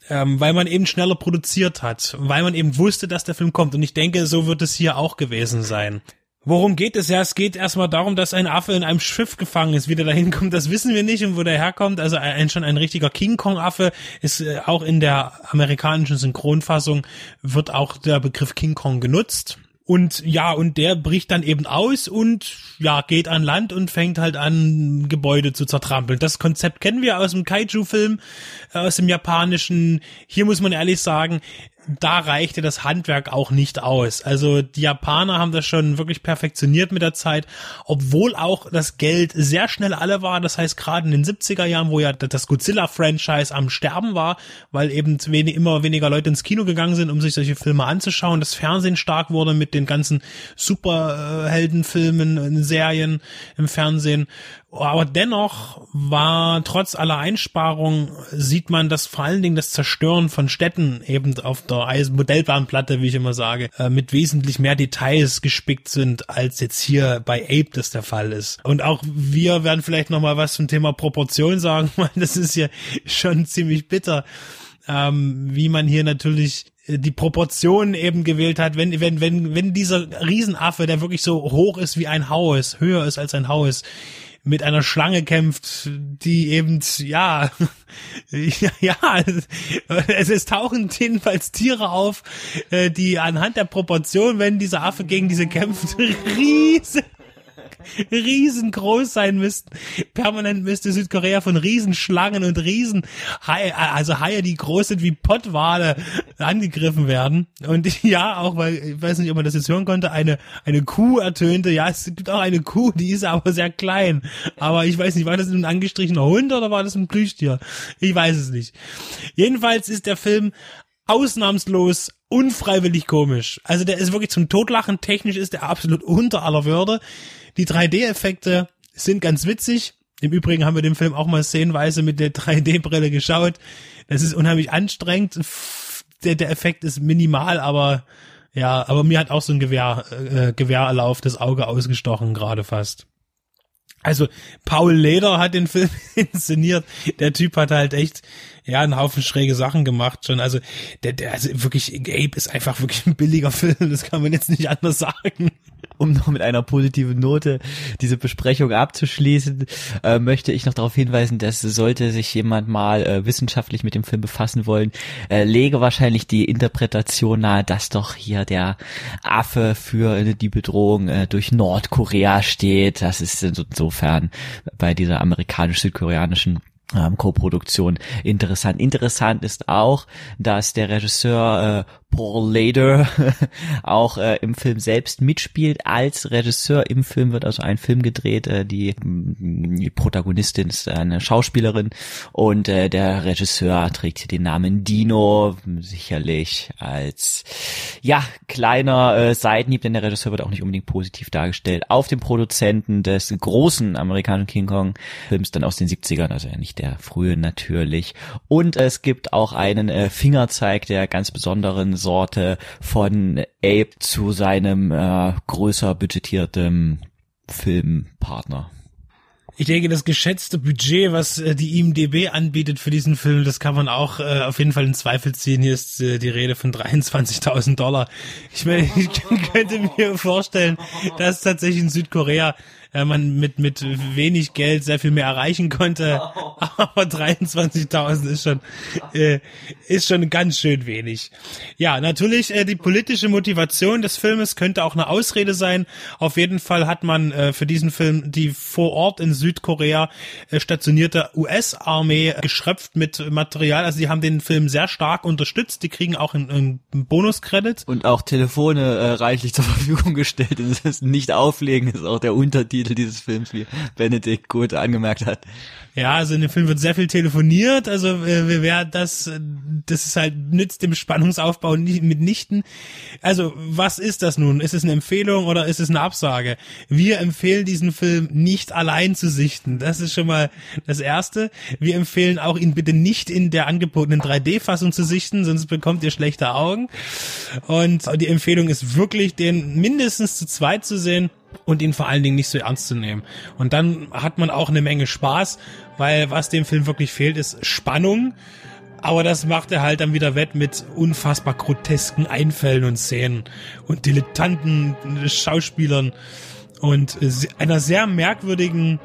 Ähm, weil man eben schneller produziert hat, weil man eben wusste, dass der Film kommt. Und ich denke, so wird es hier auch gewesen sein. Worum geht es? Ja, es geht erstmal darum, dass ein Affe in einem Schiff gefangen ist. Wie der dahin kommt, das wissen wir nicht und wo der herkommt. Also ein, schon ein richtiger King Kong Affe ist äh, auch in der amerikanischen Synchronfassung wird auch der Begriff King Kong genutzt. Und ja, und der bricht dann eben aus und ja, geht an Land und fängt halt an, Gebäude zu zertrampeln. Das Konzept kennen wir aus dem Kaiju-Film, äh, aus dem japanischen. Hier muss man ehrlich sagen, da reichte das Handwerk auch nicht aus. Also die Japaner haben das schon wirklich perfektioniert mit der Zeit, obwohl auch das Geld sehr schnell alle war. Das heißt, gerade in den 70er Jahren, wo ja das Godzilla-Franchise am Sterben war, weil eben immer weniger Leute ins Kino gegangen sind, um sich solche Filme anzuschauen, das Fernsehen stark wurde mit den ganzen Superheldenfilmen, Serien im Fernsehen aber dennoch war trotz aller Einsparungen sieht man, dass vor allen Dingen das Zerstören von Städten eben auf der Modellbahnplatte, wie ich immer sage, äh, mit wesentlich mehr Details gespickt sind, als jetzt hier bei Ape das der Fall ist. Und auch wir werden vielleicht noch mal was zum Thema Proportion sagen, weil das ist ja schon ziemlich bitter, ähm, wie man hier natürlich äh, die Proportionen eben gewählt hat, wenn, wenn, wenn, wenn dieser Riesenaffe, der wirklich so hoch ist wie ein Haus, höher ist als ein Haus, mit einer Schlange kämpft, die eben, ja, ja, es, es tauchen jedenfalls Tiere auf, äh, die anhand der Proportion, wenn dieser Affe gegen diese kämpft, riesig riesengroß sein müssten. Permanent müsste Südkorea von Riesenschlangen und Riesen, also Haie, die groß sind wie Pottwale, angegriffen werden. Und ja, auch weil, ich weiß nicht, ob man das jetzt hören konnte, eine, eine Kuh ertönte. Ja, es gibt auch eine Kuh, die ist aber sehr klein. Aber ich weiß nicht, war das ein angestrichener Hund oder war das ein Plüschtier? Ich weiß es nicht. Jedenfalls ist der Film ausnahmslos unfreiwillig komisch. Also der ist wirklich zum Totlachen. Technisch ist er absolut unter aller Würde. Die 3D-Effekte sind ganz witzig. Im Übrigen haben wir den Film auch mal szenenweise mit der 3D-Brille geschaut. Das ist unheimlich anstrengend. Der, der Effekt ist minimal, aber ja, aber mir hat auch so ein Gewehr, äh, Gewehrlauf das Auge ausgestochen, gerade fast. Also Paul Leder hat den Film inszeniert. Der Typ hat halt echt ja einen Haufen schräge Sachen gemacht schon. Also der, der also wirklich Ape ist einfach wirklich ein billiger Film. Das kann man jetzt nicht anders sagen um noch mit einer positiven Note diese Besprechung abzuschließen, äh, möchte ich noch darauf hinweisen, dass sollte sich jemand mal äh, wissenschaftlich mit dem Film befassen wollen, äh, lege wahrscheinlich die Interpretation nahe, dass doch hier der Affe für die Bedrohung äh, durch Nordkorea steht. Das ist insofern bei dieser amerikanisch-südkoreanischen ähm, Co-Produktion interessant. Interessant ist auch, dass der Regisseur äh, Paul Lader auch äh, im Film selbst mitspielt als Regisseur. Im Film wird also ein Film gedreht. Äh, die, die Protagonistin ist eine Schauspielerin und äh, der Regisseur trägt den Namen Dino, sicherlich als ja kleiner äh, Seitenhieb, denn der Regisseur wird auch nicht unbedingt positiv dargestellt. Auf dem Produzenten des großen amerikanischen King Kong Films dann aus den 70ern, also ja nicht der frühe natürlich. Und es gibt auch einen äh, Fingerzeig der ganz besonderen Sorte von Ape zu seinem äh, größer budgetierten Filmpartner. Ich denke, das geschätzte Budget, was äh, die IMDB anbietet für diesen Film, das kann man auch äh, auf jeden Fall in Zweifel ziehen. Hier ist äh, die Rede von 23.000 Dollar. Ich meine, ich könnte mir vorstellen, dass tatsächlich in Südkorea äh, man mit, mit wenig Geld sehr viel mehr erreichen konnte. Aber 23.000 ist schon, äh, ist schon ganz schön wenig. Ja, natürlich, äh, die politische Motivation des Filmes könnte auch eine Ausrede sein. Auf jeden Fall hat man äh, für diesen Film die vor Ort in Südkorea äh, stationierte US-Armee geschröpft mit Material. Also die haben den Film sehr stark unterstützt. Die kriegen auch einen, einen Bonuskredit. Und auch Telefone äh, reichlich zur Verfügung gestellt. Das ist nicht auflegen, ist auch der Untertitel Titel dieses Films, wie Benedikt gut angemerkt hat. Ja, also in dem Film wird sehr viel telefoniert, also äh, wer das, das ist halt nützt dem Spannungsaufbau nicht, mitnichten. Also was ist das nun? Ist es eine Empfehlung oder ist es eine Absage? Wir empfehlen diesen Film nicht allein zu sichten. Das ist schon mal das Erste. Wir empfehlen auch ihn bitte nicht in der angebotenen 3D-Fassung zu sichten, sonst bekommt ihr schlechte Augen. Und die Empfehlung ist wirklich, den mindestens zu zweit zu sehen und ihn vor allen Dingen nicht so ernst zu nehmen. Und dann hat man auch eine Menge Spaß, weil was dem Film wirklich fehlt, ist Spannung. Aber das macht er halt dann wieder wett mit unfassbar grotesken Einfällen und Szenen und dilettanten Schauspielern und einer sehr merkwürdigen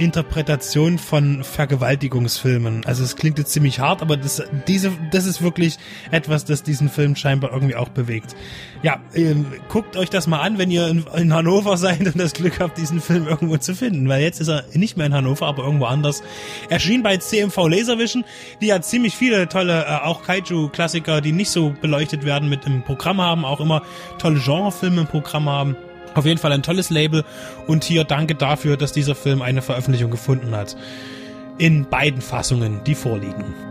Interpretation von Vergewaltigungsfilmen. Also es klingt jetzt ziemlich hart, aber das, diese, das ist wirklich etwas, das diesen Film scheinbar irgendwie auch bewegt. Ja, ähm, guckt euch das mal an, wenn ihr in, in, Hannover seid und das Glück habt, diesen Film irgendwo zu finden, weil jetzt ist er nicht mehr in Hannover, aber irgendwo anders. Erschien bei CMV Laservision, die ja ziemlich viele tolle, äh, auch Kaiju-Klassiker, die nicht so beleuchtet werden, mit im Programm haben, auch immer tolle Genrefilme im Programm haben. Auf jeden Fall ein tolles Label und hier danke dafür, dass dieser Film eine Veröffentlichung gefunden hat. In beiden Fassungen, die vorliegen.